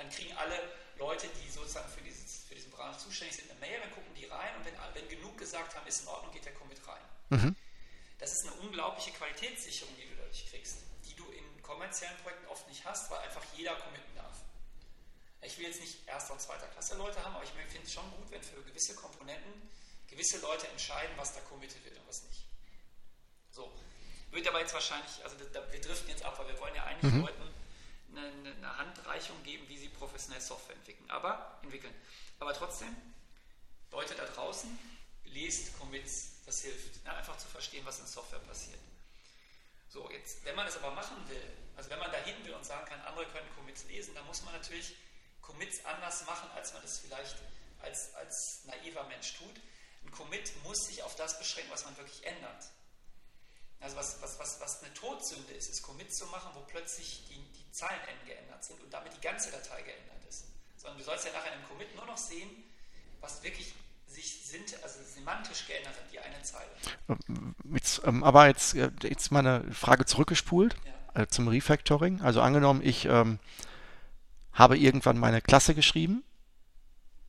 Dann kriegen alle Leute, die sozusagen für, dieses, für diesen Branch zuständig sind, eine Mail, dann gucken die rein und wenn, wenn genug gesagt haben, ist in Ordnung, geht der Commit rein. Mhm. Das ist eine unglaubliche Qualitätssicherung, die du dadurch kriegst, die du in kommerziellen Projekten oft nicht hast, weil einfach jeder committen darf. Ich will jetzt nicht erster und zweiter Klasse Leute haben, aber ich finde es schon gut, wenn für gewisse Komponenten gewisse Leute entscheiden, was da committed wird und was nicht. So. Wird aber jetzt wahrscheinlich, also wir driften jetzt ab, weil wir wollen ja eigentlich mhm. Leuten eine, eine, Handreichung geben, wie sie professionell Software entwickeln. Aber entwickeln. Aber trotzdem, Leute da draußen, lest Commits, das hilft. Ja, einfach zu verstehen, was in Software passiert. So, jetzt, wenn man das aber machen will, also wenn man da hin will und sagen kann, andere können Commits lesen, dann muss man natürlich Commits anders machen, als man das vielleicht als, als naiver Mensch tut. Ein Commit muss sich auf das beschränken, was man wirklich ändert. Also was, was, was, was eine Todsünde ist, ist Commit zu machen, wo plötzlich die, die Zeilenenden geändert sind und damit die ganze Datei geändert ist. Sondern du sollst ja nachher in einem Commit nur noch sehen, was wirklich sich sind, also semantisch geändert hat, die eine Zeile. Jetzt, ähm, aber jetzt, äh, jetzt mal eine Frage zurückgespult ja. äh, zum Refactoring. Also angenommen, ich ähm, habe irgendwann meine Klasse geschrieben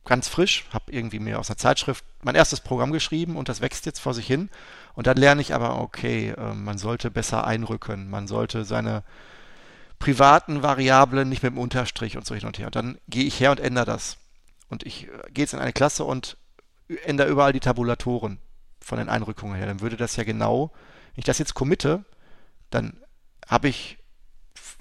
ganz frisch, habe irgendwie mir aus einer Zeitschrift mein erstes Programm geschrieben und das wächst jetzt vor sich hin. Und dann lerne ich aber, okay, äh, man sollte besser einrücken, man sollte seine privaten Variablen nicht mit dem Unterstrich und so hin und her. Und dann gehe ich her und ändere das. Und ich äh, gehe jetzt in eine Klasse und ändere überall die Tabulatoren von den Einrückungen her. Dann würde das ja genau, wenn ich das jetzt committe, dann habe ich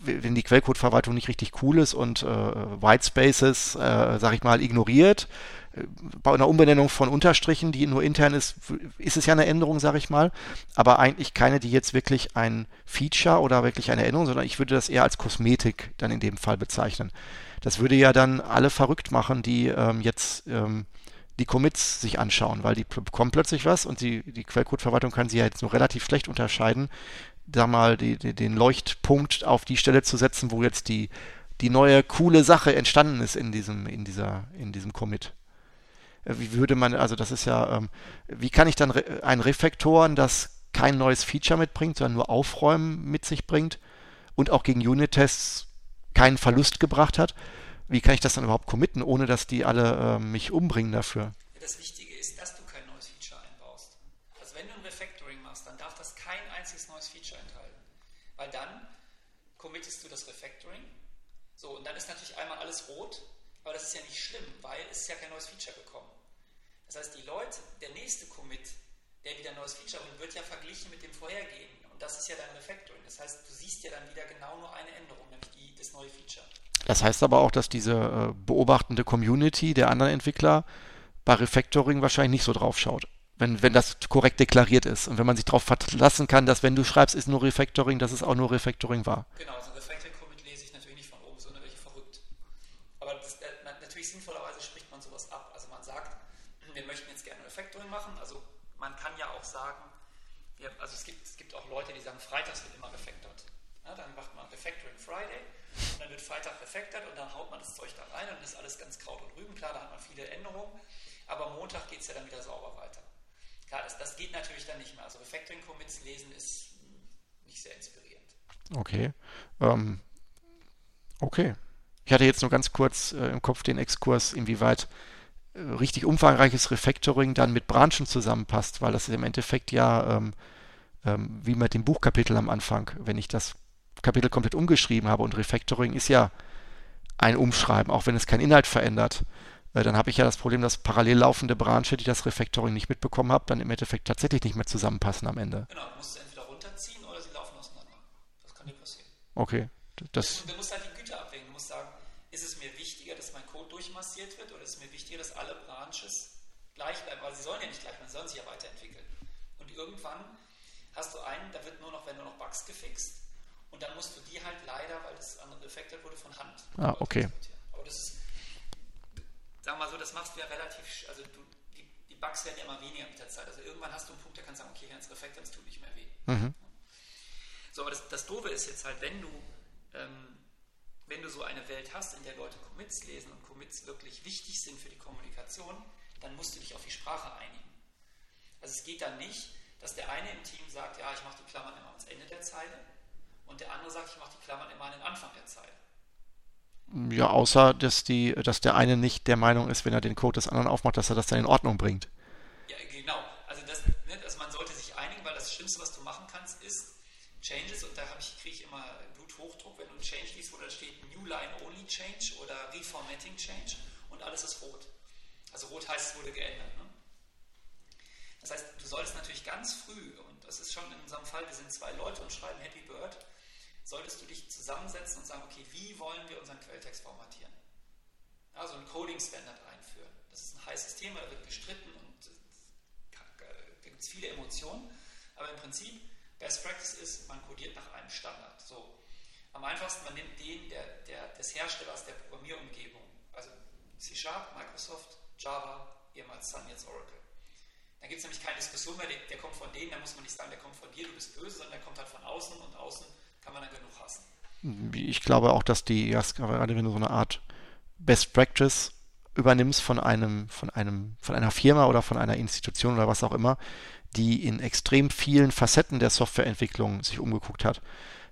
wenn die Quellcode-Verwaltung nicht richtig cool ist und äh, Whitespaces, äh, sag ich mal, ignoriert, äh, bei einer Umbenennung von Unterstrichen, die nur intern ist, ist es ja eine Änderung, sag ich mal, aber eigentlich keine, die jetzt wirklich ein Feature oder wirklich eine Änderung, sondern ich würde das eher als Kosmetik dann in dem Fall bezeichnen. Das würde ja dann alle verrückt machen, die ähm, jetzt ähm, die Commits sich anschauen, weil die bekommen plötzlich was und die, die Quellcode-Verwaltung kann sie ja jetzt nur relativ schlecht unterscheiden, da mal die, die, den Leuchtpunkt auf die Stelle zu setzen, wo jetzt die, die neue coole Sache entstanden ist in diesem, in dieser, in diesem Commit. Äh, wie würde man, also das ist ja, ähm, wie kann ich dann re ein Refaktoren, das kein neues Feature mitbringt, sondern nur Aufräumen mit sich bringt und auch gegen Unit-Tests keinen Verlust gebracht hat, wie kann ich das dann überhaupt committen, ohne dass die alle äh, mich umbringen dafür? Das Wichtige ist, dass du kein neues Feature einbaust. Also wenn du ein Refactoring machst, dann darf das kein einziges neues Feature enthalten. Dann committest du das Refactoring. So, und dann ist natürlich einmal alles rot, aber das ist ja nicht schlimm, weil es ist ja kein neues Feature gekommen. Das heißt, die Leute, der nächste Commit, der wieder ein neues Feature bringt, wird ja verglichen mit dem vorhergehenden. Und das ist ja dein Refactoring. Das heißt, du siehst ja dann wieder genau nur eine Änderung, nämlich die, das neue Feature. Das heißt aber auch, dass diese äh, beobachtende Community der anderen Entwickler bei Refactoring wahrscheinlich nicht so drauf schaut. Wenn, wenn das korrekt deklariert ist und wenn man sich darauf verlassen kann, dass wenn du schreibst, ist nur Refactoring, dass es auch nur Refactoring war. Genau, also Refactoring-Commit lese ich natürlich nicht von oben, sondern welche verrückt. Aber das, äh, natürlich sinnvollerweise spricht man sowas ab. *clears throat* wir möchten jetzt gerne Refactoring machen. Also man kann ja auch sagen, wir, also es gibt, es gibt auch Leute, die sagen, freitags wird immer refactored. Ja, dann macht man Refactoring Friday und dann wird Freitag refactored und dann haut man das Zeug da rein und dann ist alles ganz Kraut und Rüben. Klar, da hat man viele Änderungen, aber Montag geht es ja dann wieder sauber weiter. Klar, das, das geht natürlich dann nicht mehr. Also Refactoring-Commits lesen ist nicht sehr inspirierend. Okay. Ähm, okay. Ich hatte jetzt nur ganz kurz äh, im Kopf den Exkurs, inwieweit äh, richtig umfangreiches Refactoring dann mit Branchen zusammenpasst, weil das im Endeffekt ja ähm, ähm, wie mit dem Buchkapitel am Anfang, wenn ich das Kapitel komplett umgeschrieben habe und Refactoring ist ja ein Umschreiben, auch wenn es keinen Inhalt verändert, äh, dann habe ich ja das Problem, dass parallel laufende Branche, die das Refactoring nicht mitbekommen haben, dann im Endeffekt tatsächlich nicht mehr zusammenpassen am Ende. Genau, du musst es entweder runterziehen oder sie laufen auseinander. Das kann dir passieren. Okay. Das, du, du musst halt die Güte abwägen. Du musst sagen, ist es mir wichtiger, dass mein Code durchmassiert wird oder ist es mir wichtiger, dass alle Branches gleich bleiben? Weil sie sollen ja nicht gleich bleiben, sie sollen sich ja weiterentwickeln. Und irgendwann hast du einen, da wird nur noch, wenn nur noch Bugs gefixt und dann musst du die halt leider, weil das andere refactored wurde, von Hand. Ah, okay. Aber das ist, sagen wir mal so, das machst du ja relativ, also du, die, die, Bugs werden ja immer weniger mit der Zeit. Also irgendwann hast du einen Punkt, da kannst du sagen, okay, ganz refactored, das tut nicht mehr weh. Mhm. So, aber das, das Doofe ist jetzt halt, wenn du, ähm, wenn du so eine Welt hast, in der Leute Commits lesen und Commits wirklich wichtig sind für die Kommunikation, dann musst du dich auf die Sprache einigen. Also es geht dann nicht, dass der eine im Team sagt, ja, ich mache die Klammern immer ans Ende der Zeile und der andere sagt, ich mache die Klammern immer an den Anfang der Zeile. Ja, außer dass, die, dass der eine nicht der Meinung ist, wenn er den Code des anderen aufmacht, dass er das dann in Ordnung bringt. Ja, genau. Also, das, ne, also man sollte sich einigen, weil das Schlimmste, was du machen kannst, ist Changes und da kriege ich immer Bluthochdruck, wenn du ein Change liest, wo da steht New Line Only Change oder Reformatting Change und alles ist rot. Also rot heißt, es wurde geändert. Ne? Das heißt, du solltest natürlich ganz früh, und das ist schon in unserem Fall, wir sind zwei Leute und schreiben Happy Bird, solltest du dich zusammensetzen und sagen, okay, wie wollen wir unseren Quelltext formatieren? Also ein Coding-Standard einführen. Das ist ein heißes Thema, da wird gestritten und da gibt es viele Emotionen. Aber im Prinzip, Best Practice ist, man codiert nach einem Standard. So. Am einfachsten, man nimmt den der, der, des Herstellers der Programmierumgebung. Also C Sharp, Microsoft, Java, ehemals Sun, jetzt Oracle. Dann gibt es nämlich keine Diskussion mehr, der, der, kommt von denen, da muss man nicht sagen, der kommt von dir, du bist böse, sondern der kommt halt von außen und außen kann man dann genug hassen. Ich glaube auch, dass die, ja, gerade wenn du so eine Art Best Practice übernimmst von einem, von einem, von einer Firma oder von einer Institution oder was auch immer, die in extrem vielen Facetten der Softwareentwicklung sich umgeguckt hat,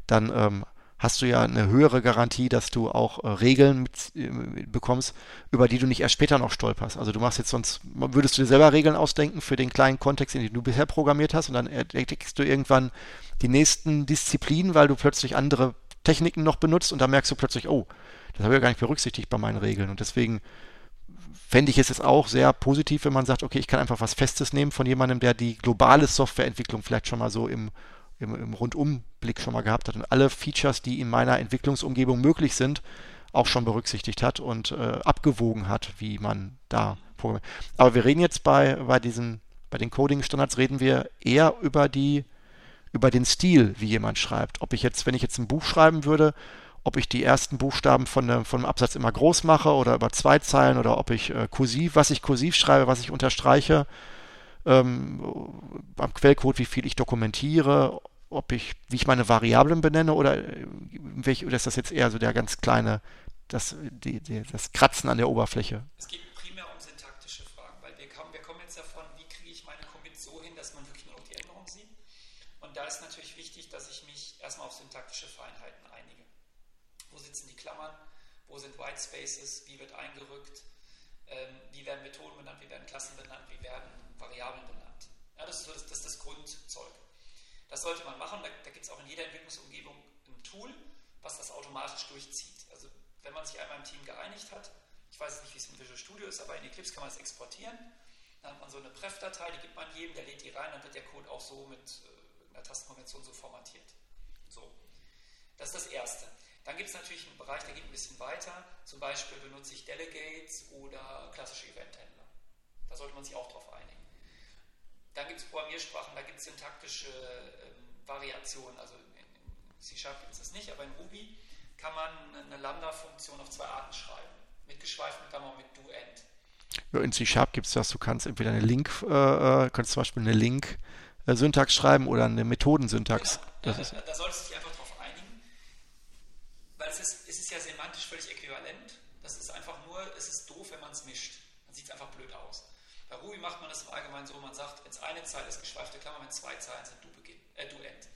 dann ähm, hast du ja eine höhere Garantie, dass du auch äh, Regeln mit, äh, bekommst, über die du nicht erst später noch stolperst. Also du machst jetzt sonst, würdest du dir selber Regeln ausdenken für den kleinen Kontext, in den du bisher programmiert hast und dann entdeckst du irgendwann die nächsten Disziplinen, weil du plötzlich andere Techniken noch benutzt und da merkst du plötzlich, oh, das habe ich ja gar nicht berücksichtigt bei meinen Regeln und deswegen fände ich es jetzt auch sehr positiv, wenn man sagt, okay, ich kann einfach was Festes nehmen von jemandem, der die globale Softwareentwicklung vielleicht schon mal so im im, im Rundumblick schon mal gehabt hat und alle Features, die in meiner Entwicklungsumgebung möglich sind, auch schon berücksichtigt hat und äh, abgewogen hat, wie man da programmiert. Aber wir reden jetzt bei, bei diesen, bei den Coding-Standards reden wir eher über die, über den Stil, wie jemand schreibt. Ob ich jetzt, wenn ich jetzt ein Buch schreiben würde, ob ich die ersten Buchstaben von, der, von dem Absatz immer groß mache oder über zwei Zeilen oder ob ich äh, kursiv, was ich kursiv schreibe, was ich unterstreiche, ähm, am Quellcode, wie viel ich dokumentiere, ob ich, wie ich meine Variablen benenne oder, äh, welch, oder ist das jetzt eher so der ganz kleine, das, die, die, das Kratzen an der Oberfläche? Es geht primär um syntaktische Fragen, weil wir kommen, wir kommen jetzt davon, wie kriege ich meine Commits so hin, dass man wirklich nur noch die Änderung sieht. Und da ist natürlich wichtig, dass ich mich erstmal auf syntaktische Feinheiten einige. Wo sitzen die Klammern? Wo sind White Spaces? Wie wird eingerückt? Ähm, wie werden Methoden benannt? Wie werden Klassen benannt? Wie werden Variablen benannt? Ja, das ist so das, das, das Grundzeug. Das sollte man machen. Da, da gibt es auch in jeder Entwicklungsumgebung ein Tool, was das automatisch durchzieht. Also wenn man sich einmal im Team geeinigt hat, ich weiß nicht, wie es in Visual Studio ist, aber in Eclipse kann man es exportieren. Dann hat man so eine Pref-Datei, die gibt man jedem, der lädt die rein, dann wird der Code auch so mit äh, einer Tastenkonvention so formatiert. So, das ist das Erste. Dann gibt es natürlich einen Bereich, der geht ein bisschen weiter. Zum Beispiel benutze ich Delegates oder klassische Eventhändler. Da sollte man sich auch drauf einigen. Dann gibt es Programmiersprachen, da gibt es syntaktische ähm, Variationen. Also in, in C-Sharp gibt es das nicht, aber in Ruby kann man eine Lambda-Funktion auf zwei Arten schreiben. Mit geschweiftem Gamma und mit Do-End. Ja, in C-Sharp gibt es das, du kannst entweder eine Link, äh, äh kannst zum Beispiel eine Link-Syntax schreiben oder eine Methodensyntax. Genau. Da, da, da solltest du dich einfach drauf einigen, weil es ist, es ist ja semantisch völlig äquivalent. Das ist einfach nur, es ist doof, wenn man es mischt. Dann sieht es einfach blöd aus. Ruby macht man das im Allgemeinen so, man sagt, wenn es eine Zeile ist, geschweifte Klammer, wenn zwei Zeilen sind, du beginn, äh, du end.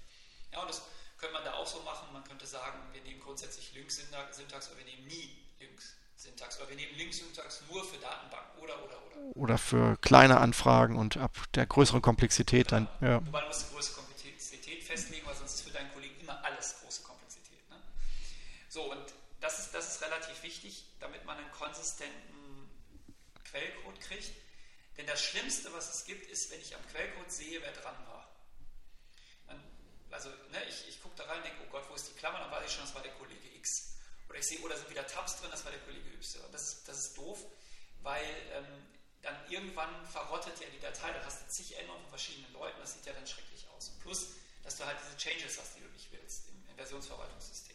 Ja, und das könnte man da auch so machen. Man könnte sagen, wir nehmen grundsätzlich Link-Syntax oder wir nehmen nie Link-Syntax oder wir nehmen Link-Syntax nur für Datenbanken oder, oder, oder. Oder für kleine Anfragen und ab der größeren Komplexität genau. dann. Ja. Wobei du musst die größere Komplexität festlegen, weil sonst ist für deinen Kollegen immer alles große Komplexität. Ne? So, und das ist, das ist relativ wichtig, damit man einen konsistenten Quellcode kriegt. Denn das Schlimmste, was es gibt, ist, wenn ich am Quellcode sehe, wer dran war. Also ne, ich, ich gucke da rein und denke, oh Gott, wo ist die Klammer? Dann weiß ich schon, das war der Kollege X. Oder ich sehe, oh, da sind wieder Tabs drin, das war der Kollege Y. Das, das ist doof, weil ähm, dann irgendwann verrottet ja die Datei, dann hast du zig Änderungen von verschiedenen Leuten, das sieht ja dann schrecklich aus. Plus, dass du halt diese Changes hast, die du nicht willst im, im Versionsverwaltungssystem.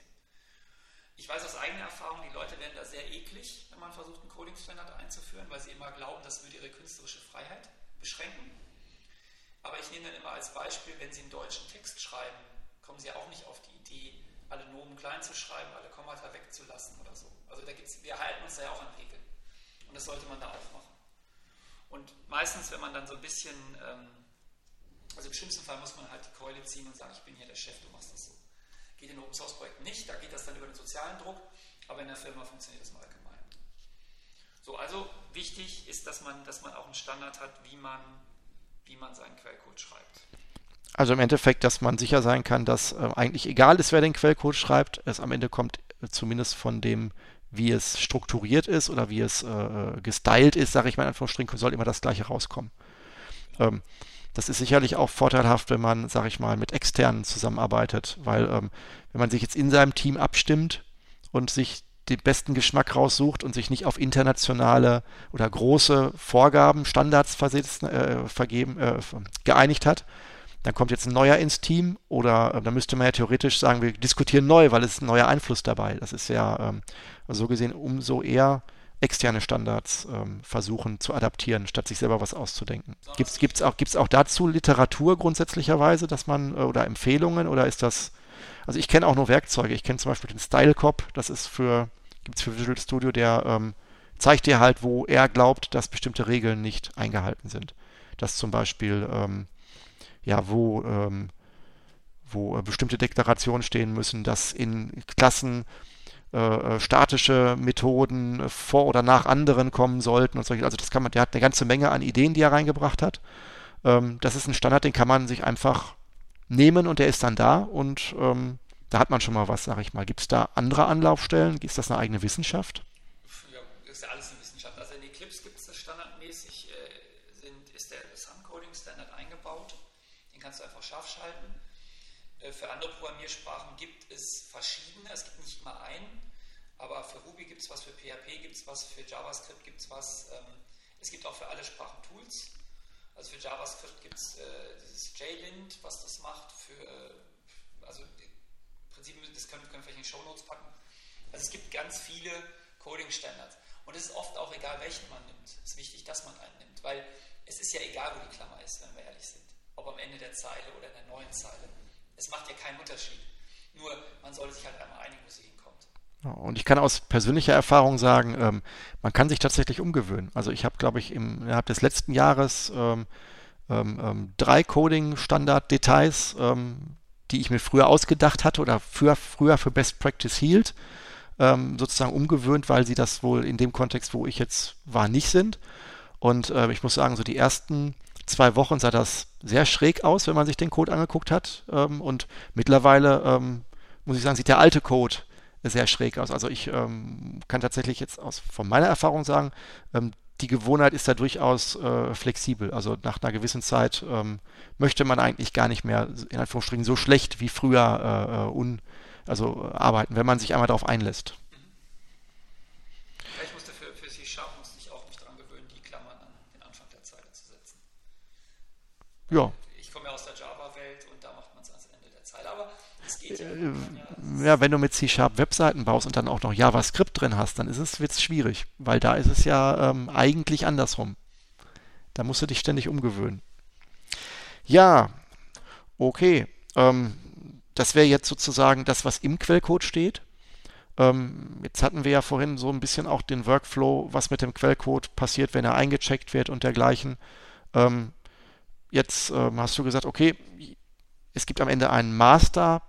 Ich weiß aus eigener Erfahrung, die Leute werden da sehr eklig, wenn man versucht, einen Coding-Standard einzuführen, weil sie immer glauben, das würde ihre künstlerische Freiheit beschränken. Aber ich nehme dann immer als Beispiel, wenn Sie einen deutschen Text schreiben, kommen Sie auch nicht auf die Idee, alle Nomen klein zu schreiben, alle Kommata wegzulassen oder so. Also da gibt's, wir halten uns da ja auch an Regeln. Und das sollte man da auch machen. Und meistens, wenn man dann so ein bisschen, ähm, also im schlimmsten Fall muss man halt die Keule ziehen und sagen, ich bin hier der Chef, du machst das so. Geht in Open Source Projekten nicht, da geht das dann über den sozialen Druck, aber in der Firma funktioniert das mal allgemein. So, also wichtig ist, dass man, dass man auch einen Standard hat, wie man wie man seinen Quellcode schreibt. Also im Endeffekt, dass man sicher sein kann, dass äh, eigentlich egal ist, wer den Quellcode schreibt, es am Ende kommt äh, zumindest von dem, wie es strukturiert ist oder wie es äh, gestylt ist, sage ich mal in Anführungsstrichen, soll immer das gleiche rauskommen. Ähm, das ist sicherlich auch vorteilhaft, wenn man, sage ich mal, mit externen zusammenarbeitet, weil ähm, wenn man sich jetzt in seinem Team abstimmt und sich den besten Geschmack raussucht und sich nicht auf internationale oder große Vorgaben, Standards äh, vergeben, äh, geeinigt hat. Dann kommt jetzt ein neuer ins Team oder äh, dann müsste man ja theoretisch sagen, wir diskutieren neu, weil es ein neuer Einfluss dabei. Das ist ja ähm, so gesehen umso eher externe Standards ähm, versuchen zu adaptieren, statt sich selber was auszudenken. Gibt es auch, gibt's auch dazu Literatur grundsätzlicherweise, dass man äh, oder Empfehlungen oder ist das also ich kenne auch nur Werkzeuge. Ich kenne zum Beispiel den Style Cop, das ist für gibt es für Visual Studio, der ähm, zeigt dir halt, wo er glaubt, dass bestimmte Regeln nicht eingehalten sind. Dass zum Beispiel, ähm, ja, wo, ähm, wo äh, bestimmte Deklarationen stehen müssen, dass in Klassen äh, äh statische Methoden vor oder nach anderen kommen sollten und solche. Also das kann man, der hat eine ganze Menge an Ideen, die er reingebracht hat. Ähm, das ist ein Standard, den kann man sich einfach nehmen und der ist dann da und ähm, da hat man schon mal was, sag ich mal. Gibt es da andere Anlaufstellen? Ist das eine eigene Wissenschaft? Ja, ist ja alles eine Wissenschaft. Also in Eclipse gibt es das standardmäßig, äh, sind, ist der Sun-Coding-Standard eingebaut. Den kannst du einfach scharf schalten. Äh, für andere Programmiersprachen gibt es verschiedene. Es gibt nicht immer einen. Aber für Ruby gibt es was, für PHP gibt es was, für JavaScript gibt es was. Ähm, es gibt auch für alle Sprachen Tools. Also für JavaScript gibt es äh, dieses JLint, was das macht. Für, äh, also Prinzip, das können, können wir vielleicht in Show Notes packen. Also es gibt ganz viele Coding-Standards. Und es ist oft auch egal, welchen man nimmt. Es ist wichtig, dass man einen nimmt, weil es ist ja egal, wo die Klammer ist, wenn wir ehrlich sind. Ob am Ende der Zeile oder in der neuen Zeile. Es macht ja keinen Unterschied. Nur, man sollte sich halt einmal einigen, wo sie. Und ich kann aus persönlicher Erfahrung sagen, ähm, man kann sich tatsächlich umgewöhnen. Also ich habe, glaube ich, im, innerhalb des letzten Jahres ähm, ähm, ähm drei Coding-Standard-Details ähm, die ich mir früher ausgedacht hatte oder für, früher für Best Practice hielt, ähm, sozusagen umgewöhnt, weil sie das wohl in dem Kontext, wo ich jetzt war, nicht sind. Und äh, ich muss sagen, so die ersten zwei Wochen sah das sehr schräg aus, wenn man sich den Code angeguckt hat. Und mittlerweile, muss ich sagen, sieht der alte Code sehr schräg aus. Also ich ähm, kann tatsächlich jetzt aus, von meiner Erfahrung sagen, ähm, die Gewohnheit ist da durchaus äh, flexibel. Also nach einer gewissen Zeit ähm, möchte man eigentlich gar nicht mehr in Anführungsstrichen so schlecht wie früher äh, äh un, also arbeiten, wenn man sich einmal darauf einlässt. Ich musste für, für C Sharp musste ich auch mich daran gewöhnen, die Klammern an den Anfang der Zeile zu setzen. Ja. Ich komme ja aus der Java-Welt und da macht man es ans Ende der Zeile. Aber äh, ja, wenn du mit C-Sharp Webseiten baust und dann auch noch JavaScript drin hast, dann ist es wird's schwierig, weil da ist es ja ähm, eigentlich andersrum. Da musst du dich ständig umgewöhnen. Ja, okay. Ähm, das wäre jetzt sozusagen das, was im Quellcode steht. Ähm, jetzt hatten wir ja vorhin so ein bisschen auch den Workflow, was mit dem Quellcode passiert, wenn er eingecheckt wird und dergleichen. Ähm, jetzt ähm, hast du gesagt, okay, es gibt am Ende einen Master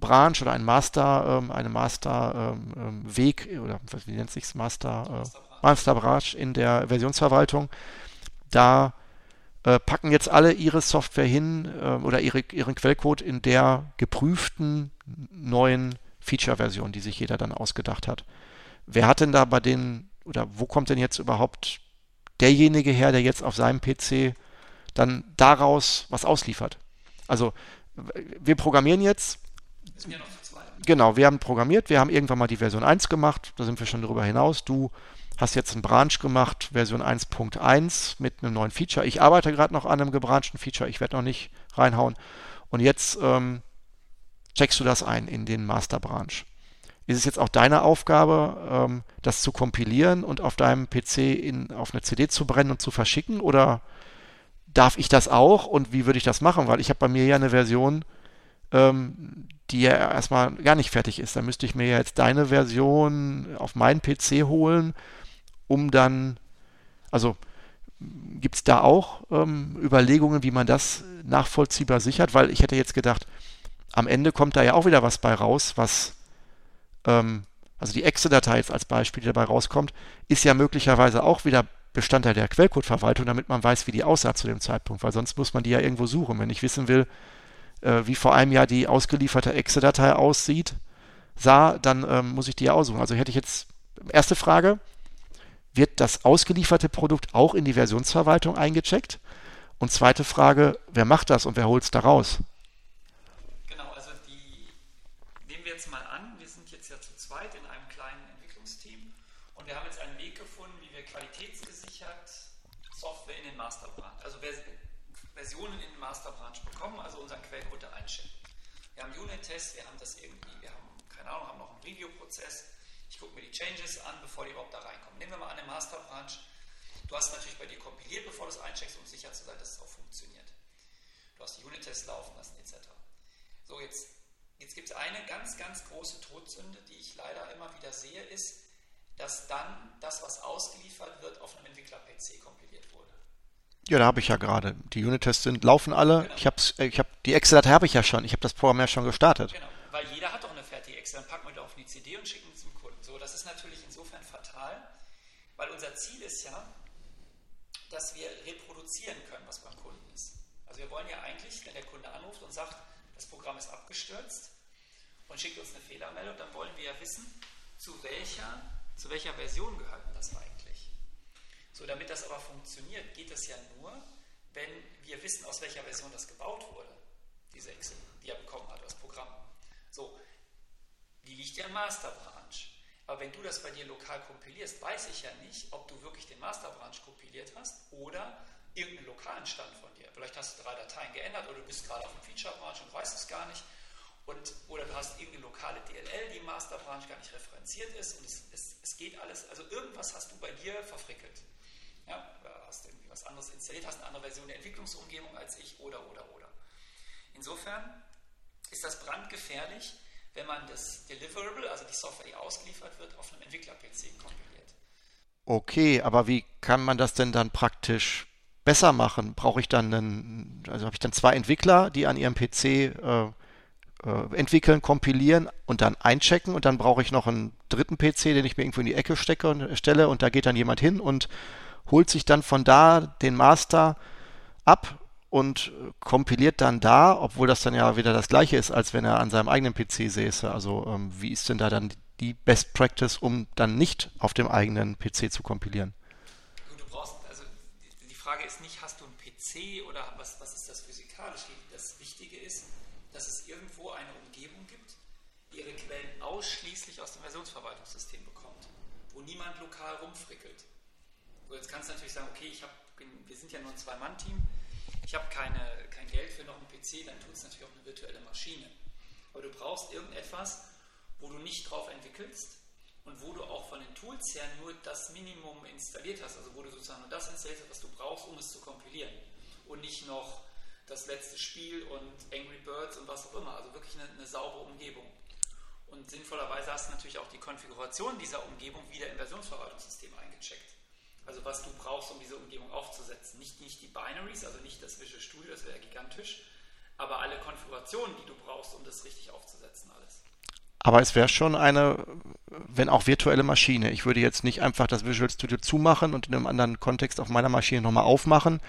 Branch oder einen Master, ähm, eine Master ähm, ähm, Weg oder wie nennt sich Master, äh, Master Branch in der Versionsverwaltung. Da äh, packen jetzt alle ihre Software hin äh, oder ihre, ihren Quellcode in der geprüften neuen Feature-Version, die sich jeder dann ausgedacht hat. Wer hat denn da bei den, oder wo kommt denn jetzt überhaupt derjenige her, der jetzt auf seinem PC dann daraus was ausliefert? Also wir programmieren jetzt. Wir genau, wir haben programmiert, wir haben irgendwann mal die Version 1 gemacht, da sind wir schon darüber hinaus. Du hast jetzt einen Branch gemacht, Version 1.1 mit einem neuen Feature. Ich arbeite gerade noch an einem gebranchten Feature, ich werde noch nicht reinhauen. Und jetzt ähm, checkst du das ein in den Master Branch. Ist es jetzt auch deine Aufgabe, ähm, das zu kompilieren und auf deinem PC in, auf eine CD zu brennen und zu verschicken? Oder darf ich das auch und wie würde ich das machen? Weil ich habe bei mir ja eine Version, ähm, die ja erstmal gar nicht fertig ist. Da müsste ich mir jetzt deine Version auf meinen PC holen um dann, also gibt es da auch ähm, Überlegungen, wie man das nachvollziehbar sichert? Weil ich hätte jetzt gedacht, am Ende kommt da ja auch wieder was bei raus, was, ähm, also die Exe-Datei jetzt als Beispiel, die dabei rauskommt, ist ja möglicherweise auch wieder Bestandteil der Quellcode-Verwaltung, damit man weiß, wie die aussah zu dem Zeitpunkt, weil sonst muss man die ja irgendwo suchen. Wenn ich wissen will, äh, wie vor einem Jahr die ausgelieferte Exe-Datei aussieht, sah, dann ähm, muss ich die ja aussuchen. Also hätte ich jetzt, erste Frage, wird das ausgelieferte Produkt auch in die Versionsverwaltung eingecheckt? Und zweite Frage, wer macht das und wer holt es da raus? Genau, also die nehmen wir jetzt mal an, wir sind jetzt ja zu zweit in einem kleinen Entwicklungsteam und wir haben jetzt einen Weg gefunden, wie wir qualitätsgesichert Software in den Masterbranch, also Versionen in den Masterbranch bekommen, also unseren Quellcode einchecken. Wir haben Unit-Tests, wir haben das irgendwie, wir haben, keine Ahnung, haben noch einen Review-Prozess gucke mir die Changes an, bevor die überhaupt da reinkommen. Nehmen wir mal an, eine Master Branch. Du hast natürlich bei dir kompiliert, bevor du es eincheckst, um sicher zu sein, dass es auch funktioniert. Du hast die Unit-Tests laufen lassen, etc. So, jetzt, jetzt gibt es eine ganz, ganz große Todsünde, die ich leider immer wieder sehe, ist, dass dann das, was ausgeliefert wird, auf einem Entwickler-PC kompiliert wurde. Ja, da habe ich ja gerade. Die Unit-Tests sind, laufen alle. Genau. Ich habe äh, ich hab, die Excel-Datei habe ich ja schon. Ich habe das Programm ja schon gestartet. Genau, weil jeder hat doch eine fertige Excel. Dann packen wir da auf die CD und schicken ist natürlich insofern fatal, weil unser Ziel ist ja, dass wir reproduzieren können, was beim Kunden ist. Also wir wollen ja eigentlich, wenn der Kunde anruft und sagt, das Programm ist abgestürzt und schickt uns eine Fehlermeldung, dann wollen wir ja wissen, zu welcher, zu welcher Version gehört das eigentlich. So, damit das aber funktioniert, geht es ja nur, wenn wir wissen, aus welcher Version das gebaut wurde, diese Excel, die er bekommen hat, das Programm. So, die liegt ja im Masterbranch. Aber wenn du das bei dir lokal kompilierst, weiß ich ja nicht, ob du wirklich den Masterbranch kompiliert hast oder irgendeinen lokalen Stand von dir. Vielleicht hast du drei Dateien geändert oder du bist gerade auf dem Feature-Branch und weißt es gar nicht. Und, oder du hast irgendeine lokale DLL, die im Masterbranch gar nicht referenziert ist und es, es, es geht alles. Also irgendwas hast du bei dir verfrickelt. Ja, oder hast irgendwie was anderes installiert, hast eine andere Version der Entwicklungsumgebung als ich oder, oder, oder. Insofern ist das brandgefährlich, wenn man das Deliverable, also die Software, die ausgeliefert wird, auf einem Entwickler-PC kompiliert. Okay, aber wie kann man das denn dann praktisch besser machen? Brauche ich dann einen, also habe ich dann zwei Entwickler, die an ihrem PC äh, äh, entwickeln, kompilieren und dann einchecken und dann brauche ich noch einen dritten PC, den ich mir irgendwo in die Ecke stecke und äh, stelle und da geht dann jemand hin und holt sich dann von da den Master ab und kompiliert dann da, obwohl das dann ja wieder das gleiche ist, als wenn er an seinem eigenen PC säße. Also ähm, wie ist denn da dann die Best Practice, um dann nicht auf dem eigenen PC zu kompilieren? Du brauchst, also die Frage ist nicht, hast du einen PC oder was, was ist das physikalisch? Das Wichtige ist, dass es irgendwo eine Umgebung gibt, die ihre Quellen ausschließlich aus dem Versionsverwaltungssystem bekommt, wo niemand lokal rumfrickelt. So, jetzt kannst du natürlich sagen, okay, ich hab, wir sind ja nur ein Zwei-Mann-Team, ich habe kein Geld für noch einen PC, dann tut es natürlich auch eine virtuelle Maschine. Aber du brauchst irgendetwas, wo du nicht drauf entwickelst und wo du auch von den Tools her nur das Minimum installiert hast, also wo du sozusagen nur das installiert hast, was du brauchst, um es zu kompilieren und nicht noch das letzte Spiel und Angry Birds und was auch immer, also wirklich eine, eine saubere Umgebung. Und sinnvollerweise hast du natürlich auch die Konfiguration dieser Umgebung wieder im Versionsverwaltungssystem eingecheckt. Also was du brauchst, um diese Umgebung aufzusetzen. Nicht, nicht die Binaries, also nicht das Visual Studio, das wäre gigantisch, aber alle Konfigurationen, die du brauchst, um das richtig aufzusetzen, alles. Aber es wäre schon eine, wenn auch virtuelle Maschine. Ich würde jetzt nicht einfach das Visual Studio zumachen und in einem anderen Kontext auf meiner Maschine nochmal aufmachen,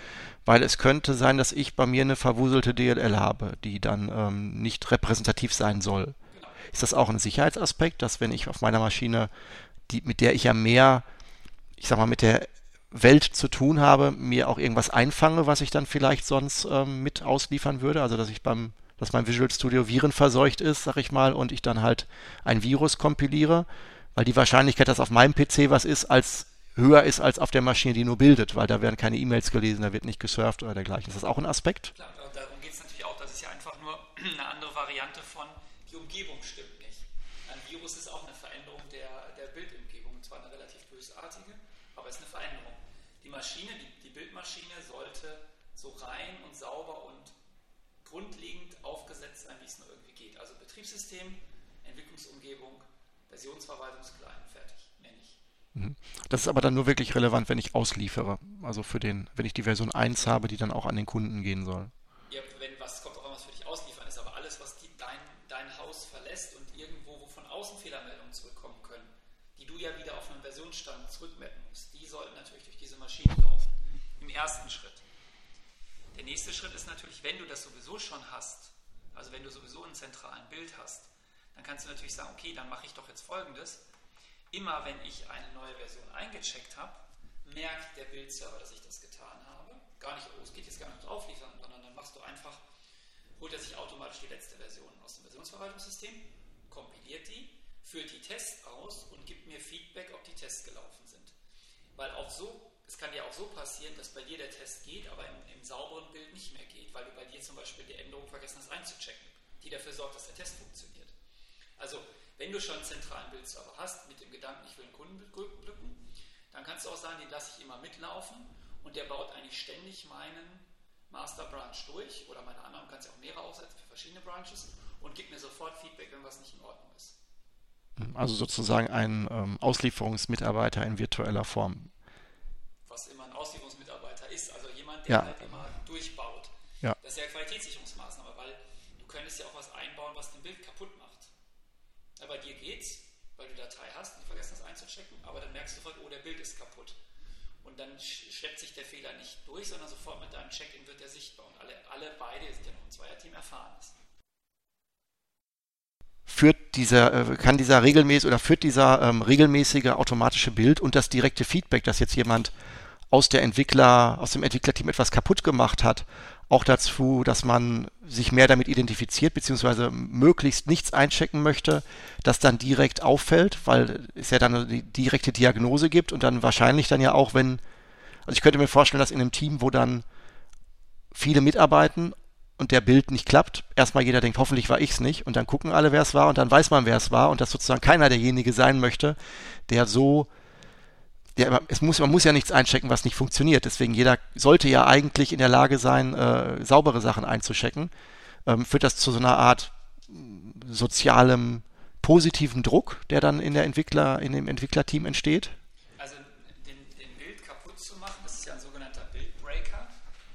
weil es könnte sein, dass ich bei mir eine verwuselte DLL habe, die dann ähm, nicht repräsentativ sein soll. Genau. Ist das auch ein Sicherheitsaspekt, dass wenn ich auf meiner Maschine, die, mit der ich ja mehr, ich sag mal, mit der Welt zu tun habe, mir auch irgendwas einfange, was ich dann vielleicht sonst ähm, mit ausliefern würde? Also dass ich beim dass mein Visual Studio virenverseucht ist, sag ich mal, und ich dann halt ein Virus kompiliere, weil die Wahrscheinlichkeit, dass auf meinem PC was ist, als höher ist als auf der Maschine, die nur bildet, weil da werden keine E-Mails gelesen, da wird nicht gesurft oder dergleichen. Ist das auch ein Aspekt? Klar, darum geht es natürlich auch. Das ist ja einfach nur *clears throat* eine andere Variante von, die Umgebung stimmt nicht. Ein Virus ist auch eine Veränderung der, der Bildumgebung, und zwar eine relativ bösartige, aber es ist eine Veränderung. Die Maschine, die, die Bildmaschine sollte so rein und sauber und grundlegend aufgesetzt sein, wie es nur irgendwie geht. Also Betriebssystem, Entwicklungsumgebung, Versionsverwaltungsklein, fertig, mehr nicht. Mhm. Das ist aber dann nur wirklich relevant, wenn ich ausliefere. Also für den, wenn ich die Version 1 habe, die dann auch an den Kunden gehen soll. Ja, wenn was kommt auch an, was für dich ausliefern ist, aber alles, was die, dein, dein Haus verlässt und irgendwo, wo von außen Fehlermeldungen zurückkommen können, die du ja wieder auf einen Versionsstand zurückmappen musst, die sollten natürlich durch diese Maschine laufen. Im ersten Schritt. Der nächste Schritt ist natürlich, wenn du das sowieso schon hast, also wenn du sowieso einen zentralen Bild hast, dann kannst du natürlich sagen, okay, dann mache ich doch jetzt folgendes. Immer wenn ich eine neue Version eingecheckt habe, merkt der Bildserver, dass ich das getan habe. Gar nicht, oh, es geht jetzt gar nicht drauf liefern, sondern dann machst du einfach, holt er sich automatisch die letzte Version aus dem Versionsverwaltungssystem, kompiliert die, führt die Tests aus und gibt mir Feedback, ob die Tests gelaufen sind. Weil auch so es kann ja auch so passieren, dass bei dir der Test geht, aber im, im, sauberen Bild nicht mehr geht, weil du bei dir zum Beispiel die Änderung vergessen hast einzuchecken, die dafür sorgt, dass der Test funktioniert. Also, wenn du schon einen zentralen Bildserver hast, mit dem Gedanken, ich will einen Kunden glücken, dann kannst du auch sagen, den lasse ich immer mitlaufen und der baut eigentlich ständig meinen Master Branch durch oder meine anderen, kannst ja auch mehrere aufsetzen für verschiedene Branches und gibt mir sofort Feedback, wenn was nicht in Ordnung ist. Also sozusagen ein ähm, Auslieferungsmitarbeiter in virtueller Form was immer ein Auslieferungsmitarbeiter ist, also jemand, der ja. halt immer durchbaut. Ja. Das ist ja Qualitätssicherungsmaßnahme, weil du könntest ja auch was einbauen, was den Bild kaputt macht. Ja, bei dir geht's, weil du Datei hast und vergessen hast einzuchecken, aber dann merkst du sofort, oh, der Bild ist kaputt. Und dann schleppt sich der Fehler nicht durch, sondern sofort mit deinem Check-in wird er sichtbar. Und alle, alle beide, sind ja noch ein Zweierteam, erfahren es führt dieser, äh, kann dieser regelmäßig oder führt dieser ähm, regelmäßige automatische Bild und das direkte Feedback, dass jetzt jemand aus der Entwickler, aus dem Entwicklerteam etwas kaputt gemacht hat, auch dazu, dass man sich mehr damit identifiziert, beziehungsweise möglichst nichts einchecken möchte, das dann direkt auffällt, weil es ja dann eine direkte Diagnose gibt und dann wahrscheinlich dann ja auch, wenn, also ich könnte mir vorstellen, dass in einem Team, wo dann viele mitarbeiten und der Bild nicht klappt, erstmal jeder denkt, hoffentlich war ich es nicht und dann gucken alle, wer es war und dann weiß man, wer es war und dass sozusagen keiner derjenige sein möchte, der so ja, es muss, man muss ja nichts einchecken, was nicht funktioniert. Deswegen jeder sollte ja eigentlich in der Lage sein, äh, saubere Sachen einzuchecken. Ähm, führt das zu so einer Art sozialem positiven Druck, der dann in der Entwickler, in dem Entwicklerteam entsteht? Also den, den Bild kaputt zu machen, das ist ja ein sogenannter Bildbreaker,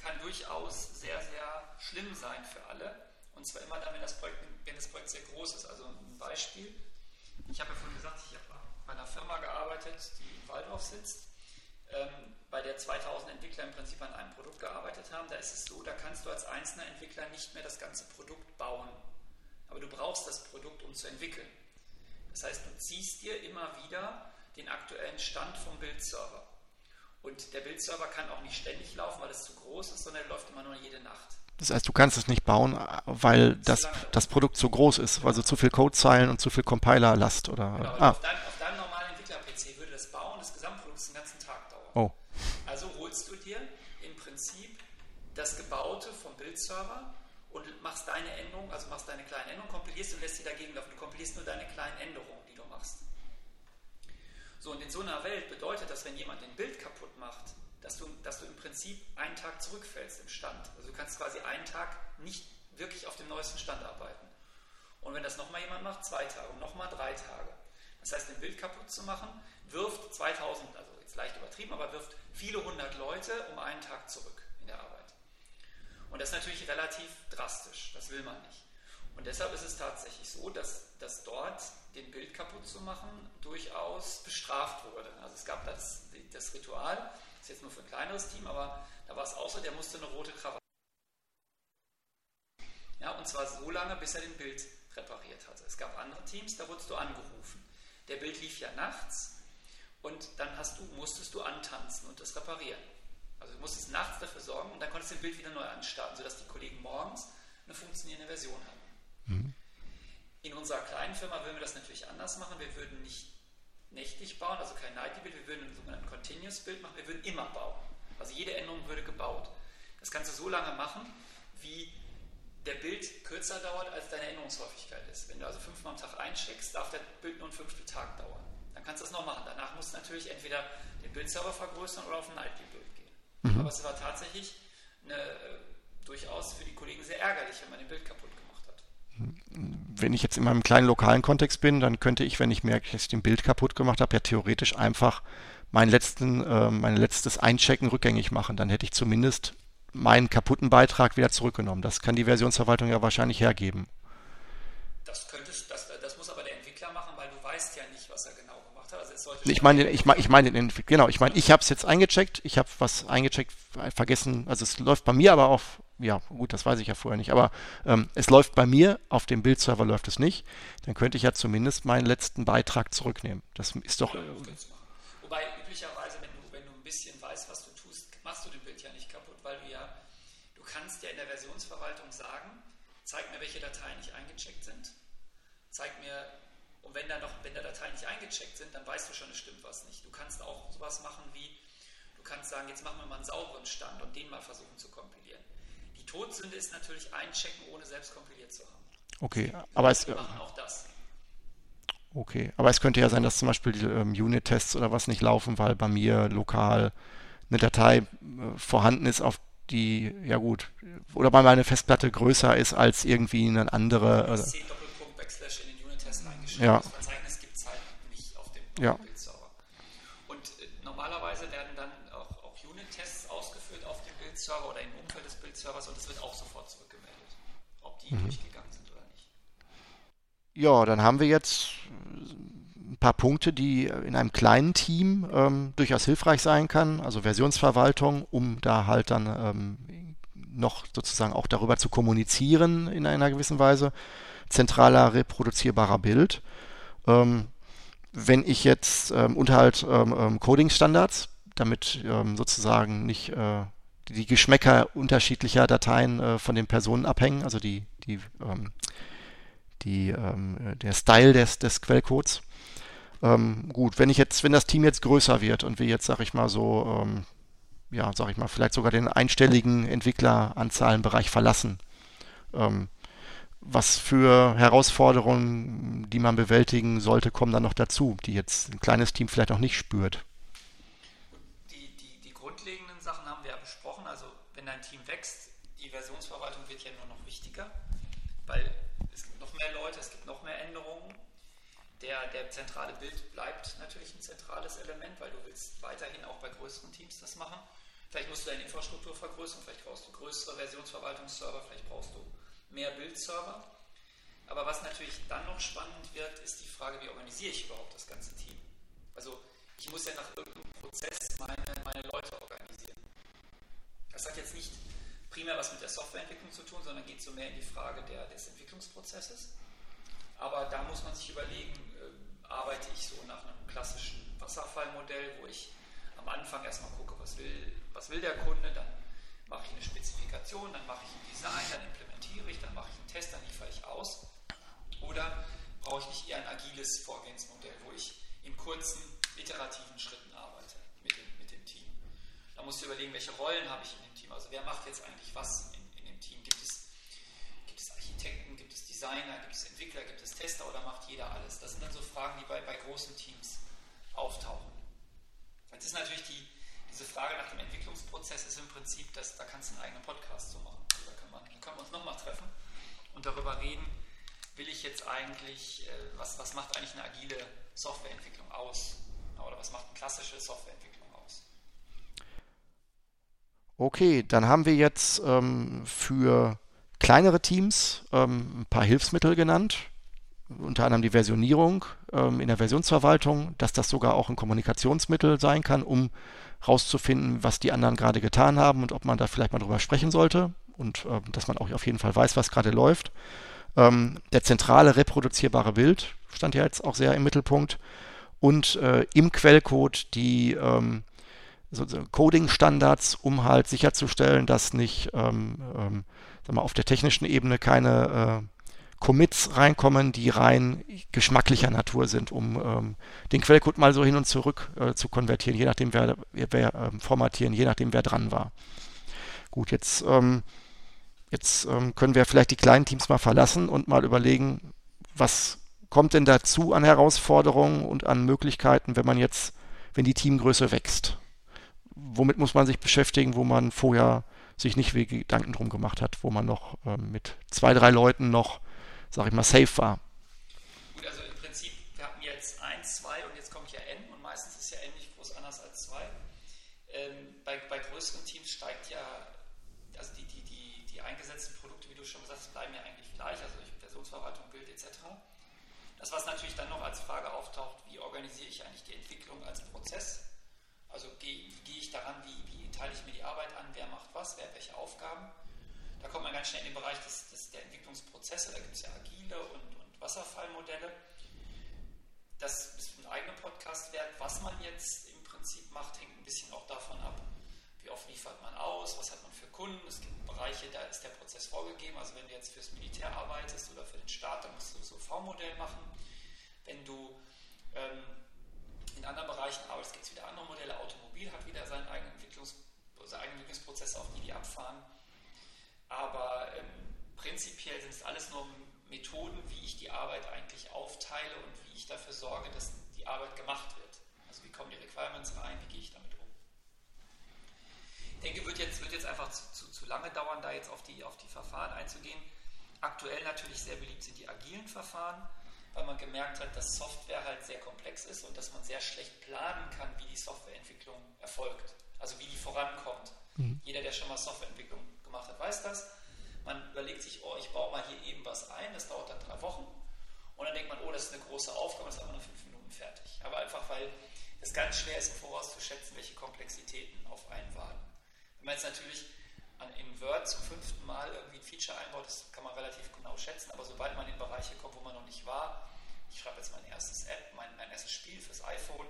kann durchaus sehr, sehr schlimm sein für alle. Und zwar immer dann, wenn das Projekt, wenn das Projekt sehr groß ist. Also ein Beispiel. Ich habe ja vorhin gesagt, ich habe bei einer Firma gearbeitet, die Waldorf sitzt, ähm, bei der 2000 Entwickler im Prinzip an einem Produkt gearbeitet haben, da ist es so, da kannst du als einzelner Entwickler nicht mehr das ganze Produkt bauen. Aber du brauchst das Produkt, um zu entwickeln. Das heißt, du ziehst dir immer wieder den aktuellen Stand vom Bildserver. Und der Bildserver kann auch nicht ständig laufen, weil es zu groß ist, sondern er läuft immer nur jede Nacht. Das heißt, du kannst es nicht bauen, weil das, das Produkt zu groß ist, also zu viel Codezeilen und zu viel Compiler-Last oder. Genau, ah. auf, dein, auf deinem Oh. Also holst du dir im Prinzip das Gebaute vom Bildserver machst deine Änderung, also machst deine kleinen Änderungen, kompilierst und lässt sie dagegen laufen. Du kompilierst nur deine kleinen Änderungen, die du machst. So, und in so einer Welt bedeutet das, wenn jemand ein Bild kaputt macht, dass du, dass du im Prinzip einen Tag zurückfällst im Stand. Also du kannst quasi einen Tag nicht wirklich auf dem neuesten Stand arbeiten. Und wenn das nochmal jemand macht, zwei Tage und nochmal drei Tage. Das heißt, ein Bild kaputt zu machen, wirft 2000, also jetzt leicht übertrieben, aber wirft viele hundert Leute um einen Tag zurück in der Arbeit. Und das ist natürlich relativ drastisch, das will man nicht. Und deshalb ist es tatsächlich so, dass, dass dort den Bild kaputt zu machen durchaus bestraft wurde. Also es gab das, das Ritual, das ist jetzt nur für ein kleineres Team, aber da war es auch so, der musste eine rote Krawatte. Ja, und zwar so lange, bis er den Bild repariert hatte. Es gab andere Teams, da wurdest du angerufen. Der Bild lief ja nachts und dann du, musstest du antanzen und das reparieren. Also du musstest nachts dafür sorgen und dann konntest du das Bild wieder neu anstarten, sodass die Kollegen morgens eine funktionierende Version haben. Mhm. In unserer kleinen Firma würden wir das natürlich anders machen. Wir würden nicht nächtig bauen, also kein Nightly-Bild, wir würden ein sogenanntes Continuous-Bild machen. Wir würden immer bauen. Also jede Änderung würde gebaut. Das kannst du so lange machen, wie der Bild kürzer dauert, als deine Änderungshäufigkeit ist. Wenn du also fünfmal am Tag eincheckst, darf der Bild nur ein Fünftel Tag dauern. Dann kannst du das noch machen. Danach musst du natürlich entweder den Bildserver vergrößern oder auf ein Nightly-Bild gehen. Mhm. Aber es war tatsächlich eine, äh, durchaus für die Kollegen sehr ärgerlich, wenn man den Bild kaputt gemacht hat. Wenn ich jetzt in meinem kleinen lokalen Kontext bin, dann könnte ich, wenn ich merke, dass ich den Bild kaputt gemacht habe, ja theoretisch einfach mein, letzten, äh, mein letztes Einchecken rückgängig machen. Dann hätte ich zumindest meinen kaputten Beitrag wieder zurückgenommen. Das kann die Versionsverwaltung ja wahrscheinlich hergeben. Das, könntest, das, das muss aber der Entwickler machen, weil du weißt ja nicht, ich meine, ich meine, ich meine, genau, ich meine, ich habe es jetzt eingecheckt, ich habe was eingecheckt, vergessen, also es läuft bei mir aber auf, ja gut, das weiß ich ja vorher nicht, aber ähm, es läuft bei mir, auf dem Bildserver läuft es nicht, dann könnte ich ja zumindest meinen letzten Beitrag zurücknehmen. Das ist doch... Wobei üblicherweise, wenn du, wenn du ein bisschen weißt, was du tust, machst du den Bild ja nicht kaputt, weil du ja, du kannst ja in der Versionsverwaltung sagen, zeig mir, welche Dateien nicht eingecheckt sind, zeig mir, wenn da noch, wenn da Dateien nicht eingecheckt sind, dann weißt du schon, es stimmt was nicht. Du kannst auch sowas machen wie, du kannst sagen, jetzt machen wir mal einen sauberen Stand und den mal versuchen zu kompilieren. Die Todsünde ist natürlich einchecken, ohne selbst kompiliert zu haben. Okay, aber es. Wir machen auch das. Okay, aber es könnte ja sein, dass zum Beispiel die ähm, Unit-Tests oder was nicht laufen, weil bei mir lokal eine Datei äh, vorhanden ist, auf die, ja gut, oder weil meine Festplatte größer ist als irgendwie eine andere. Äh, Ja. Das Verzeichnis gibt es halt nicht auf dem ja. Bildserver. Und äh, normalerweise werden dann auch, auch Unit-Tests ausgeführt auf dem Bildserver oder im Umfeld des Bildservers und es wird auch sofort zurückgemeldet, ob die mhm. durchgegangen sind oder nicht. Ja, dann haben wir jetzt paar Punkte, die in einem kleinen Team ähm, durchaus hilfreich sein kann. Also Versionsverwaltung, um da halt dann ähm, noch sozusagen auch darüber zu kommunizieren in einer gewissen Weise. Zentraler reproduzierbarer Bild. Ähm, wenn ich jetzt ähm, und halt ähm, ähm, Coding-Standards, damit sozusagen nicht äh, die Geschmäcker unterschiedlicher Dateien äh, von den Personen abhängen, also die, die, die, der Style des, des Quellcodes. Ähm, gut, wenn ich jetzt, wenn das Team jetzt größer wird und wir jetzt, sag ich mal so, ähm, ja, sag ich mal, vielleicht sogar den einstelligen Entwickleranzahlenbereich verlassen, ähm, was für Herausforderungen, die man bewältigen sollte, kommen dann noch dazu, die jetzt ein kleines Team vielleicht noch nicht spürt? Die, die, die grundlegenden Sachen haben wir ja besprochen. Also wenn dein Team wächst, die Versionsverwaltung wird ja nur noch wichtiger, weil es gibt noch mehr Leute, es gibt noch mehr Änderungen der, der zentrale Bild bleibt natürlich ein zentrales Element, weil du willst weiterhin auch bei größeren Teams das machen. Vielleicht musst du deine Infrastruktur vergrößern, vielleicht brauchst du größere Versionsverwaltungsserver, vielleicht brauchst du mehr Bildserver. Aber was natürlich dann noch spannend wird, ist die Frage, wie organisiere ich überhaupt das ganze Team? Also ich muss ja nach irgendeinem Prozess meine, meine Leute organisieren. Das hat jetzt nicht primär was mit der Softwareentwicklung zu tun, sondern geht so mehr in die Frage der, des Entwicklungsprozesses. Aber da muss man sich überlegen, äh, arbeite ich so nach einem klassischen Wasserfallmodell, wo ich am Anfang erstmal gucke, was will, was will der Kunde, dann mache ich eine Spezifikation, dann mache ich ein Design, dann implementiere ich, dann mache ich einen Test, dann liefere ich aus. Oder brauche ich nicht eher ein agiles Vorgehensmodell, wo ich in kurzen, iterativen Schritten arbeite mit dem, mit dem Team. Da musst du überlegen, welche Rollen habe ich in dem Team. Also wer macht jetzt eigentlich was in, in dem Team? Gibt es Architekten, gibt es Designer, gibt es Entwickler, gibt es Tester oder macht jeder alles? Das sind dann so Fragen, die bei, bei großen Teams auftauchen. Jetzt ist natürlich die, diese Frage nach dem Entwicklungsprozess ist im Prinzip, dass, da kannst du einen eigenen Podcast zu machen. Also da, kann man, da können wir uns nochmal treffen und darüber reden, will ich jetzt eigentlich, äh, was, was macht eigentlich eine agile Softwareentwicklung aus? Oder was macht eine klassische Softwareentwicklung aus? Okay, dann haben wir jetzt ähm, für kleinere Teams ähm, ein paar Hilfsmittel genannt, unter anderem die Versionierung ähm, in der Versionsverwaltung, dass das sogar auch ein Kommunikationsmittel sein kann, um herauszufinden, was die anderen gerade getan haben und ob man da vielleicht mal drüber sprechen sollte und äh, dass man auch auf jeden Fall weiß, was gerade läuft. Ähm, der zentrale reproduzierbare Bild stand ja jetzt auch sehr im Mittelpunkt und äh, im Quellcode die ähm, so, so Coding-Standards, um halt sicherzustellen, dass nicht ähm, ähm, sag mal, auf der technischen Ebene keine äh, Commits reinkommen, die rein geschmacklicher Natur sind, um ähm, den Quellcode mal so hin und zurück äh, zu konvertieren, je nachdem wer, wer äh, formatieren, je nachdem wer dran war. Gut, jetzt, ähm, jetzt ähm, können wir vielleicht die kleinen Teams mal verlassen und mal überlegen, was kommt denn dazu an Herausforderungen und an Möglichkeiten, wenn man jetzt, wenn die Teamgröße wächst? Womit muss man sich beschäftigen, wo man vorher sich nicht wie Gedanken drum gemacht hat, wo man noch ähm, mit zwei, drei Leuten noch, sag ich mal, safe war? Gut, also im Prinzip, wir hatten jetzt 1, 2 und jetzt kommt ja n und meistens ist ja n nicht groß anders als 2. Ähm, bei, bei größeren Teams steigt ja, also die, die, die, die eingesetzten Produkte, wie du schon gesagt hast, bleiben ja eigentlich gleich, also Versionsverwaltung, Bild etc. Das, was natürlich dann noch als Frage auftaucht, wie organisiere ich eigentlich die Entwicklung als Prozess? Also gehe geh ich daran, wie, wie, teile ich mir die Arbeit an, wer macht was, wer hat welche Aufgaben? Da kommt man ganz schnell in den Bereich des der Entwicklungsprozesse, da gibt es ja agile und, und Wasserfallmodelle. Das ist ein eigener Podcast wert. Was man jetzt im Prinzip macht, hängt ein bisschen auch davon ab, wie oft liefert man aus, was hat man für Kunden. Es gibt Bereiche, da ist der Prozess vorgegeben. Also wenn du jetzt fürs Militär arbeitest oder für den Staat, dann musst du so V-Modell machen. Wenn du ähm, in anderen Bereichen arbeitest, gibt es wieder andere Modelle. Automobil hat wieder seinen eigenen, Entwicklungs seine eigenen auf die die abfahren. Aber ähm, prinzipiell sind es alles nur Methoden, wie ich die Arbeit eigentlich aufteile und wie ich dafür sorge, dass die Arbeit gemacht wird. Also wie kommen die Requirements rein, wie gehe ich damit um. Ich denke, wird jetzt, wird jetzt einfach zu, zu, zu lange dauern, da jetzt auf die, auf die Verfahren einzugehen. Aktuell natürlich sehr beliebt sind die agilen Verfahren, weil man gemerkt hat, dass Software halt sehr komplex ist und dass man sehr schlecht planen kann, wie die Softwareentwicklung erfolgt, also wie die vorankommt. Mhm. Jeder, der schon mal Softwareentwicklung gemacht hat, weiß das. Man überlegt sich, oh, ich baue mal hier eben was ein, das dauert dann drei Wochen. Und dann denkt man, oh, das ist eine große Aufgabe, das ist aber nur fünf Minuten fertig. Aber einfach, weil es ganz schwer ist, vorauszuschätzen, welche Komplexitäten auf einen warten. Wenn man jetzt natürlich an, in Word zum fünften Mal irgendwie ein Feature einbaut, das kann man relativ genau schätzen, aber sobald man in Bereiche kommt, wo man noch nicht war, ich schreibe jetzt mein erstes App, mein, mein erstes Spiel fürs iPhone,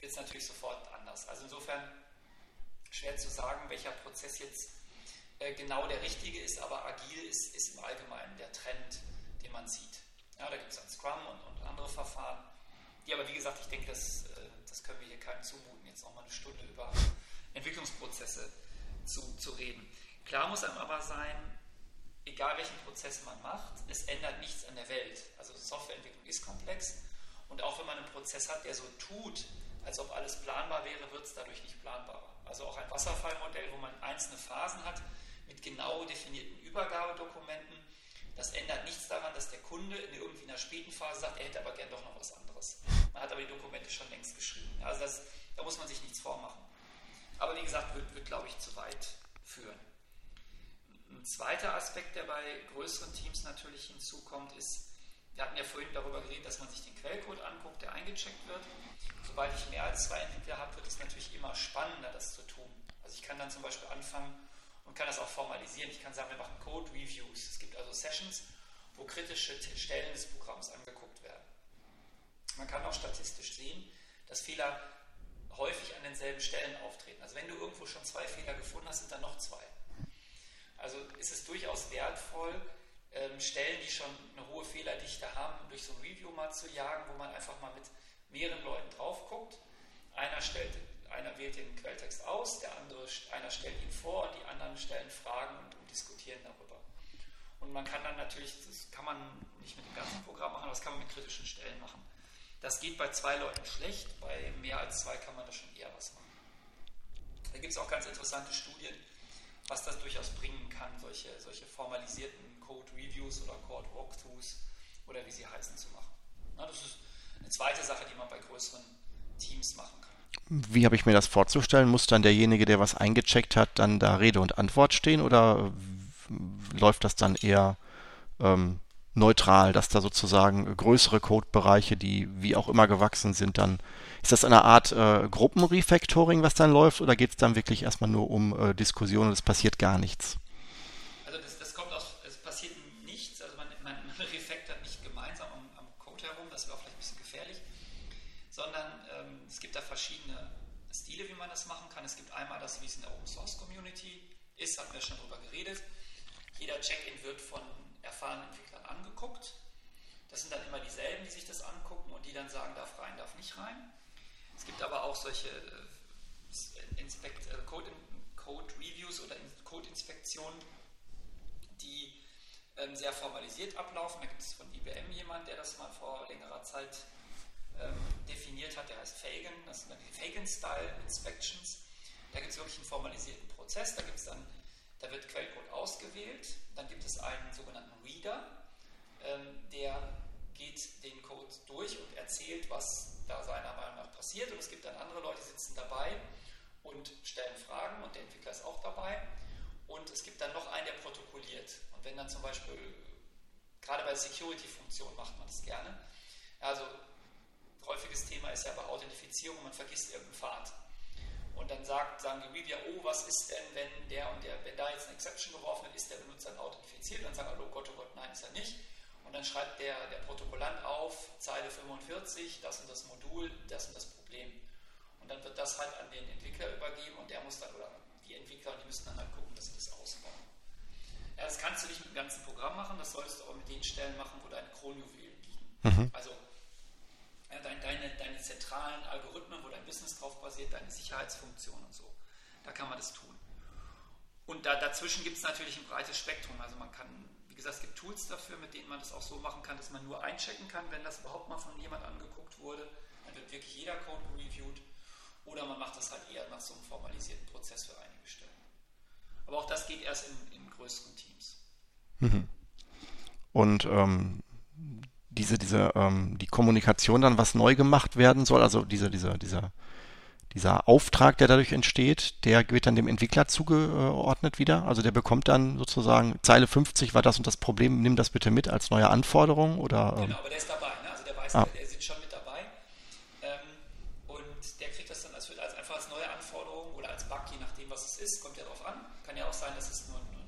wird es natürlich sofort anders. Also insofern schwer zu sagen, welcher Prozess jetzt äh, genau der richtige ist, aber agil ist, ist im Allgemeinen der Trend, den man sieht. Ja, da gibt es dann Scrum und, und, andere Verfahren, die aber wie gesagt, ich denke, das, äh, das können wir hier keinem zumuten, jetzt nochmal eine Stunde über *laughs* Entwicklungsprozesse zu, zu reden. Klar muss einem aber sein, egal welchen Prozess man macht, es ändert nichts an der Welt. Also Softwareentwicklung ist komplex und auch wenn man einen Prozess hat, der so tut, als ob alles planbar wäre, wird es dadurch nicht planbarer. Also auch ein Wasserfallmodell, wo man einzelne Phasen hat mit genau definierten Übergabedokumenten, das ändert nichts daran, dass der Kunde in irgendwie einer späten Phase sagt, er hätte aber gern doch noch was anderes. Man hat aber die Dokumente schon längst geschrieben. Also das, da muss man sich nichts vormachen. Aber wie gesagt, wird, wird glaube ich, zu weit führen. Ein zweiter Aspekt, der bei größeren Teams natürlich hinzukommt, ist, wir hatten ja vorhin darüber geredet, dass man sich den Quellcode anguckt, der eingecheckt wird. Sobald ich mehr als zwei Entwickler habe, wird es natürlich immer spannender, das zu tun. Also ich kann dann zum Beispiel anfangen und kann das auch formalisieren. Ich kann sagen, wir machen Code Reviews. Es gibt also Sessions, wo kritische Stellen des Programms angeguckt werden. Man kann auch statistisch sehen, dass Fehler häufig an denselben Stellen auftreten. Also wenn du irgendwo schon zwei Fehler gefunden hast, sind da noch zwei. Also ist es durchaus wertvoll, ähm, Stellen, die schon eine hohe Fehlerdichte haben, durch so ein Review mal zu jagen, wo man einfach mal mit mehreren Leuten drauf guckt. Einer, stellt, einer wählt den Quelltext aus, der andere, einer stellt ihn vor und die anderen stellen Fragen und, und diskutieren darüber. Und man kann dann natürlich, das kann man nicht mit dem ganzen Programm machen, aber das kann man mit kritischen Stellen machen. Das geht bei zwei Leuten schlecht, bei mehr als zwei kann man da schon eher was machen. Da gibt es auch ganz interessante Studien, was das durchaus bringen kann, solche, solche formalisierten Code-Reviews oder Code-Walkthroughs oder wie sie heißen zu machen. Na, das ist eine zweite Sache, die man bei größeren Teams machen kann. Wie habe ich mir das vorzustellen? Muss dann derjenige, der was eingecheckt hat, dann da Rede und Antwort stehen oder läuft das dann eher ähm, neutral, dass da sozusagen größere Codebereiche, die wie auch immer gewachsen sind, dann ist das eine Art äh, Gruppenrefactoring, was dann läuft, oder geht es dann wirklich erstmal nur um äh, Diskussionen und es passiert gar nichts? Also das, das, kommt aus, es passiert nichts, also man, man, man refactort nicht gemeinsam am, am, Code herum, das wäre auch vielleicht ein bisschen gefährlich, sondern ähm, es gibt da verschiedene Stile, wie man das machen kann. Es gibt einmal das, wie es in der Open Source Community ist, hatten wir schon drüber geredet. Jeder Check-in wird von erfahrenen Entwicklern angeguckt. Das sind dann immer dieselben, die sich das angucken und die dann sagen, darf rein, darf nicht rein. Es gibt aber auch solche äh, Inspect, äh, Code, Code, Reviews oder Code-Inspektionen, die ähm, sehr formalisiert ablaufen. Da gibt es von IBM jemanden, der das mal vor längerer Zeit ähm, definiert hat, der heißt Fagan. Das sind dann die Fagan-Style Inspections. Da gibt es wirklich einen formalisierten Prozess. Da, gibt's dann, da wird Quellcode ausgewählt. Dann gibt es einen sogenannten Reader, ähm, der geht den Code durch und erzählt, was da seiner Meinung nach passiert. Und es gibt dann andere Leute, die sitzen dabei und stellen Fragen und der Entwickler ist auch dabei. Und es gibt dann noch einen, der protokolliert. Und wenn dann zum Beispiel, gerade bei Security-Funktionen macht man das gerne. Also häufiges Thema ist ja bei Authentifizierung, man vergisst irgendeinen Pfad. Und dann sagt, sagen die Reviewer, oh, was ist denn, wenn der und der, wenn da jetzt eine Exception geworfen wird, ist der Benutzer dann authentifiziert? Dann sagen oh Gott, oh Gott, nein, ist er nicht. Und dann schreibt der, der Protokollant auf, Zeile 45, das und das Modul, das und das Problem. Und dann wird das halt an den Entwickler übergeben und der muss dann, oder die Entwickler, die müssen dann halt gucken, dass sie das ausbauen. Ja, das kannst du nicht mit dem ganzen Programm machen, das solltest du aber mit den Stellen machen, wo deine Kronjuwelen liegen. Mhm. Also ja, deine, deine, deine zentralen Algorithmen, wo dein Business drauf basiert, deine Sicherheitsfunktionen und so. Da kann man das tun. Und da, dazwischen gibt es natürlich ein breites Spektrum. Also man kann wie gesagt, es gibt Tools dafür, mit denen man das auch so machen kann, dass man nur einchecken kann, wenn das überhaupt mal von jemand angeguckt wurde. Dann wird wirklich jeder Code reviewed. Oder man macht das halt eher nach so einem formalisierten Prozess für einige Stellen. Aber auch das geht erst in, in größeren Teams. Mhm. Und ähm, diese, diese, ähm, die Kommunikation dann, was neu gemacht werden soll, also diese, dieser, dieser dieser Auftrag, der dadurch entsteht, der wird dann dem Entwickler zugeordnet wieder. Also der bekommt dann sozusagen Zeile 50 war das und das Problem, nimm das bitte mit als neue Anforderung oder. Ähm genau, aber der ist dabei, ne? also der weiß, ah. der sitzt schon mit dabei ähm, und der kriegt das dann als, als einfach als neue Anforderung oder als Bug, je nachdem was es ist, kommt ja darauf an. Kann ja auch sein, dass es nur eine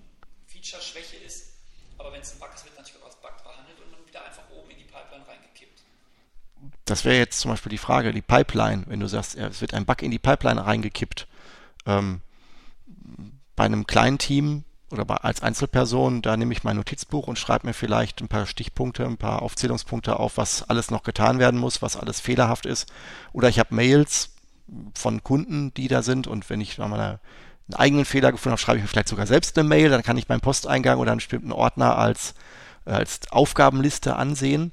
Feature-Schwäche ist, aber wenn es ein Bug ist, wird natürlich auch als Bug behandelt und dann wieder einfach oben in die Pipeline reingekippt das wäre jetzt zum Beispiel die Frage, die Pipeline, wenn du sagst, es wird ein Bug in die Pipeline reingekippt. Ähm, bei einem kleinen Team oder bei, als Einzelperson, da nehme ich mein Notizbuch und schreibe mir vielleicht ein paar Stichpunkte, ein paar Aufzählungspunkte auf, was alles noch getan werden muss, was alles fehlerhaft ist. Oder ich habe Mails von Kunden, die da sind und wenn ich mal eine, einen eigenen Fehler gefunden habe, schreibe ich mir vielleicht sogar selbst eine Mail, dann kann ich meinen Posteingang oder einen bestimmten Ordner als, als Aufgabenliste ansehen.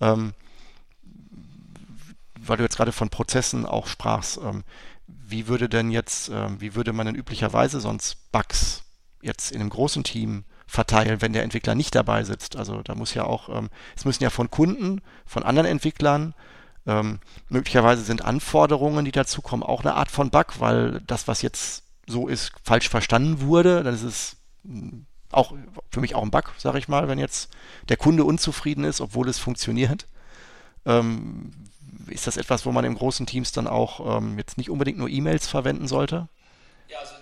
Ähm, weil du jetzt gerade von Prozessen auch sprachst, ähm, wie würde denn jetzt, ähm, wie würde man denn üblicherweise sonst Bugs jetzt in einem großen Team verteilen, wenn der Entwickler nicht dabei sitzt? Also da muss ja auch, ähm, es müssen ja von Kunden, von anderen Entwicklern, möglicherweise sind Anforderungen, die dazukommen, auch eine Art von Bug, weil das, was jetzt so ist, falsch verstanden wurde, dann ist es hm, auch für mich auch ein Bug, sage ich mal, wenn jetzt der Kunde unzufrieden ist, obwohl es funktioniert. Ähm, ist das etwas, wo man in großen Teams dann auch ähm, jetzt nicht unbedingt nur E-Mails verwenden sollte? Ja, also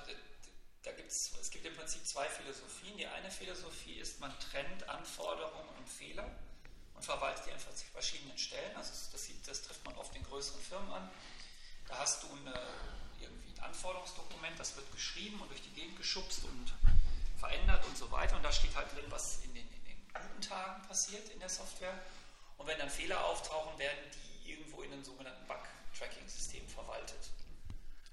da gibt's, es gibt im Prinzip zwei Philosophien. Die eine Philosophie ist, man trennt Anforderungen und Fehler und verwaltet die an verschiedenen Stellen. Also das, das trifft man oft in größeren Firmen an. Da hast du eine, irgendwie ein Anforderungsdokument, das wird geschrieben und durch die Gegend geschubst und verändert und so weiter. Und da steht halt drin, was in den, in den guten Tagen passiert in der Software. Und wenn dann Fehler auftauchen, werden die irgendwo in einem sogenannten Bug-Tracking-System verwaltet.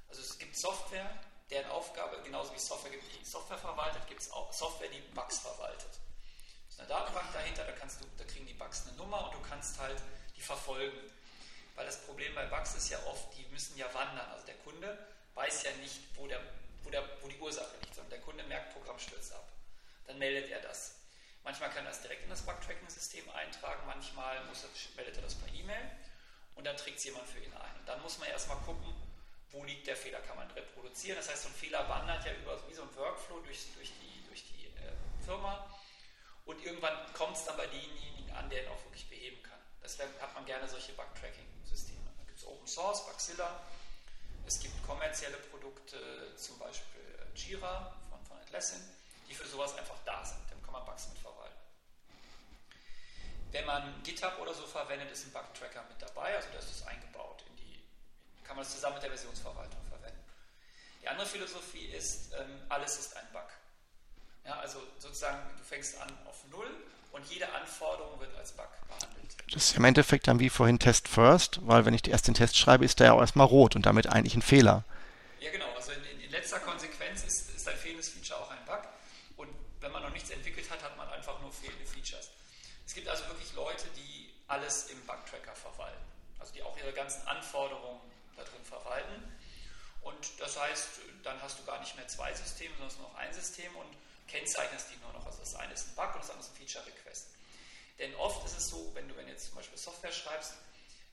Also es gibt Software, deren Aufgabe, genauso wie es Software gibt, die Software verwaltet, gibt es auch Software, die Bugs verwaltet. ist eine Datenbank dahinter, da, kannst du, da kriegen die Bugs eine Nummer und du kannst halt die verfolgen. Weil das Problem bei Bugs ist ja oft, die müssen ja wandern. Also der Kunde weiß ja nicht, wo, der, wo, der, wo die Ursache liegt, sondern der Kunde merkt, Programm stürzt ab. Dann meldet er das. Manchmal kann er das direkt in das Bug-Tracking-System eintragen, manchmal muss er, meldet er das per E-Mail und dann trägt es jemand für ihn ein. Und dann muss man erstmal gucken, wo liegt der Fehler, kann man reproduzieren. Das heißt, so ein Fehler wandert ja über wie so ein Workflow durch, durch die, durch die äh, Firma und irgendwann kommt es dann bei denjenigen an, der ihn auch wirklich beheben kann. Deshalb hat man gerne solche Bug-Tracking-Systeme. Da gibt es Open Source, Bugzilla, es gibt kommerzielle Produkte, zum Beispiel äh, Jira von, von Atlassian, die für sowas einfach da sind. Dann kann man Bugs mit verwalten. Wenn man GitHub oder so verwendet, ist ein Bug-Tracker mit dabei, also da ist es eingebaut in die, kann man es zusammen mit der Versionsverwaltung verwenden. Die andere Philosophie ist, ähm, alles ist ein Bug. Ja, also sozusagen, du fängst an auf Null und jede Anforderung wird als Bug behandelt. Das ist im Endeffekt dann wie vorhin Test First, weil wenn ich erst den Test schreibe, ist der ja auch erstmal rot und damit eigentlich ein Fehler. Ja, genau. Also in, in, in letzter Konsequenz ist, ist ein fehlendes Feature auch ein Bug. Und wenn man noch nichts entwickelt hat, hat man einfach nur fehlende Features. Es gibt also wirklich Leute, die alles im Bug-Tracker verwalten. Also die auch ihre ganzen Anforderungen da drin verwalten. Und das heißt, dann hast du gar nicht mehr zwei Systeme, sondern nur noch ein System und kennzeichnest die nur noch. Also das eine ist ein Bug und das andere ist ein Feature-Request. Denn oft ist es so, wenn du wenn jetzt zum Beispiel Software schreibst,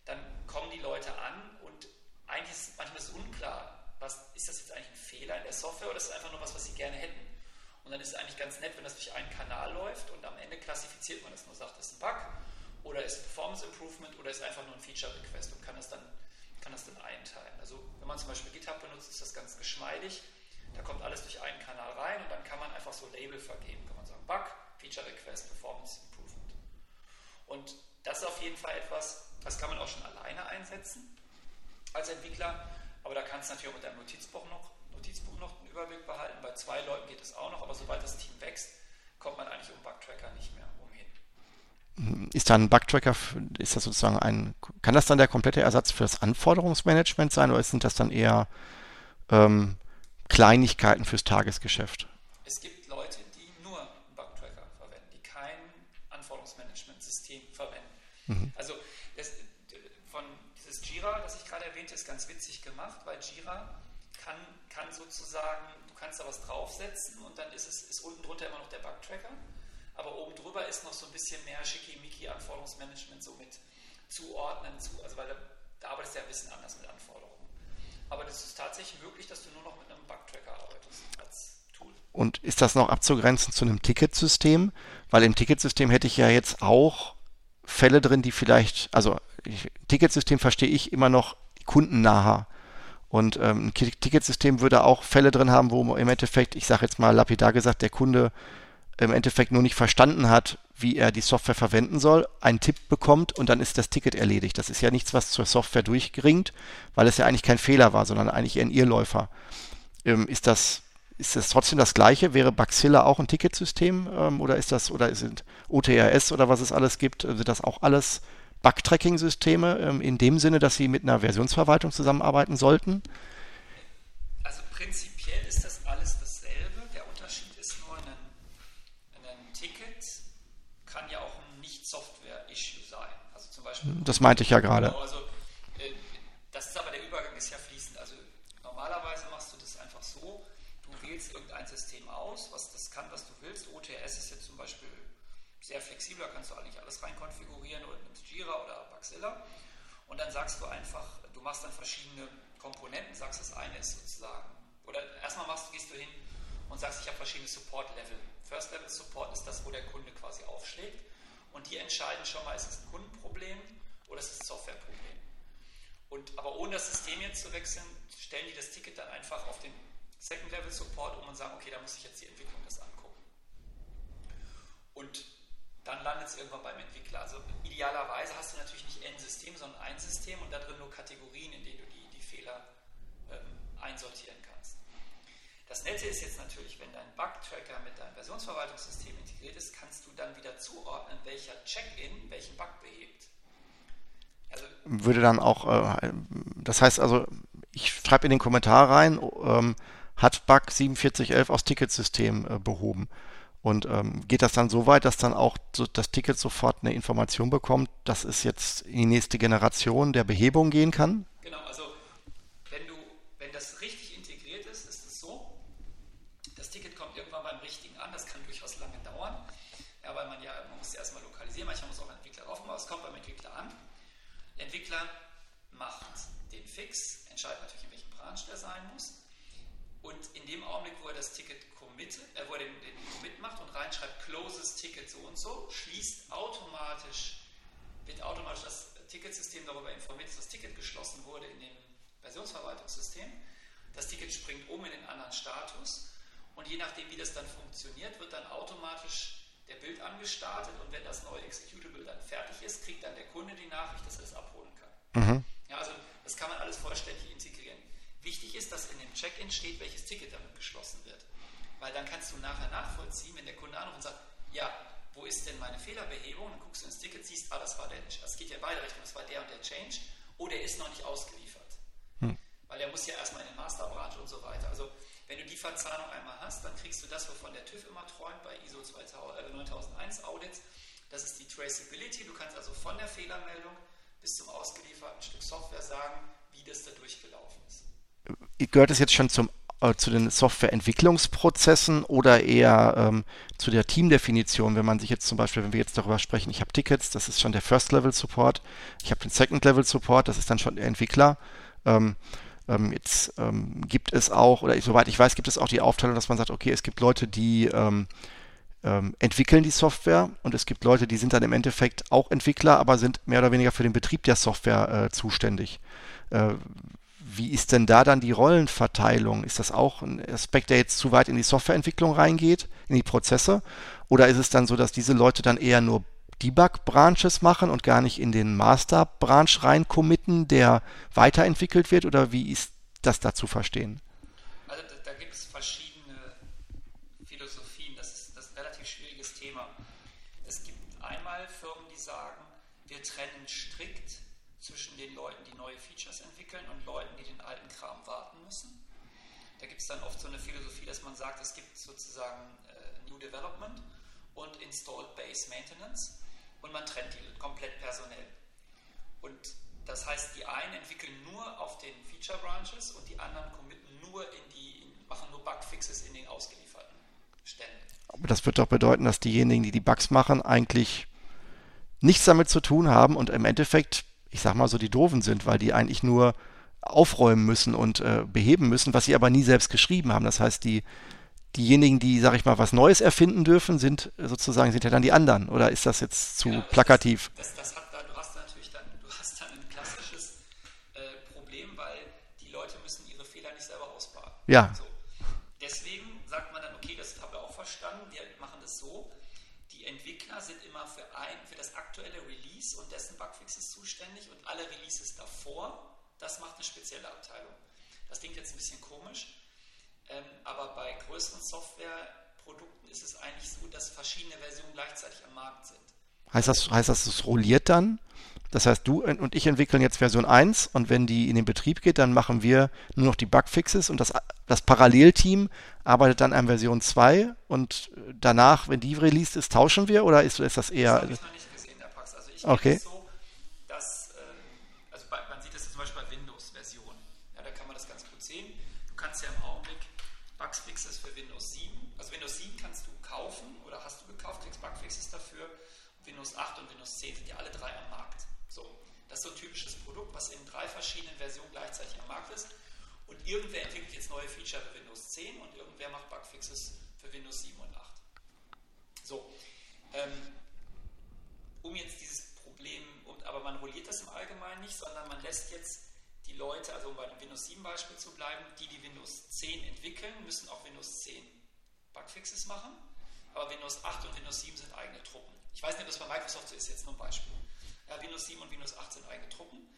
dann kommen die Leute an und eigentlich ist manchmal ist unklar, was, ist das jetzt eigentlich ein Fehler in der Software oder ist es einfach nur was, was sie gerne hätten? Und dann ist es eigentlich ganz nett, wenn das durch einen Kanal läuft und am Ende klassifiziert man das nur, sagt, das ist ein Bug oder ist Performance Improvement oder ist einfach nur ein Feature Request und kann das dann, kann das dann einteilen. Also wenn man zum Beispiel GitHub benutzt, ist das ganz geschmeidig. Da kommt alles durch einen Kanal rein und dann kann man einfach so Label vergeben. Kann man sagen Bug, Feature Request, Performance Improvement. Und das ist auf jeden Fall etwas, das kann man auch schon alleine einsetzen als Entwickler. Aber da kannst du natürlich auch mit deinem Notizbuch noch, Notizbuch noch einen Überblick behalten. Bei zwei Leuten geht es auch noch, aber sobald das Team wächst, kommt man eigentlich um Bugtracker nicht mehr. Ist da ein Bugtracker, ist das sozusagen ein, kann das dann der komplette Ersatz für das Anforderungsmanagement sein oder sind das dann eher ähm, Kleinigkeiten fürs Tagesgeschäft. Es gibt Leute, die nur einen Bugtracker verwenden, die kein Anforderungsmanagementsystem verwenden. Mhm. Also das, von dieses Jira, das ich gerade erwähnte, ist ganz witzig gemacht, weil Jira kann, kann sozusagen, du kannst da was draufsetzen und dann ist es ist unten drunter immer noch der Bugtracker, aber oben drüber ist noch so ein bisschen mehr schickimicki Anforderungsmanagement so mit zuordnen, zu, also weil da, da arbeitest du ja ein bisschen anders mit Anforderungen. Aber das ist tatsächlich möglich, dass du nur noch mit einem Bugtracker arbeitest als Tool. Und ist das noch abzugrenzen zu einem Ticketsystem? Weil im Ticketsystem hätte ich ja jetzt auch Fälle drin, die vielleicht, also ich, Ticketsystem verstehe ich immer noch kundennaher. Und ähm, ein Ticketsystem würde auch Fälle drin haben, wo im Endeffekt, ich sage jetzt mal lapidar gesagt, der Kunde im Endeffekt nur nicht verstanden hat, wie er die Software verwenden soll, einen Tipp bekommt und dann ist das Ticket erledigt. Das ist ja nichts, was zur Software durchringt, weil es ja eigentlich kein Fehler war, sondern eigentlich ein Irrläufer. Ähm, ist das ist das trotzdem das gleiche? Wäre Baxilla auch ein Ticketsystem ähm, oder ist das oder sind OTRS oder was es alles gibt, sind das auch alles Bug-Tracking-Systeme ähm, in dem Sinne, dass sie mit einer Versionsverwaltung zusammenarbeiten sollten? Also prinzipiell Das meinte ich ja gerade. Genau, also, äh, das ist aber der Übergang ist ja fließend. Also normalerweise machst du das einfach so, du wählst irgendein System aus, was das kann, was du willst. OTS ist jetzt zum Beispiel sehr flexibel, da kannst du eigentlich alles rein konfigurieren oder nimmst Jira oder Baxilla und dann sagst du einfach, du machst dann verschiedene Komponenten, sagst, das eine ist sozusagen, oder erstmal machst, gehst du hin und sagst, ich habe verschiedene Support-Level. First Level Support ist das, wo der Kunde quasi aufschlägt und die entscheiden schon mal, ist es ein Kundenproblem oder ist es ein Softwareproblem. Und, aber ohne das System jetzt zu wechseln, stellen die das Ticket dann einfach auf den Second Level Support um und sagen, okay, da muss ich jetzt die Entwicklung das angucken. Und dann landet es irgendwann beim Entwickler. Also idealerweise hast du natürlich nicht ein System, sondern ein System und da drin nur Kategorien, in denen du die, die Fehler ähm, einsortieren kannst. Das Nette ist jetzt natürlich, wenn dein Bug-Tracker mit deinem Versionsverwaltungssystem integriert ist, kannst du dann wieder zuordnen, welcher Check-in welchen Bug behebt. Also, Würde dann auch, äh, das heißt also, ich schreibe in den Kommentar rein, ähm, hat Bug 4711 aus Ticketsystem äh, behoben. Und ähm, geht das dann so weit, dass dann auch so das Ticket sofort eine Information bekommt, dass es jetzt in die nächste Generation der Behebung gehen kann? Genau, also wenn du, wenn das richtig integriert ist, ist es so, das Ticket kommt irgendwann beim richtigen an, das kann durchaus lange dauern, ja, weil man ja, man muss ja erstmal lokalisieren, manchmal muss auch ein Entwickler drauf aber es kommt beim Entwickler an. Der Entwickler macht den Fix, entscheidet natürlich, in welchem Branch der sein muss. Und in dem Augenblick, wo er das Ticket committet, äh, wo er den, den Commit macht und reinschreibt, closes Ticket so und so, schließt automatisch, wird automatisch das Ticketsystem darüber informiert, dass das Ticket geschlossen wurde in dem Versionsverwaltungssystem. Das Ticket springt um in den anderen Status und je nachdem, wie das dann funktioniert, wird dann automatisch der Bild angestartet und wenn das neue Executable dann fertig ist, kriegt dann der Kunde die Nachricht, dass er es abholen kann. Mhm. Ja, also das kann man alles vollständig integrieren. Wichtig ist, dass in dem Check-in steht, welches Ticket damit geschlossen wird. Weil dann kannst du nachher nachvollziehen, wenn der Kunde anruft und sagt, ja, wo ist denn meine Fehlerbehebung? Dann guckst du ins Ticket, siehst, ah, das war der, das geht ja in beide Richtungen, das war der und der Change, oder er ist noch nicht ausgeliefert. Hm. Weil er muss ja erstmal in den Masterbranche und so weiter. Also wenn du die Verzahnung einmal hast, dann kriegst du das, wovon der TÜV immer träumt bei ISO 2000, äh, 9001 Audits. Das ist die Traceability. Du kannst also von der Fehlermeldung bis zum ausgelieferten Stück Software sagen, wie das da durchgelaufen ist. Gehört es jetzt schon zum äh, zu den Softwareentwicklungsprozessen oder eher ähm, zu der Teamdefinition, wenn man sich jetzt zum Beispiel, wenn wir jetzt darüber sprechen, ich habe Tickets, das ist schon der First-Level-Support, ich habe den Second-Level-Support, das ist dann schon der Entwickler. Ähm, ähm, jetzt ähm, gibt es auch, oder soweit ich weiß, gibt es auch die Aufteilung, dass man sagt, okay, es gibt Leute, die ähm, entwickeln die Software und es gibt Leute, die sind dann im Endeffekt auch Entwickler, aber sind mehr oder weniger für den Betrieb der Software äh, zuständig. Äh, wie ist denn da dann die Rollenverteilung? Ist das auch ein Aspekt, der jetzt zu weit in die Softwareentwicklung reingeht, in die Prozesse? Oder ist es dann so, dass diese Leute dann eher nur Debug-Branches machen und gar nicht in den Master-Branch rein committen, der weiterentwickelt wird? Oder wie ist das da zu verstehen? Also da, da gibt es verschiedene Philosophien. Das ist, das ist ein relativ schwieriges Thema. Es gibt einmal Firmen, die sagen, wir trennen strikt zwischen den Leuten, die neue Features entwickeln und Leuten, die den alten Kram warten müssen. Da gibt es dann oft so eine Philosophie, dass man sagt, es gibt sozusagen äh, New Development und Installed Base Maintenance und man trennt die komplett personell. Und das heißt, die einen entwickeln nur auf den Feature Branches und die anderen committen nur in die, machen nur Bugfixes in den ausgelieferten Ständen. Aber das wird doch bedeuten, dass diejenigen, die die Bugs machen, eigentlich nichts damit zu tun haben und im Endeffekt ich sag mal so, die doofen sind, weil die eigentlich nur aufräumen müssen und äh, beheben müssen, was sie aber nie selbst geschrieben haben. Das heißt, die, diejenigen, die, sag ich mal, was Neues erfinden dürfen, sind sozusagen, sind ja dann die anderen. Oder ist das jetzt zu genau, plakativ? Das, das, das hat da, du hast da natürlich dann, du hast dann ein klassisches äh, Problem, weil die Leute müssen ihre Fehler nicht selber ausbaden. Ja. So. zuständig und alle Releases davor, das macht eine spezielle Abteilung. Das klingt jetzt ein bisschen komisch, ähm, aber bei größeren Softwareprodukten ist es eigentlich so, dass verschiedene Versionen gleichzeitig am Markt sind. Heißt das, heißt das, es rolliert dann? Das heißt, du und ich entwickeln jetzt Version 1 und wenn die in den Betrieb geht, dann machen wir nur noch die Bugfixes und das, das Parallelteam arbeitet dann an Version 2 und danach, wenn die released ist, tauschen wir oder ist, ist das eher. Das habe ich noch nicht gesehen der Praxis. Also ich okay. so, irgendwer entwickelt jetzt neue Feature für Windows 10 und irgendwer macht Bugfixes für Windows 7 und 8. So, ähm, um jetzt dieses Problem, aber man rolliert das im Allgemeinen nicht, sondern man lässt jetzt die Leute, also um bei dem Windows 7 Beispiel zu bleiben, die die Windows 10 entwickeln, müssen auch Windows 10 Bugfixes machen, aber Windows 8 und Windows 7 sind eigene Truppen. Ich weiß nicht, ob das bei Microsoft so ist, jetzt nur ein Beispiel. Ja, Windows 7 und Windows 8 sind eigene Truppen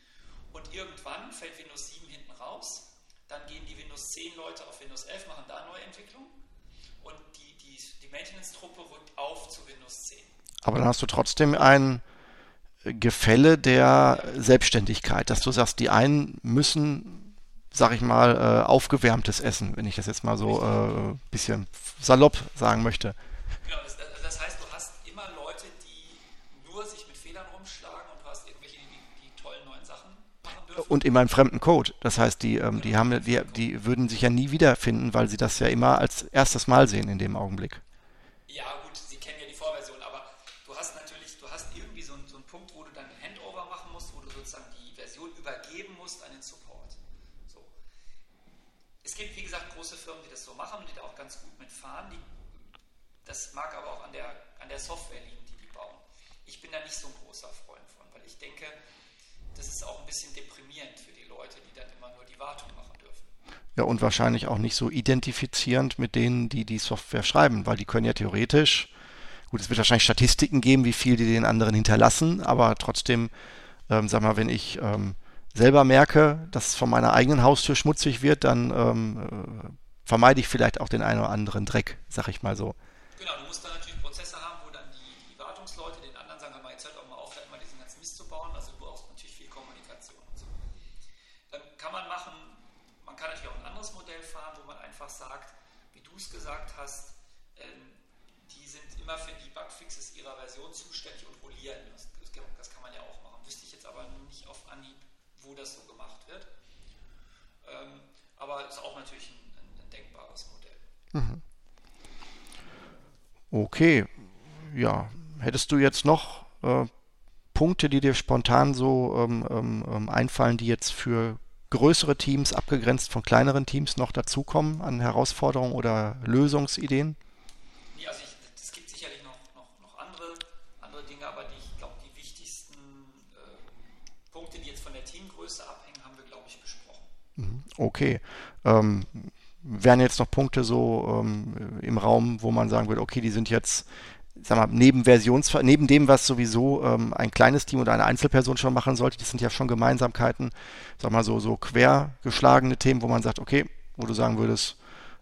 und irgendwann fällt Windows 7 hinten raus dann gehen die Windows 10 Leute auf Windows 11, machen da neue Entwicklung und die, die, die Maintenance-Truppe rückt auf zu Windows 10. Aber dann hast du trotzdem ein Gefälle der Selbstständigkeit, dass du sagst, die einen müssen, sag ich mal, äh, aufgewärmtes essen, wenn ich das jetzt mal so ein äh, bisschen salopp sagen möchte. Genau, das, das, heißt, du hast immer Leute, die nur sich mit Fehlern rumschlagen und du hast irgendwelche, die, die tollen neuen Sachen machen dürfen. Und immer einen fremden Code. Das heißt, die, ähm, die, haben, die, die würden sich ja nie wiederfinden, weil sie das ja immer als erstes Mal sehen in dem Augenblick. Ja, gut, sie kennen ja die Vorversion, aber du hast natürlich, du hast irgendwie so einen, so einen Punkt, wo du dann einen Handover machen musst, wo du sozusagen die Version übergeben musst an den Support. So. Es gibt, wie gesagt, große Firmen, die das so machen und die da auch ganz gut mitfahren. Die, das mag aber auch an der, an der Software liegen, die die bauen. Ich bin da nicht so ein großer Freund von, weil ich denke, das ist auch ein bisschen deprimierend für die Leute, die dann immer nur die Wartung machen dürfen. Ja, und wahrscheinlich auch nicht so identifizierend mit denen, die die Software schreiben, weil die können ja theoretisch, gut, es wird wahrscheinlich Statistiken geben, wie viel die den anderen hinterlassen, aber trotzdem, ähm, sag mal, wenn ich ähm, selber merke, dass von meiner eigenen Haustür schmutzig wird, dann ähm, äh, vermeide ich vielleicht auch den einen oder anderen Dreck, sag ich mal so. Genau, du musst dann natürlich Prozesse haben, wo dann die, die Wartungsleute den anderen sagen, hör mal, jetzt hört auch mal auf, mal diesen ganzen Mist zu bauen. Also du brauchst natürlich viel Kommunikation und so. Ähm, kann man machen, man kann natürlich auch ein anderes Modell fahren, wo man einfach sagt, wie du es gesagt hast, ähm, die sind immer für die Bugfixes ihrer Version zuständig und rollieren. Das, das kann man ja auch machen. Wüsste ich jetzt aber nicht auf Anhieb, wo das so gemacht wird. Ähm, aber ist auch natürlich ein, ein, denkbares Modell. Mhm. Okay, ja. Hättest du jetzt noch äh, Punkte, die dir spontan so ähm, ähm, ähm, einfallen, die jetzt für größere Teams, abgegrenzt von kleineren Teams, noch dazukommen an Herausforderungen oder Lösungsideen? Ja, also es gibt sicherlich noch, noch, noch andere, andere Dinge, aber die, ich glaube, die wichtigsten äh, Punkte, die jetzt von der Teamgröße abhängen, haben wir, glaube ich, besprochen. Mhm, okay. Ähm, wären jetzt noch Punkte so ähm, im Raum, wo man sagen würde, okay, die sind jetzt, sag mal, neben Versions, neben dem, was sowieso ähm, ein kleines Team oder eine Einzelperson schon machen sollte, das sind ja schon Gemeinsamkeiten, sag mal so, so quergeschlagene Themen, wo man sagt, okay, wo du sagen würdest,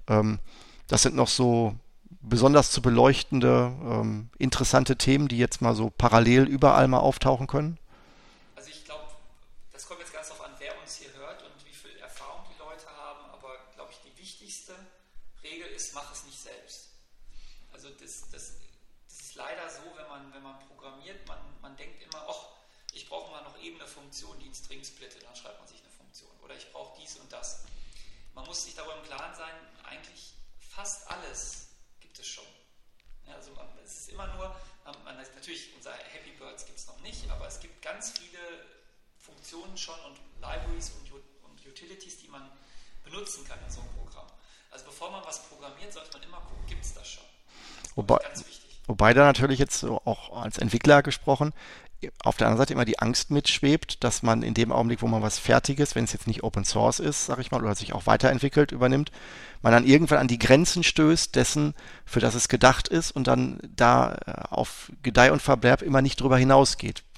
ähm, das sind noch so besonders zu beleuchtende, ähm, interessante Themen, die jetzt mal so parallel überall mal auftauchen können? muss sich darüber im Klaren sein, eigentlich fast alles gibt es schon. Ja, also man, es ist immer nur, man, natürlich, unser Happy Birds gibt es noch nicht, aber es gibt ganz viele Funktionen schon und Libraries und, und Utilities, die man benutzen kann in so einem Programm. Also bevor man was programmiert, sollte man immer gucken, gibt es das schon. Das Wobei, wobei da natürlich jetzt auch als Entwickler gesprochen, auf der anderen Seite immer die Angst mitschwebt, dass man in dem Augenblick, wo man was Fertiges, wenn es jetzt nicht Open Source ist, sag ich mal, oder sich auch weiterentwickelt, übernimmt, man dann irgendwann an die Grenzen stößt dessen, für das es gedacht ist und dann da äh, auf Gedeih und Verderb immer nicht drüber hinausgeht,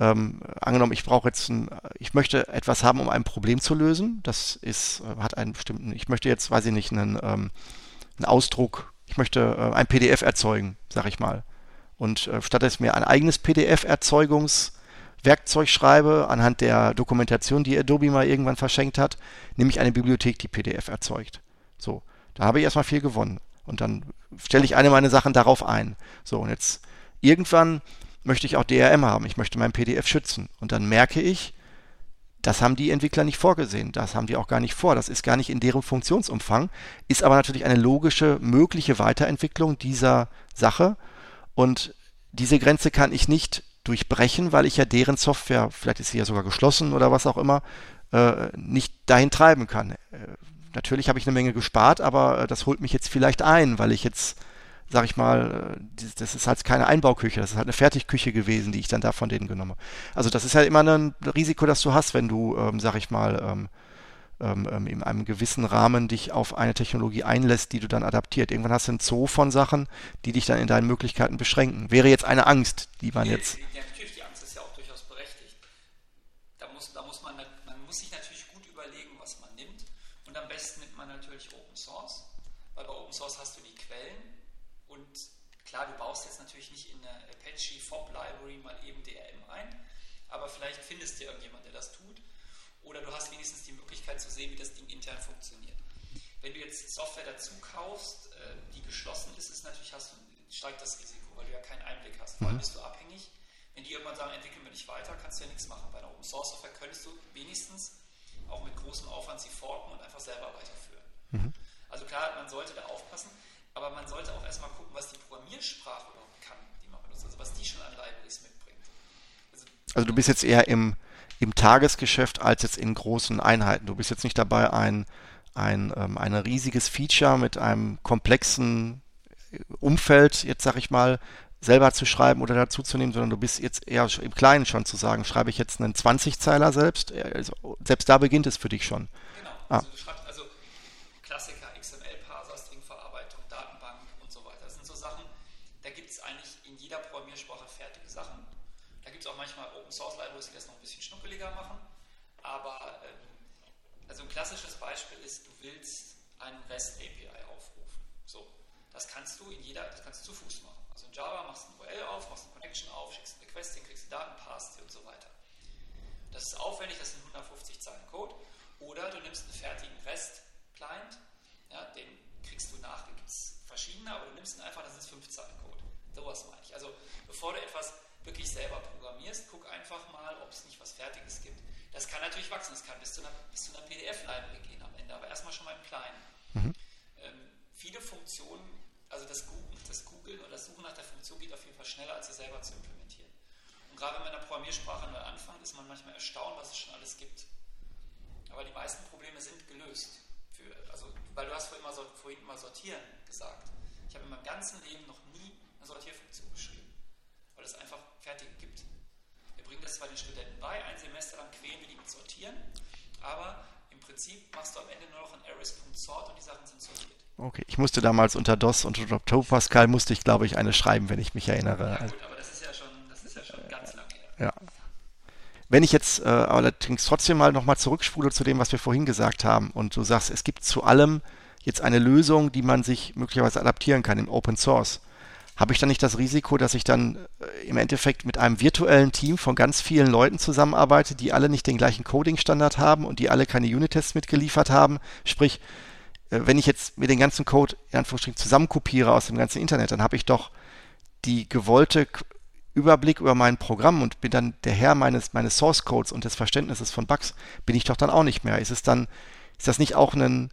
ähm, angenommen, ich brauche jetzt ein, ich möchte etwas haben, um ein Problem zu lösen. Das ist, äh, hat einen bestimmten, ich möchte jetzt, weiß ich nicht, einen, ähm, einen Ausdruck, ich möchte äh, ein PDF erzeugen, sag ich mal. Und äh, statt dass ich mir ein eigenes PDF-Erzeugungswerkzeug schreibe, anhand der Dokumentation, die Adobe mal irgendwann verschenkt hat, nehme ich eine Bibliothek, die PDF erzeugt. So, da habe ich erstmal viel gewonnen. Und dann stelle ich eine meiner Sachen darauf ein. So, und jetzt irgendwann möchte ich auch DRM haben. Ich möchte mein PDF schützen. Und dann merke ich, das haben die Entwickler nicht vorgesehen. Das haben die auch gar nicht vor. Das ist gar nicht in deren Funktionsumfang. Ist aber natürlich eine logische, mögliche Weiterentwicklung dieser Sache. Und diese Grenze kann ich nicht durchbrechen, weil ich ja deren Software, vielleicht ist sie ja sogar geschlossen oder was auch immer, äh, nicht dahin treiben kann. Äh, natürlich habe ich eine Menge gespart, aber äh, das holt mich jetzt vielleicht ein, weil ich jetzt, sag ich mal, äh, das ist halt keine Einbauküche, das ist halt eine Fertigküche gewesen, die ich dann da von denen genommen habe. Also das ist halt immer ein Risiko, das du hast, wenn du, ähm, sag ich mal, ähm, ähm, ähm, in einem gewissen Rahmen dich auf eine Technologie einlässt, die du dann adaptiert. Irgendwann hast du einen Zoo von Sachen, die dich dann in deinen Möglichkeiten beschränken. Wäre jetzt eine Angst, die man jetzt. Ja, natürlich, die Angst Library mal eben DRM ein, aber vielleicht findest du irgendjemand, der das tut. Oder du hast wenigstens die Möglichkeit zu sehen, wie das Ding intern funktioniert. Wenn du jetzt Software dazu kaufst, äh, die geschlossen ist, ist natürlich hast du, steigt das Risiko, weil du ja keinen Einblick hast. Vor allem mhm. bist du abhängig. Wenn die irgendwann sagen, entwickeln wir nicht weiter, kannst du ja nichts machen. Bei einer Open Source Software könntest du wenigstens auch mit großem Aufwand sie forken und einfach selber weiterführen. Mhm. Also klar, man sollte da aufpassen, aber man sollte auch erstmal gucken, was die Programmiersprache überhaupt kann, die man benutzt, also was die schon an Libraries mitbringt. Also, also du bist jetzt eher im, im Tagesgeschäft als jetzt in großen Einheiten. Du bist jetzt nicht dabei, ein, ein, ähm, ein riesiges Feature mit einem komplexen Umfeld, jetzt sag ich mal, selber zu schreiben oder dazu zu nehmen, sondern du bist jetzt eher im Kleinen schon zu sagen, schreibe ich jetzt einen 20-Zeiler selbst, also selbst da beginnt es für dich schon. Genau, ah. also du schreibst also Klassiker, XML-Parser, Stringverarbeitung, Datenbank und so weiter. Das sind so Sachen, da gibt es eigentlich in jeder Programmiersprache fertige Sachen. Da gibt es auch manchmal Open-Source-Libraries, die das noch ein bisschen schnuckeliger machen, aber ähm, also ein klassisches Beispiel ist, du willst einen REST-API aufrufen. So, das kannst du in jeder, das kannst du zu Fuß machen. Java, machst ein URL auf, machst eine Connection auf, schickst ein Request hin, kriegst die Daten, passt und so weiter. Das ist aufwendig, das sind 150 Zeilen Code. Oder du nimmst einen fertigen REST-Client, ja, den kriegst du nach, da gibt es verschiedene, aber du nimmst ihn einfach, das ist 5 Zeilen Code. Sowas meine ich. Also bevor du etwas wirklich selber programmierst, guck einfach mal, ob es nicht was Fertiges gibt. Das kann natürlich wachsen, das kann bis zu einer, einer PDF-Library gehen am Ende, aber erstmal schon mal im Kleinen. Mhm. Ähm, viele Funktionen also das, das oder das Suchen nach der Funktion geht auf jeden Fall schneller, als sie selber zu implementieren. Und gerade wenn man in der Programmiersprache neu anfängt, ist man manchmal erstaunt, was es schon alles gibt. Aber die meisten Probleme sind gelöst. Für, also, weil du hast vorhin mal, vorhin mal sortieren gesagt. Ich habe in meinem ganzen Leben noch nie eine Sortierfunktion geschrieben, weil es einfach fertig gibt. Wir bringen das zwar den Studenten bei, ein Semester lang quälen wir die mit Sortieren, aber im Prinzip machst du am Ende nur noch ein arrays.sort und die Sachen sind sortiert. Okay, ich musste damals unter DOS und unter Pascal musste ich, glaube ich, eine schreiben, wenn ich mich erinnere. Ja, gut, aber das ist ja schon, das ist ja schon ganz lange her. Ja. Wenn ich jetzt äh, allerdings trotzdem mal nochmal zurückspule zu dem, was wir vorhin gesagt haben, und du sagst, es gibt zu allem jetzt eine Lösung, die man sich möglicherweise adaptieren kann im Open Source, habe ich dann nicht das Risiko, dass ich dann äh, im Endeffekt mit einem virtuellen Team von ganz vielen Leuten zusammenarbeite, die alle nicht den gleichen Coding-Standard haben und die alle keine Unit-Tests mitgeliefert haben? Sprich, äh, wenn ich jetzt mir den ganzen Code in Anführungsstrichen zusammenkopiere aus dem ganzen Internet, dann habe ich doch die gewollte Überblick über mein Programm und bin dann der Herr meines, meines Source Codes und des Verständnisses von Bugs, bin ich doch dann auch nicht mehr. Ist es dann, ist das nicht auch ein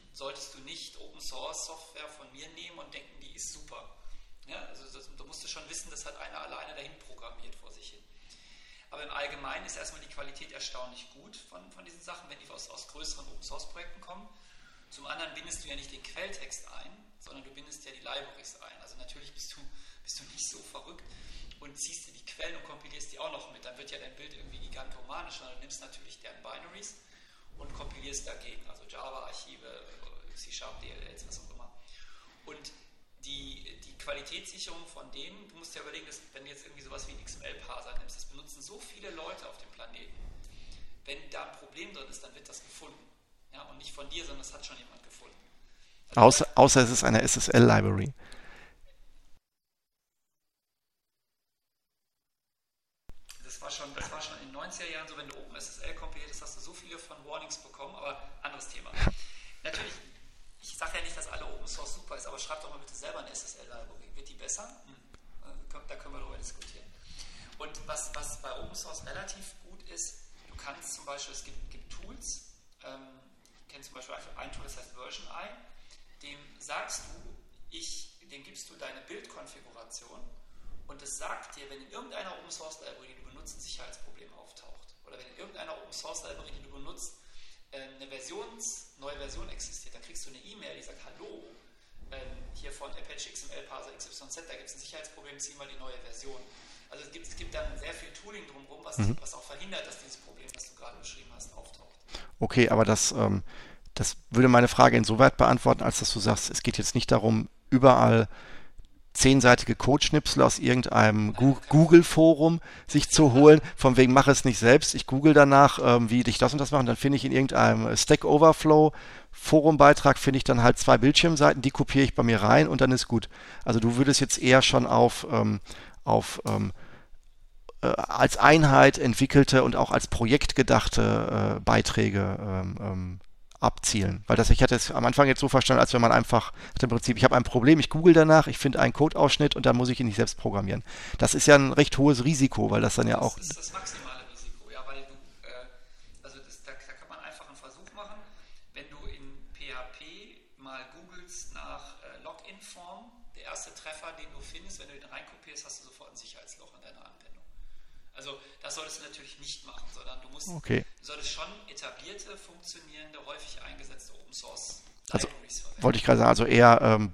solltest du nicht Open Source Software von mir nehmen und denken, die ist super. Ja, also das, du musst schon wissen, das hat einer alleine dahin programmiert vor sich hin. Aber im Allgemeinen ist erstmal die Qualität erstaunlich gut von, von diesen Sachen, wenn die aus, aus größeren Open Source Projekten kommen. Zum anderen bindest du ja nicht den Quelltext ein, sondern du bindest ja die Libraries ein. Also natürlich bist du, bist du nicht so verrückt und ziehst dir die Quellen und kompilierst die auch noch mit. Dann wird ja dein Bild irgendwie gigantomanisch, sondern du nimmst natürlich deren Binaries und kompilierst dagegen, also Java-Archive, C-Sharp, DLLs, was auch immer. Und die, die Qualitätssicherung von denen, du musst ja überlegen, dass, wenn du jetzt irgendwie sowas wie einen XML-Parser nimmst, das benutzen so viele Leute auf dem Planeten. Wenn da ein Problem drin ist, dann wird das gefunden. Ja, und nicht von dir, sondern das hat schon jemand gefunden. Außer, außer es ist eine SSL-Library. Das war, schon, das war schon in den 90er Jahren so, wenn du OpenSSL kompiliert so viele von Warnings bekommen, aber anderes Thema. *laughs* Natürlich, ich sage ja nicht, dass alle Open Source super ist, aber schreib doch mal bitte selber eine SSL-Library. Wird die besser? Hm. Da können wir darüber diskutieren. Und was, was bei Open Source relativ gut ist, du kannst zum Beispiel, es gibt, gibt Tools, ähm, kennst zum Beispiel ein Tool, das heißt Version I, dem sagst du, ich, dem gibst du deine Bildkonfiguration und es sagt dir, wenn in irgendeiner Open Source Library, die du benutzt, ein Sicherheitsproblem oder wenn in irgendeiner Open Source Library, die du benutzt, äh, eine Versions, neue Version existiert, dann kriegst du eine E-Mail, die sagt, hallo, ähm, hier von Apache XML Parser XYZ, da gibt es ein Sicherheitsproblem, zieh mal die neue Version. Also es gibt, es gibt dann sehr viel Tooling drumherum, was, mhm. was auch verhindert, dass dieses Problem, was du gerade beschrieben hast, auftaucht. Okay, aber das, ähm, das würde meine Frage insoweit beantworten, als dass du sagst, es geht jetzt nicht darum, überall zehnseitige Codeschnipsel aus irgendeinem Google-Forum sich zu holen, von wegen mache es nicht selbst, ich google danach, ähm, wie ich das und das mache, und dann finde ich in irgendeinem Stack Overflow Forumbeitrag finde ich dann halt zwei Bildschirmseiten, die kopiere ich bei mir rein und dann ist gut. Also du würdest jetzt eher schon auf, ähm, auf ähm, äh, als Einheit entwickelte und auch als Projekt gedachte äh, Beiträge ähm, ähm abzielen. Weil das, ich hatte es am Anfang jetzt so verstanden, als wenn man einfach im Prinzip, ich habe ein Problem, ich google danach, ich finde einen Codeausschnitt und dann muss ich ihn nicht selbst programmieren. Das ist ja ein recht hohes Risiko, weil das dann ja auch. Das ist das maximale Risiko, ja, weil du, äh, also das, da, da, kann man einfach einen Versuch machen, wenn du in PHP mal googelst nach äh, Login-Form, der erste Treffer, den du findest, wenn du den reinkopierst, hast du sofort ein Sicherheitsloch in deiner Anwendung. Also das solltest du natürlich nicht machen, sondern du musst, okay. du solltest schon etablierte, funktionierende, häufig eingesetzte Open Source also, Wollte ich gerade sagen, also eher ähm,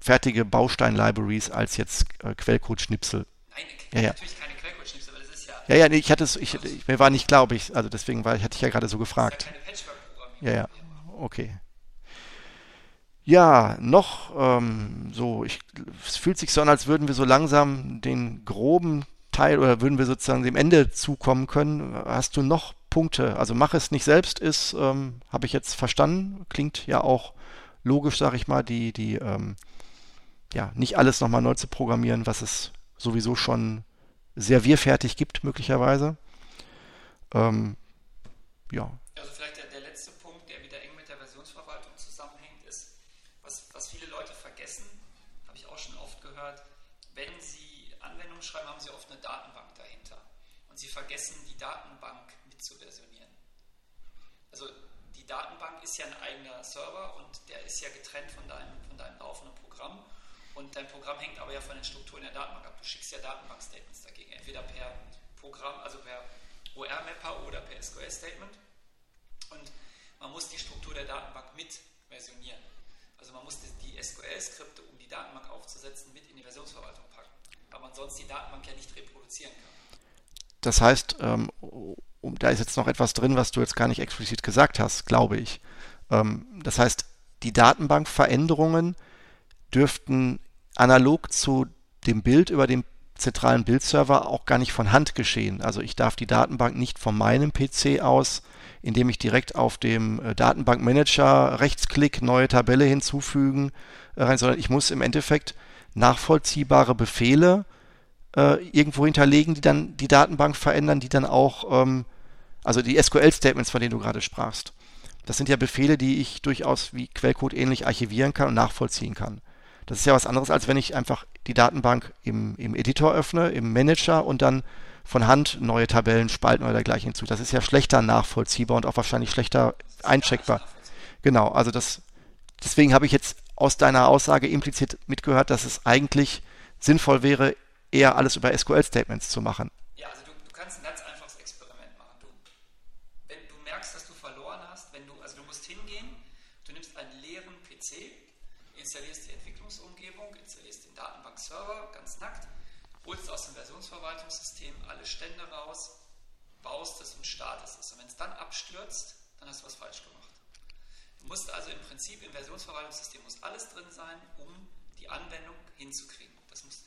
fertige Baustein-Libraries als jetzt äh, Quellcode-Schnipsel. Nein, ja, ja. natürlich keine Quellcode-Schnipsel, aber das ist ja. Ja, ja, nee, ich hatte es, ich, ich, mir war nicht klar, ob ich, also deswegen war, hatte ich ja gerade so gefragt. Ja Ja, ja, okay. Ja, noch ähm, so, ich, es fühlt sich so an, als würden wir so langsam den groben Teil oder würden wir sozusagen dem Ende zukommen können. Hast du noch Punkte? Also mach es nicht selbst ist, ähm, habe ich jetzt verstanden, klingt ja auch logisch, sage ich mal, die, die, ähm, ja, nicht alles nochmal neu zu programmieren, was es sowieso schon servierfertig gibt, möglicherweise. Ähm, ja. Also vielleicht der, der letzte Punkt, der wieder eng mit der Versionsverwaltung zusammenhängt, ist, was, was viele Leute vergessen, habe ich auch schon oft gehört, wenn sie Anwendungen schreiben, haben sie oft eine Datenbank dahinter. Und sie vergessen, die Datenbank mitzuversionieren. Also die Datenbank ist ja ein eigener Server und der ist ja getrennt von deinem, von deinem laufenden Programm. Und dein Programm hängt aber ja von den Strukturen der Datenbank ab. Du schickst ja Datenbank-Statements dagegen, entweder per Programm, also per OR-Mapper oder per SQL-Statement. Und man muss die Struktur der Datenbank mit versionieren. Also man muss die SQL-Skripte, um die Datenbank aufzusetzen, mit in die Versionsverwaltung packen, weil man sonst die Datenbank ja nicht reproduzieren kann. Das heißt, ähm, da ist jetzt noch etwas drin, was du jetzt gar nicht explizit gesagt hast, glaube ich. Ähm, das heißt, die Datenbankveränderungen dürften analog zu dem Bild über den zentralen Bildserver auch gar nicht von Hand geschehen. Also ich darf die Datenbank nicht von meinem PC aus, indem ich direkt auf dem äh, Datenbankmanager rechtsklick, neue Tabelle hinzufügen, äh, sondern ich muss im Endeffekt nachvollziehbare Befehle äh, irgendwo hinterlegen, die dann die Datenbank verändern, die dann auch, ähm, also die SQL-Statements, von denen du gerade sprachst. Das sind ja Befehle, die ich durchaus wie Quellcode ähnlich archivieren kann und nachvollziehen kann. Das ist ja was anderes, als wenn ich einfach die Datenbank im, im Editor öffne, im Manager und dann von Hand neue Tabellen, Spalten oder dergleichen hinzu. Das ist ja schlechter nachvollziehbar und auch wahrscheinlich schlechter eincheckbar. Genau, also das, deswegen habe ich jetzt aus deiner Aussage implizit mitgehört, dass es eigentlich sinnvoll wäre, eher alles über SQL-Statements zu machen. Ja, also du, du kannst ein ganz einfaches Experiment machen. Du, wenn du merkst, dass du verloren hast, wenn du, also du musst hingehen, du nimmst einen leeren PC, installierst die Entwicklungsumgebung, installierst den Datenbank-Server ganz nackt, holst aus dem Versionsverwaltungssystem alle Stände raus, baust es und startest es. Und wenn es dann abstürzt, dann hast du was falsch gemacht. Du musst also im Prinzip im Versionsverwaltungssystem muss alles drin sein, um die Anwendung hinzukriegen. Das muss,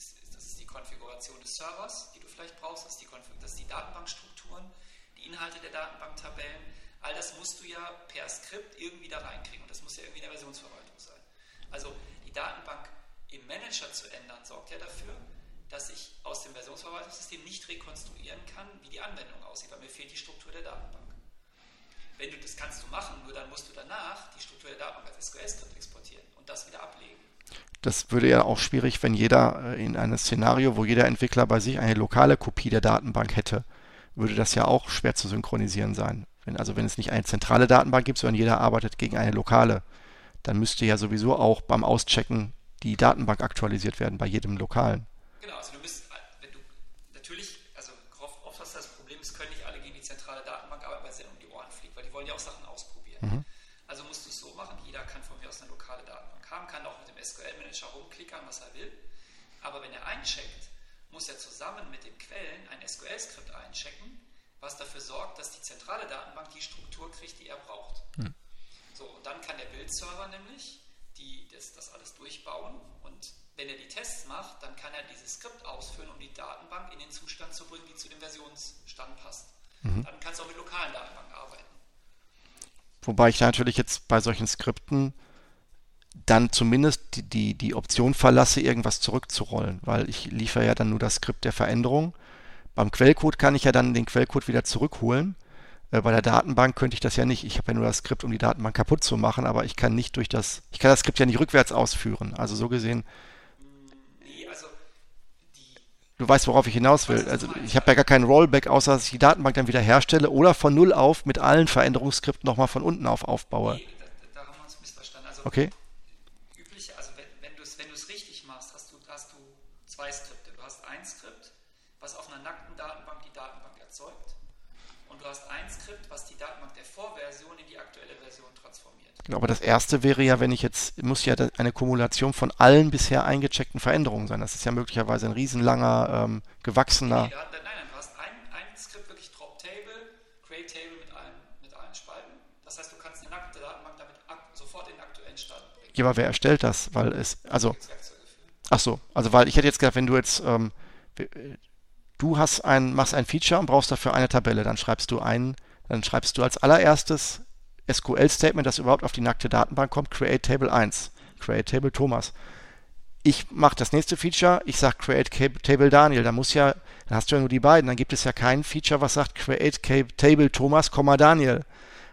Konfiguration des Servers, die du vielleicht brauchst, das ist die, das die Datenbankstrukturen, die Inhalte der Datenbanktabellen. All das musst du ja per Skript irgendwie da reinkriegen und das muss ja irgendwie in der Versionsverwaltung sein. Also die Datenbank im Manager zu ändern, sorgt ja dafür, dass ich aus dem Versionsverwaltungssystem nicht rekonstruieren kann, wie die Anwendung aussieht, weil mir fehlt die Struktur der Datenbank. Wenn du das kannst du machen, nur dann musst du danach die Struktur der Datenbank als SQL-Skript exportieren und das wieder ablegen. Das würde ja auch schwierig, wenn jeder äh, in einem Szenario, wo jeder Entwickler bei sich eine lokale Kopie der Datenbank hätte, würde das ja auch schwer zu synchronisieren sein. Wenn, also wenn es nicht eine zentrale Datenbank gibt, sondern jeder arbeitet gegen eine lokale, dann müsste ja sowieso auch beim Auschecken die Datenbank aktualisiert werden bei jedem lokalen. Genau, also du bist, wenn du natürlich, also oft hast du das Problem, es können nicht alle gegen die zentrale Datenbank arbeiten, weil es um die Ohren fliegt, weil die wollen ja auch Sachen ausprobieren. Mhm. Also musst du es so machen, jeder kann von mir aus eine lokale Datenbank haben, kann auch SQL-Manager rumklickern, was er will. Aber wenn er eincheckt, muss er zusammen mit den Quellen ein SQL-Skript einchecken, was dafür sorgt, dass die zentrale Datenbank die Struktur kriegt, die er braucht. Hm. So, und dann kann der Bildserver nämlich die, das, das alles durchbauen und wenn er die Tests macht, dann kann er dieses Skript ausführen, um die Datenbank in den Zustand zu bringen, die zu dem Versionsstand passt. Mhm. Dann kannst du auch mit lokalen Datenbanken arbeiten. Wobei ich natürlich jetzt bei solchen Skripten dann zumindest die, die, die Option verlasse, irgendwas zurückzurollen, weil ich liefere ja dann nur das Skript der Veränderung. Beim Quellcode kann ich ja dann den Quellcode wieder zurückholen. Äh, bei der Datenbank könnte ich das ja nicht. Ich habe ja nur das Skript, um die Datenbank kaputt zu machen, aber ich kann nicht durch das, ich kann das Skript ja nicht rückwärts ausführen. Also so gesehen. Nee, also du weißt, worauf ich hinaus will. Also ich habe ja gar keinen Rollback, außer dass ich die Datenbank dann wieder herstelle oder von null auf mit allen Veränderungsskripten nochmal von unten auf aufbaue. Nee, okay. Aber das erste wäre ja, wenn ich jetzt, muss ja eine Kumulation von allen bisher eingecheckten Veränderungen sein. Das ist ja möglicherweise ein riesenlanger, ähm, gewachsener. Nee, da, nein, nein, du hast ein, ein Skript wirklich Drop Table, Create Table mit allen, mit allen Spalten. Das heißt, du kannst eine nackte Datenbank damit sofort in den aktuellen Stand bringen. Ja, aber wer erstellt das? Weil es, also. Ach so, also weil ich hätte jetzt gedacht, wenn du jetzt, ähm, du hast ein, machst ein Feature und brauchst dafür eine Tabelle, dann schreibst du ein, dann schreibst du als allererstes SQL-Statement, das überhaupt auf die nackte Datenbank kommt, Create Table 1, Create Table Thomas. Ich mache das nächste Feature, ich sage Create Table Daniel, da muss ja, dann hast du ja nur die beiden, dann gibt es ja kein Feature, was sagt Create Table Thomas, Daniel.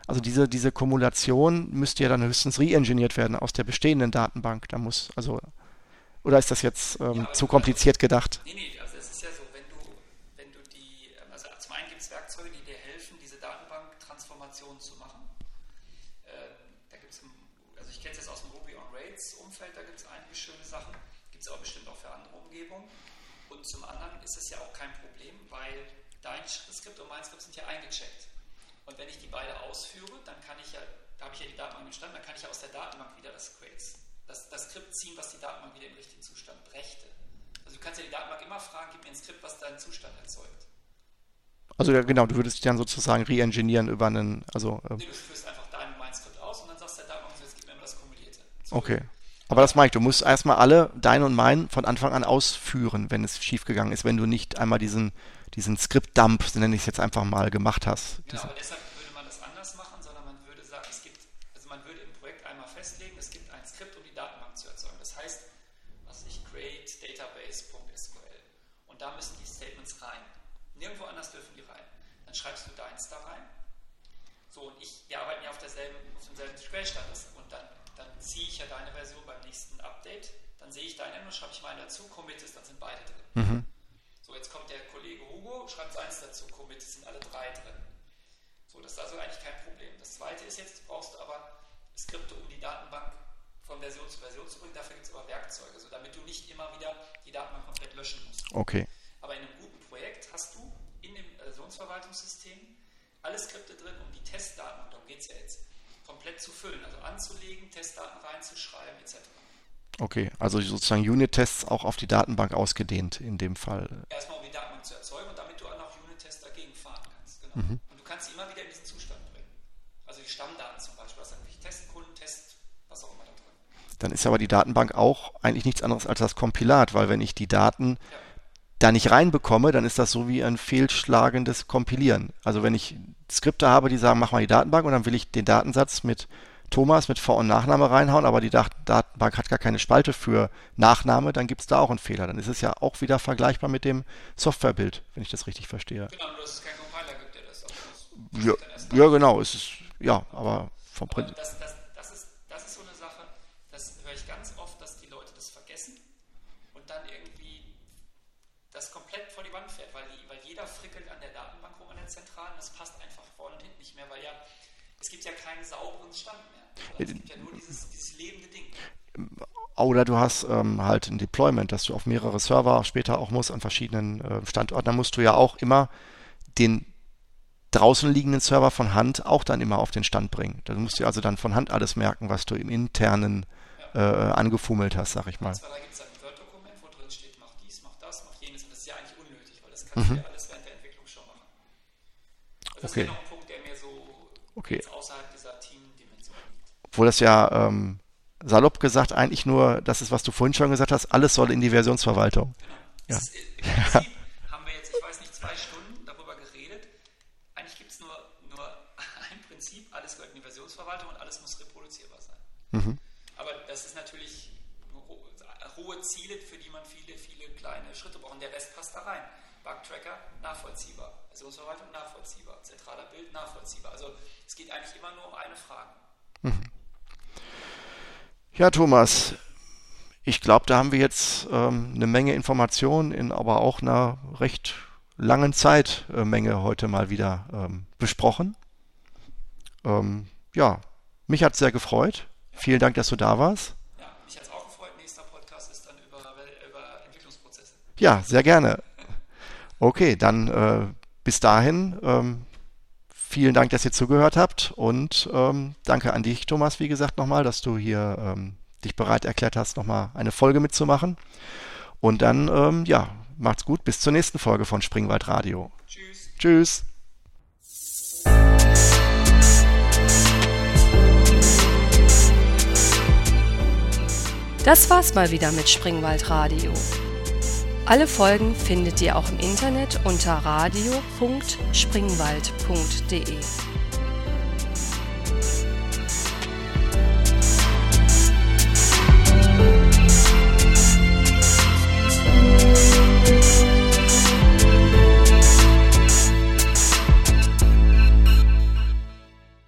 Also diese, diese Kumulation müsste ja dann höchstens re-engineert werden aus der bestehenden Datenbank. Da muss, also, oder ist das jetzt ähm, ja, zu kompliziert gedacht? Nee, nee, Und wenn ich die beide ausführe, dann kann ich ja, da habe ich ja die Datenbank entstanden, dann kann ich ja aus der Datenbank wieder das, das, das Skript ziehen, was die Datenbank wieder im richtigen Zustand brächte. Also du kannst ja die Datenbank immer fragen, gib mir ein Skript, was deinen Zustand erzeugt. Also ja, genau, du würdest dich dann sozusagen re-engineeren über einen, also... Äh nee, du führst einfach dein und mein Skript aus und dann sagst der Datenbank, jetzt gib mir immer das Kumulierte. So okay. Aber das meine ich, du musst erstmal alle, dein und mein, von Anfang an ausführen, wenn es schiefgegangen ist, wenn du nicht einmal diesen diesen Skript-Dump, so nenne ich es jetzt einfach mal, gemacht hast. Genau, deshalb würde man das anders machen, sondern man würde sagen, es gibt, also man würde im Projekt einmal festlegen, es gibt ein Skript, um die Datenbank zu erzeugen. Das heißt, was ich create database.sql und da müssen die Statements rein. Nirgendwo anders dürfen die rein. Dann schreibst du deins da rein. So, und ich, wir arbeiten ja auf derselben, auf demselben Quellstand und dann, dann ziehe ich ja deine Version beim nächsten Update, dann ich und schreibe ich meine dazu, commit ist, dann sind beide drin. Mhm. So, jetzt kommt der Kollege Hugo, schreibt eins dazu, Commit, es sind alle drei drin. So, das ist also eigentlich kein Problem. Das zweite ist jetzt, brauchst du aber Skripte, um die Datenbank von Version zu Version zu bringen. Dafür gibt es aber Werkzeuge, so damit du nicht immer wieder die Datenbank komplett löschen musst. Okay. Aber in einem guten Projekt hast du in dem Versionsverwaltungssystem alle Skripte drin, um die Testdaten, darum geht es ja jetzt, komplett zu füllen, also anzulegen, Testdaten reinzuschreiben, etc. Okay, also sozusagen Unit-Tests auch auf die Datenbank ausgedehnt in dem Fall. Erstmal um die Datenbank zu erzeugen und damit du auch noch Unit-Tests dagegen fahren kannst. Genau. Mhm. Und du kannst sie immer wieder in diesen Zustand bringen. Also die Stammdaten zum Beispiel, hast natürlich Testkunden, Test, was auch immer da drin. Dann ist aber die Datenbank auch eigentlich nichts anderes als das Kompilat, weil wenn ich die Daten ja. da nicht reinbekomme, dann ist das so wie ein fehlschlagendes Kompilieren. Also wenn ich Skripte habe, die sagen, mach mal die Datenbank und dann will ich den Datensatz mit Thomas mit Vor- und Nachname reinhauen, aber die Datenbank hat gar keine Spalte für Nachname, dann gibt es da auch einen Fehler. Dann ist es ja auch wieder vergleichbar mit dem Softwarebild, wenn ich das richtig verstehe. Genau, nur dass es keinen Compiler gibt, der das auch ja, ja, genau, es ist, ja, aber vom Prinzip. Das, das, das, ist, das ist so eine Sache, das höre ich ganz oft, dass die Leute das vergessen und dann irgendwie das komplett vor die Wand fährt, weil, die, weil jeder frickelt an der Datenbank rum, an der Zentralen, das passt einfach vorne und hinten nicht mehr, weil ja, es gibt ja keinen sauberen Stand ja nur dieses, dieses lebende Ding. Oder du hast ähm, halt ein Deployment, dass du auf mehrere Server später auch musst an verschiedenen äh, Standorten. Da musst du ja auch immer den draußen liegenden Server von Hand auch dann immer auf den Stand bringen. Da musst du also dann von Hand alles merken, was du im internen ja. äh, angefummelt hast, sag ich mal. da gibt es ein Word-Dokument, wo drin steht, mach dies, mach das, mach jenes. Und das ist ja kannst du ja alles während der Entwicklung schon machen. Also das Okay. wäre noch ein Punkt, der mir so Okay. außerhalb. Obwohl das ja ähm, salopp gesagt eigentlich nur das ist, was du vorhin schon gesagt hast, alles soll in die Versionsverwaltung. Ja. Ist, Im *laughs* Prinzip haben wir jetzt, ich weiß nicht, zwei Stunden darüber geredet. Eigentlich gibt es nur, nur *laughs* ein Prinzip, alles gehört in die Versionsverwaltung und alles muss reproduzierbar sein. Mhm. Aber das ist natürlich hohe Ziele, für die man viele, viele kleine Schritte braucht. Und der Rest passt da rein. Bug-Tracker nachvollziehbar, Versionsverwaltung nachvollziehbar, zentraler Bild nachvollziehbar. Also es geht eigentlich immer nur um eine Frage. Ja, Thomas, ich glaube, da haben wir jetzt ähm, eine Menge Informationen in aber auch einer recht langen Zeitmenge heute mal wieder ähm, besprochen. Ähm, ja, mich hat sehr gefreut. Vielen Dank, dass du da warst. Ja, mich hat es auch gefreut. Nächster Podcast ist dann über, über Entwicklungsprozesse. Ja, sehr gerne. Okay, dann äh, bis dahin. Vielen Dank, dass ihr zugehört habt und ähm, danke an dich, Thomas, wie gesagt, nochmal, dass du hier ähm, dich bereit erklärt hast, nochmal eine Folge mitzumachen. Und dann, ähm, ja, macht's gut. Bis zur nächsten Folge von Springwald Radio. Tschüss. Tschüss. Das war's mal wieder mit Springwald Radio. Alle Folgen findet ihr auch im Internet unter radio.springwald.de.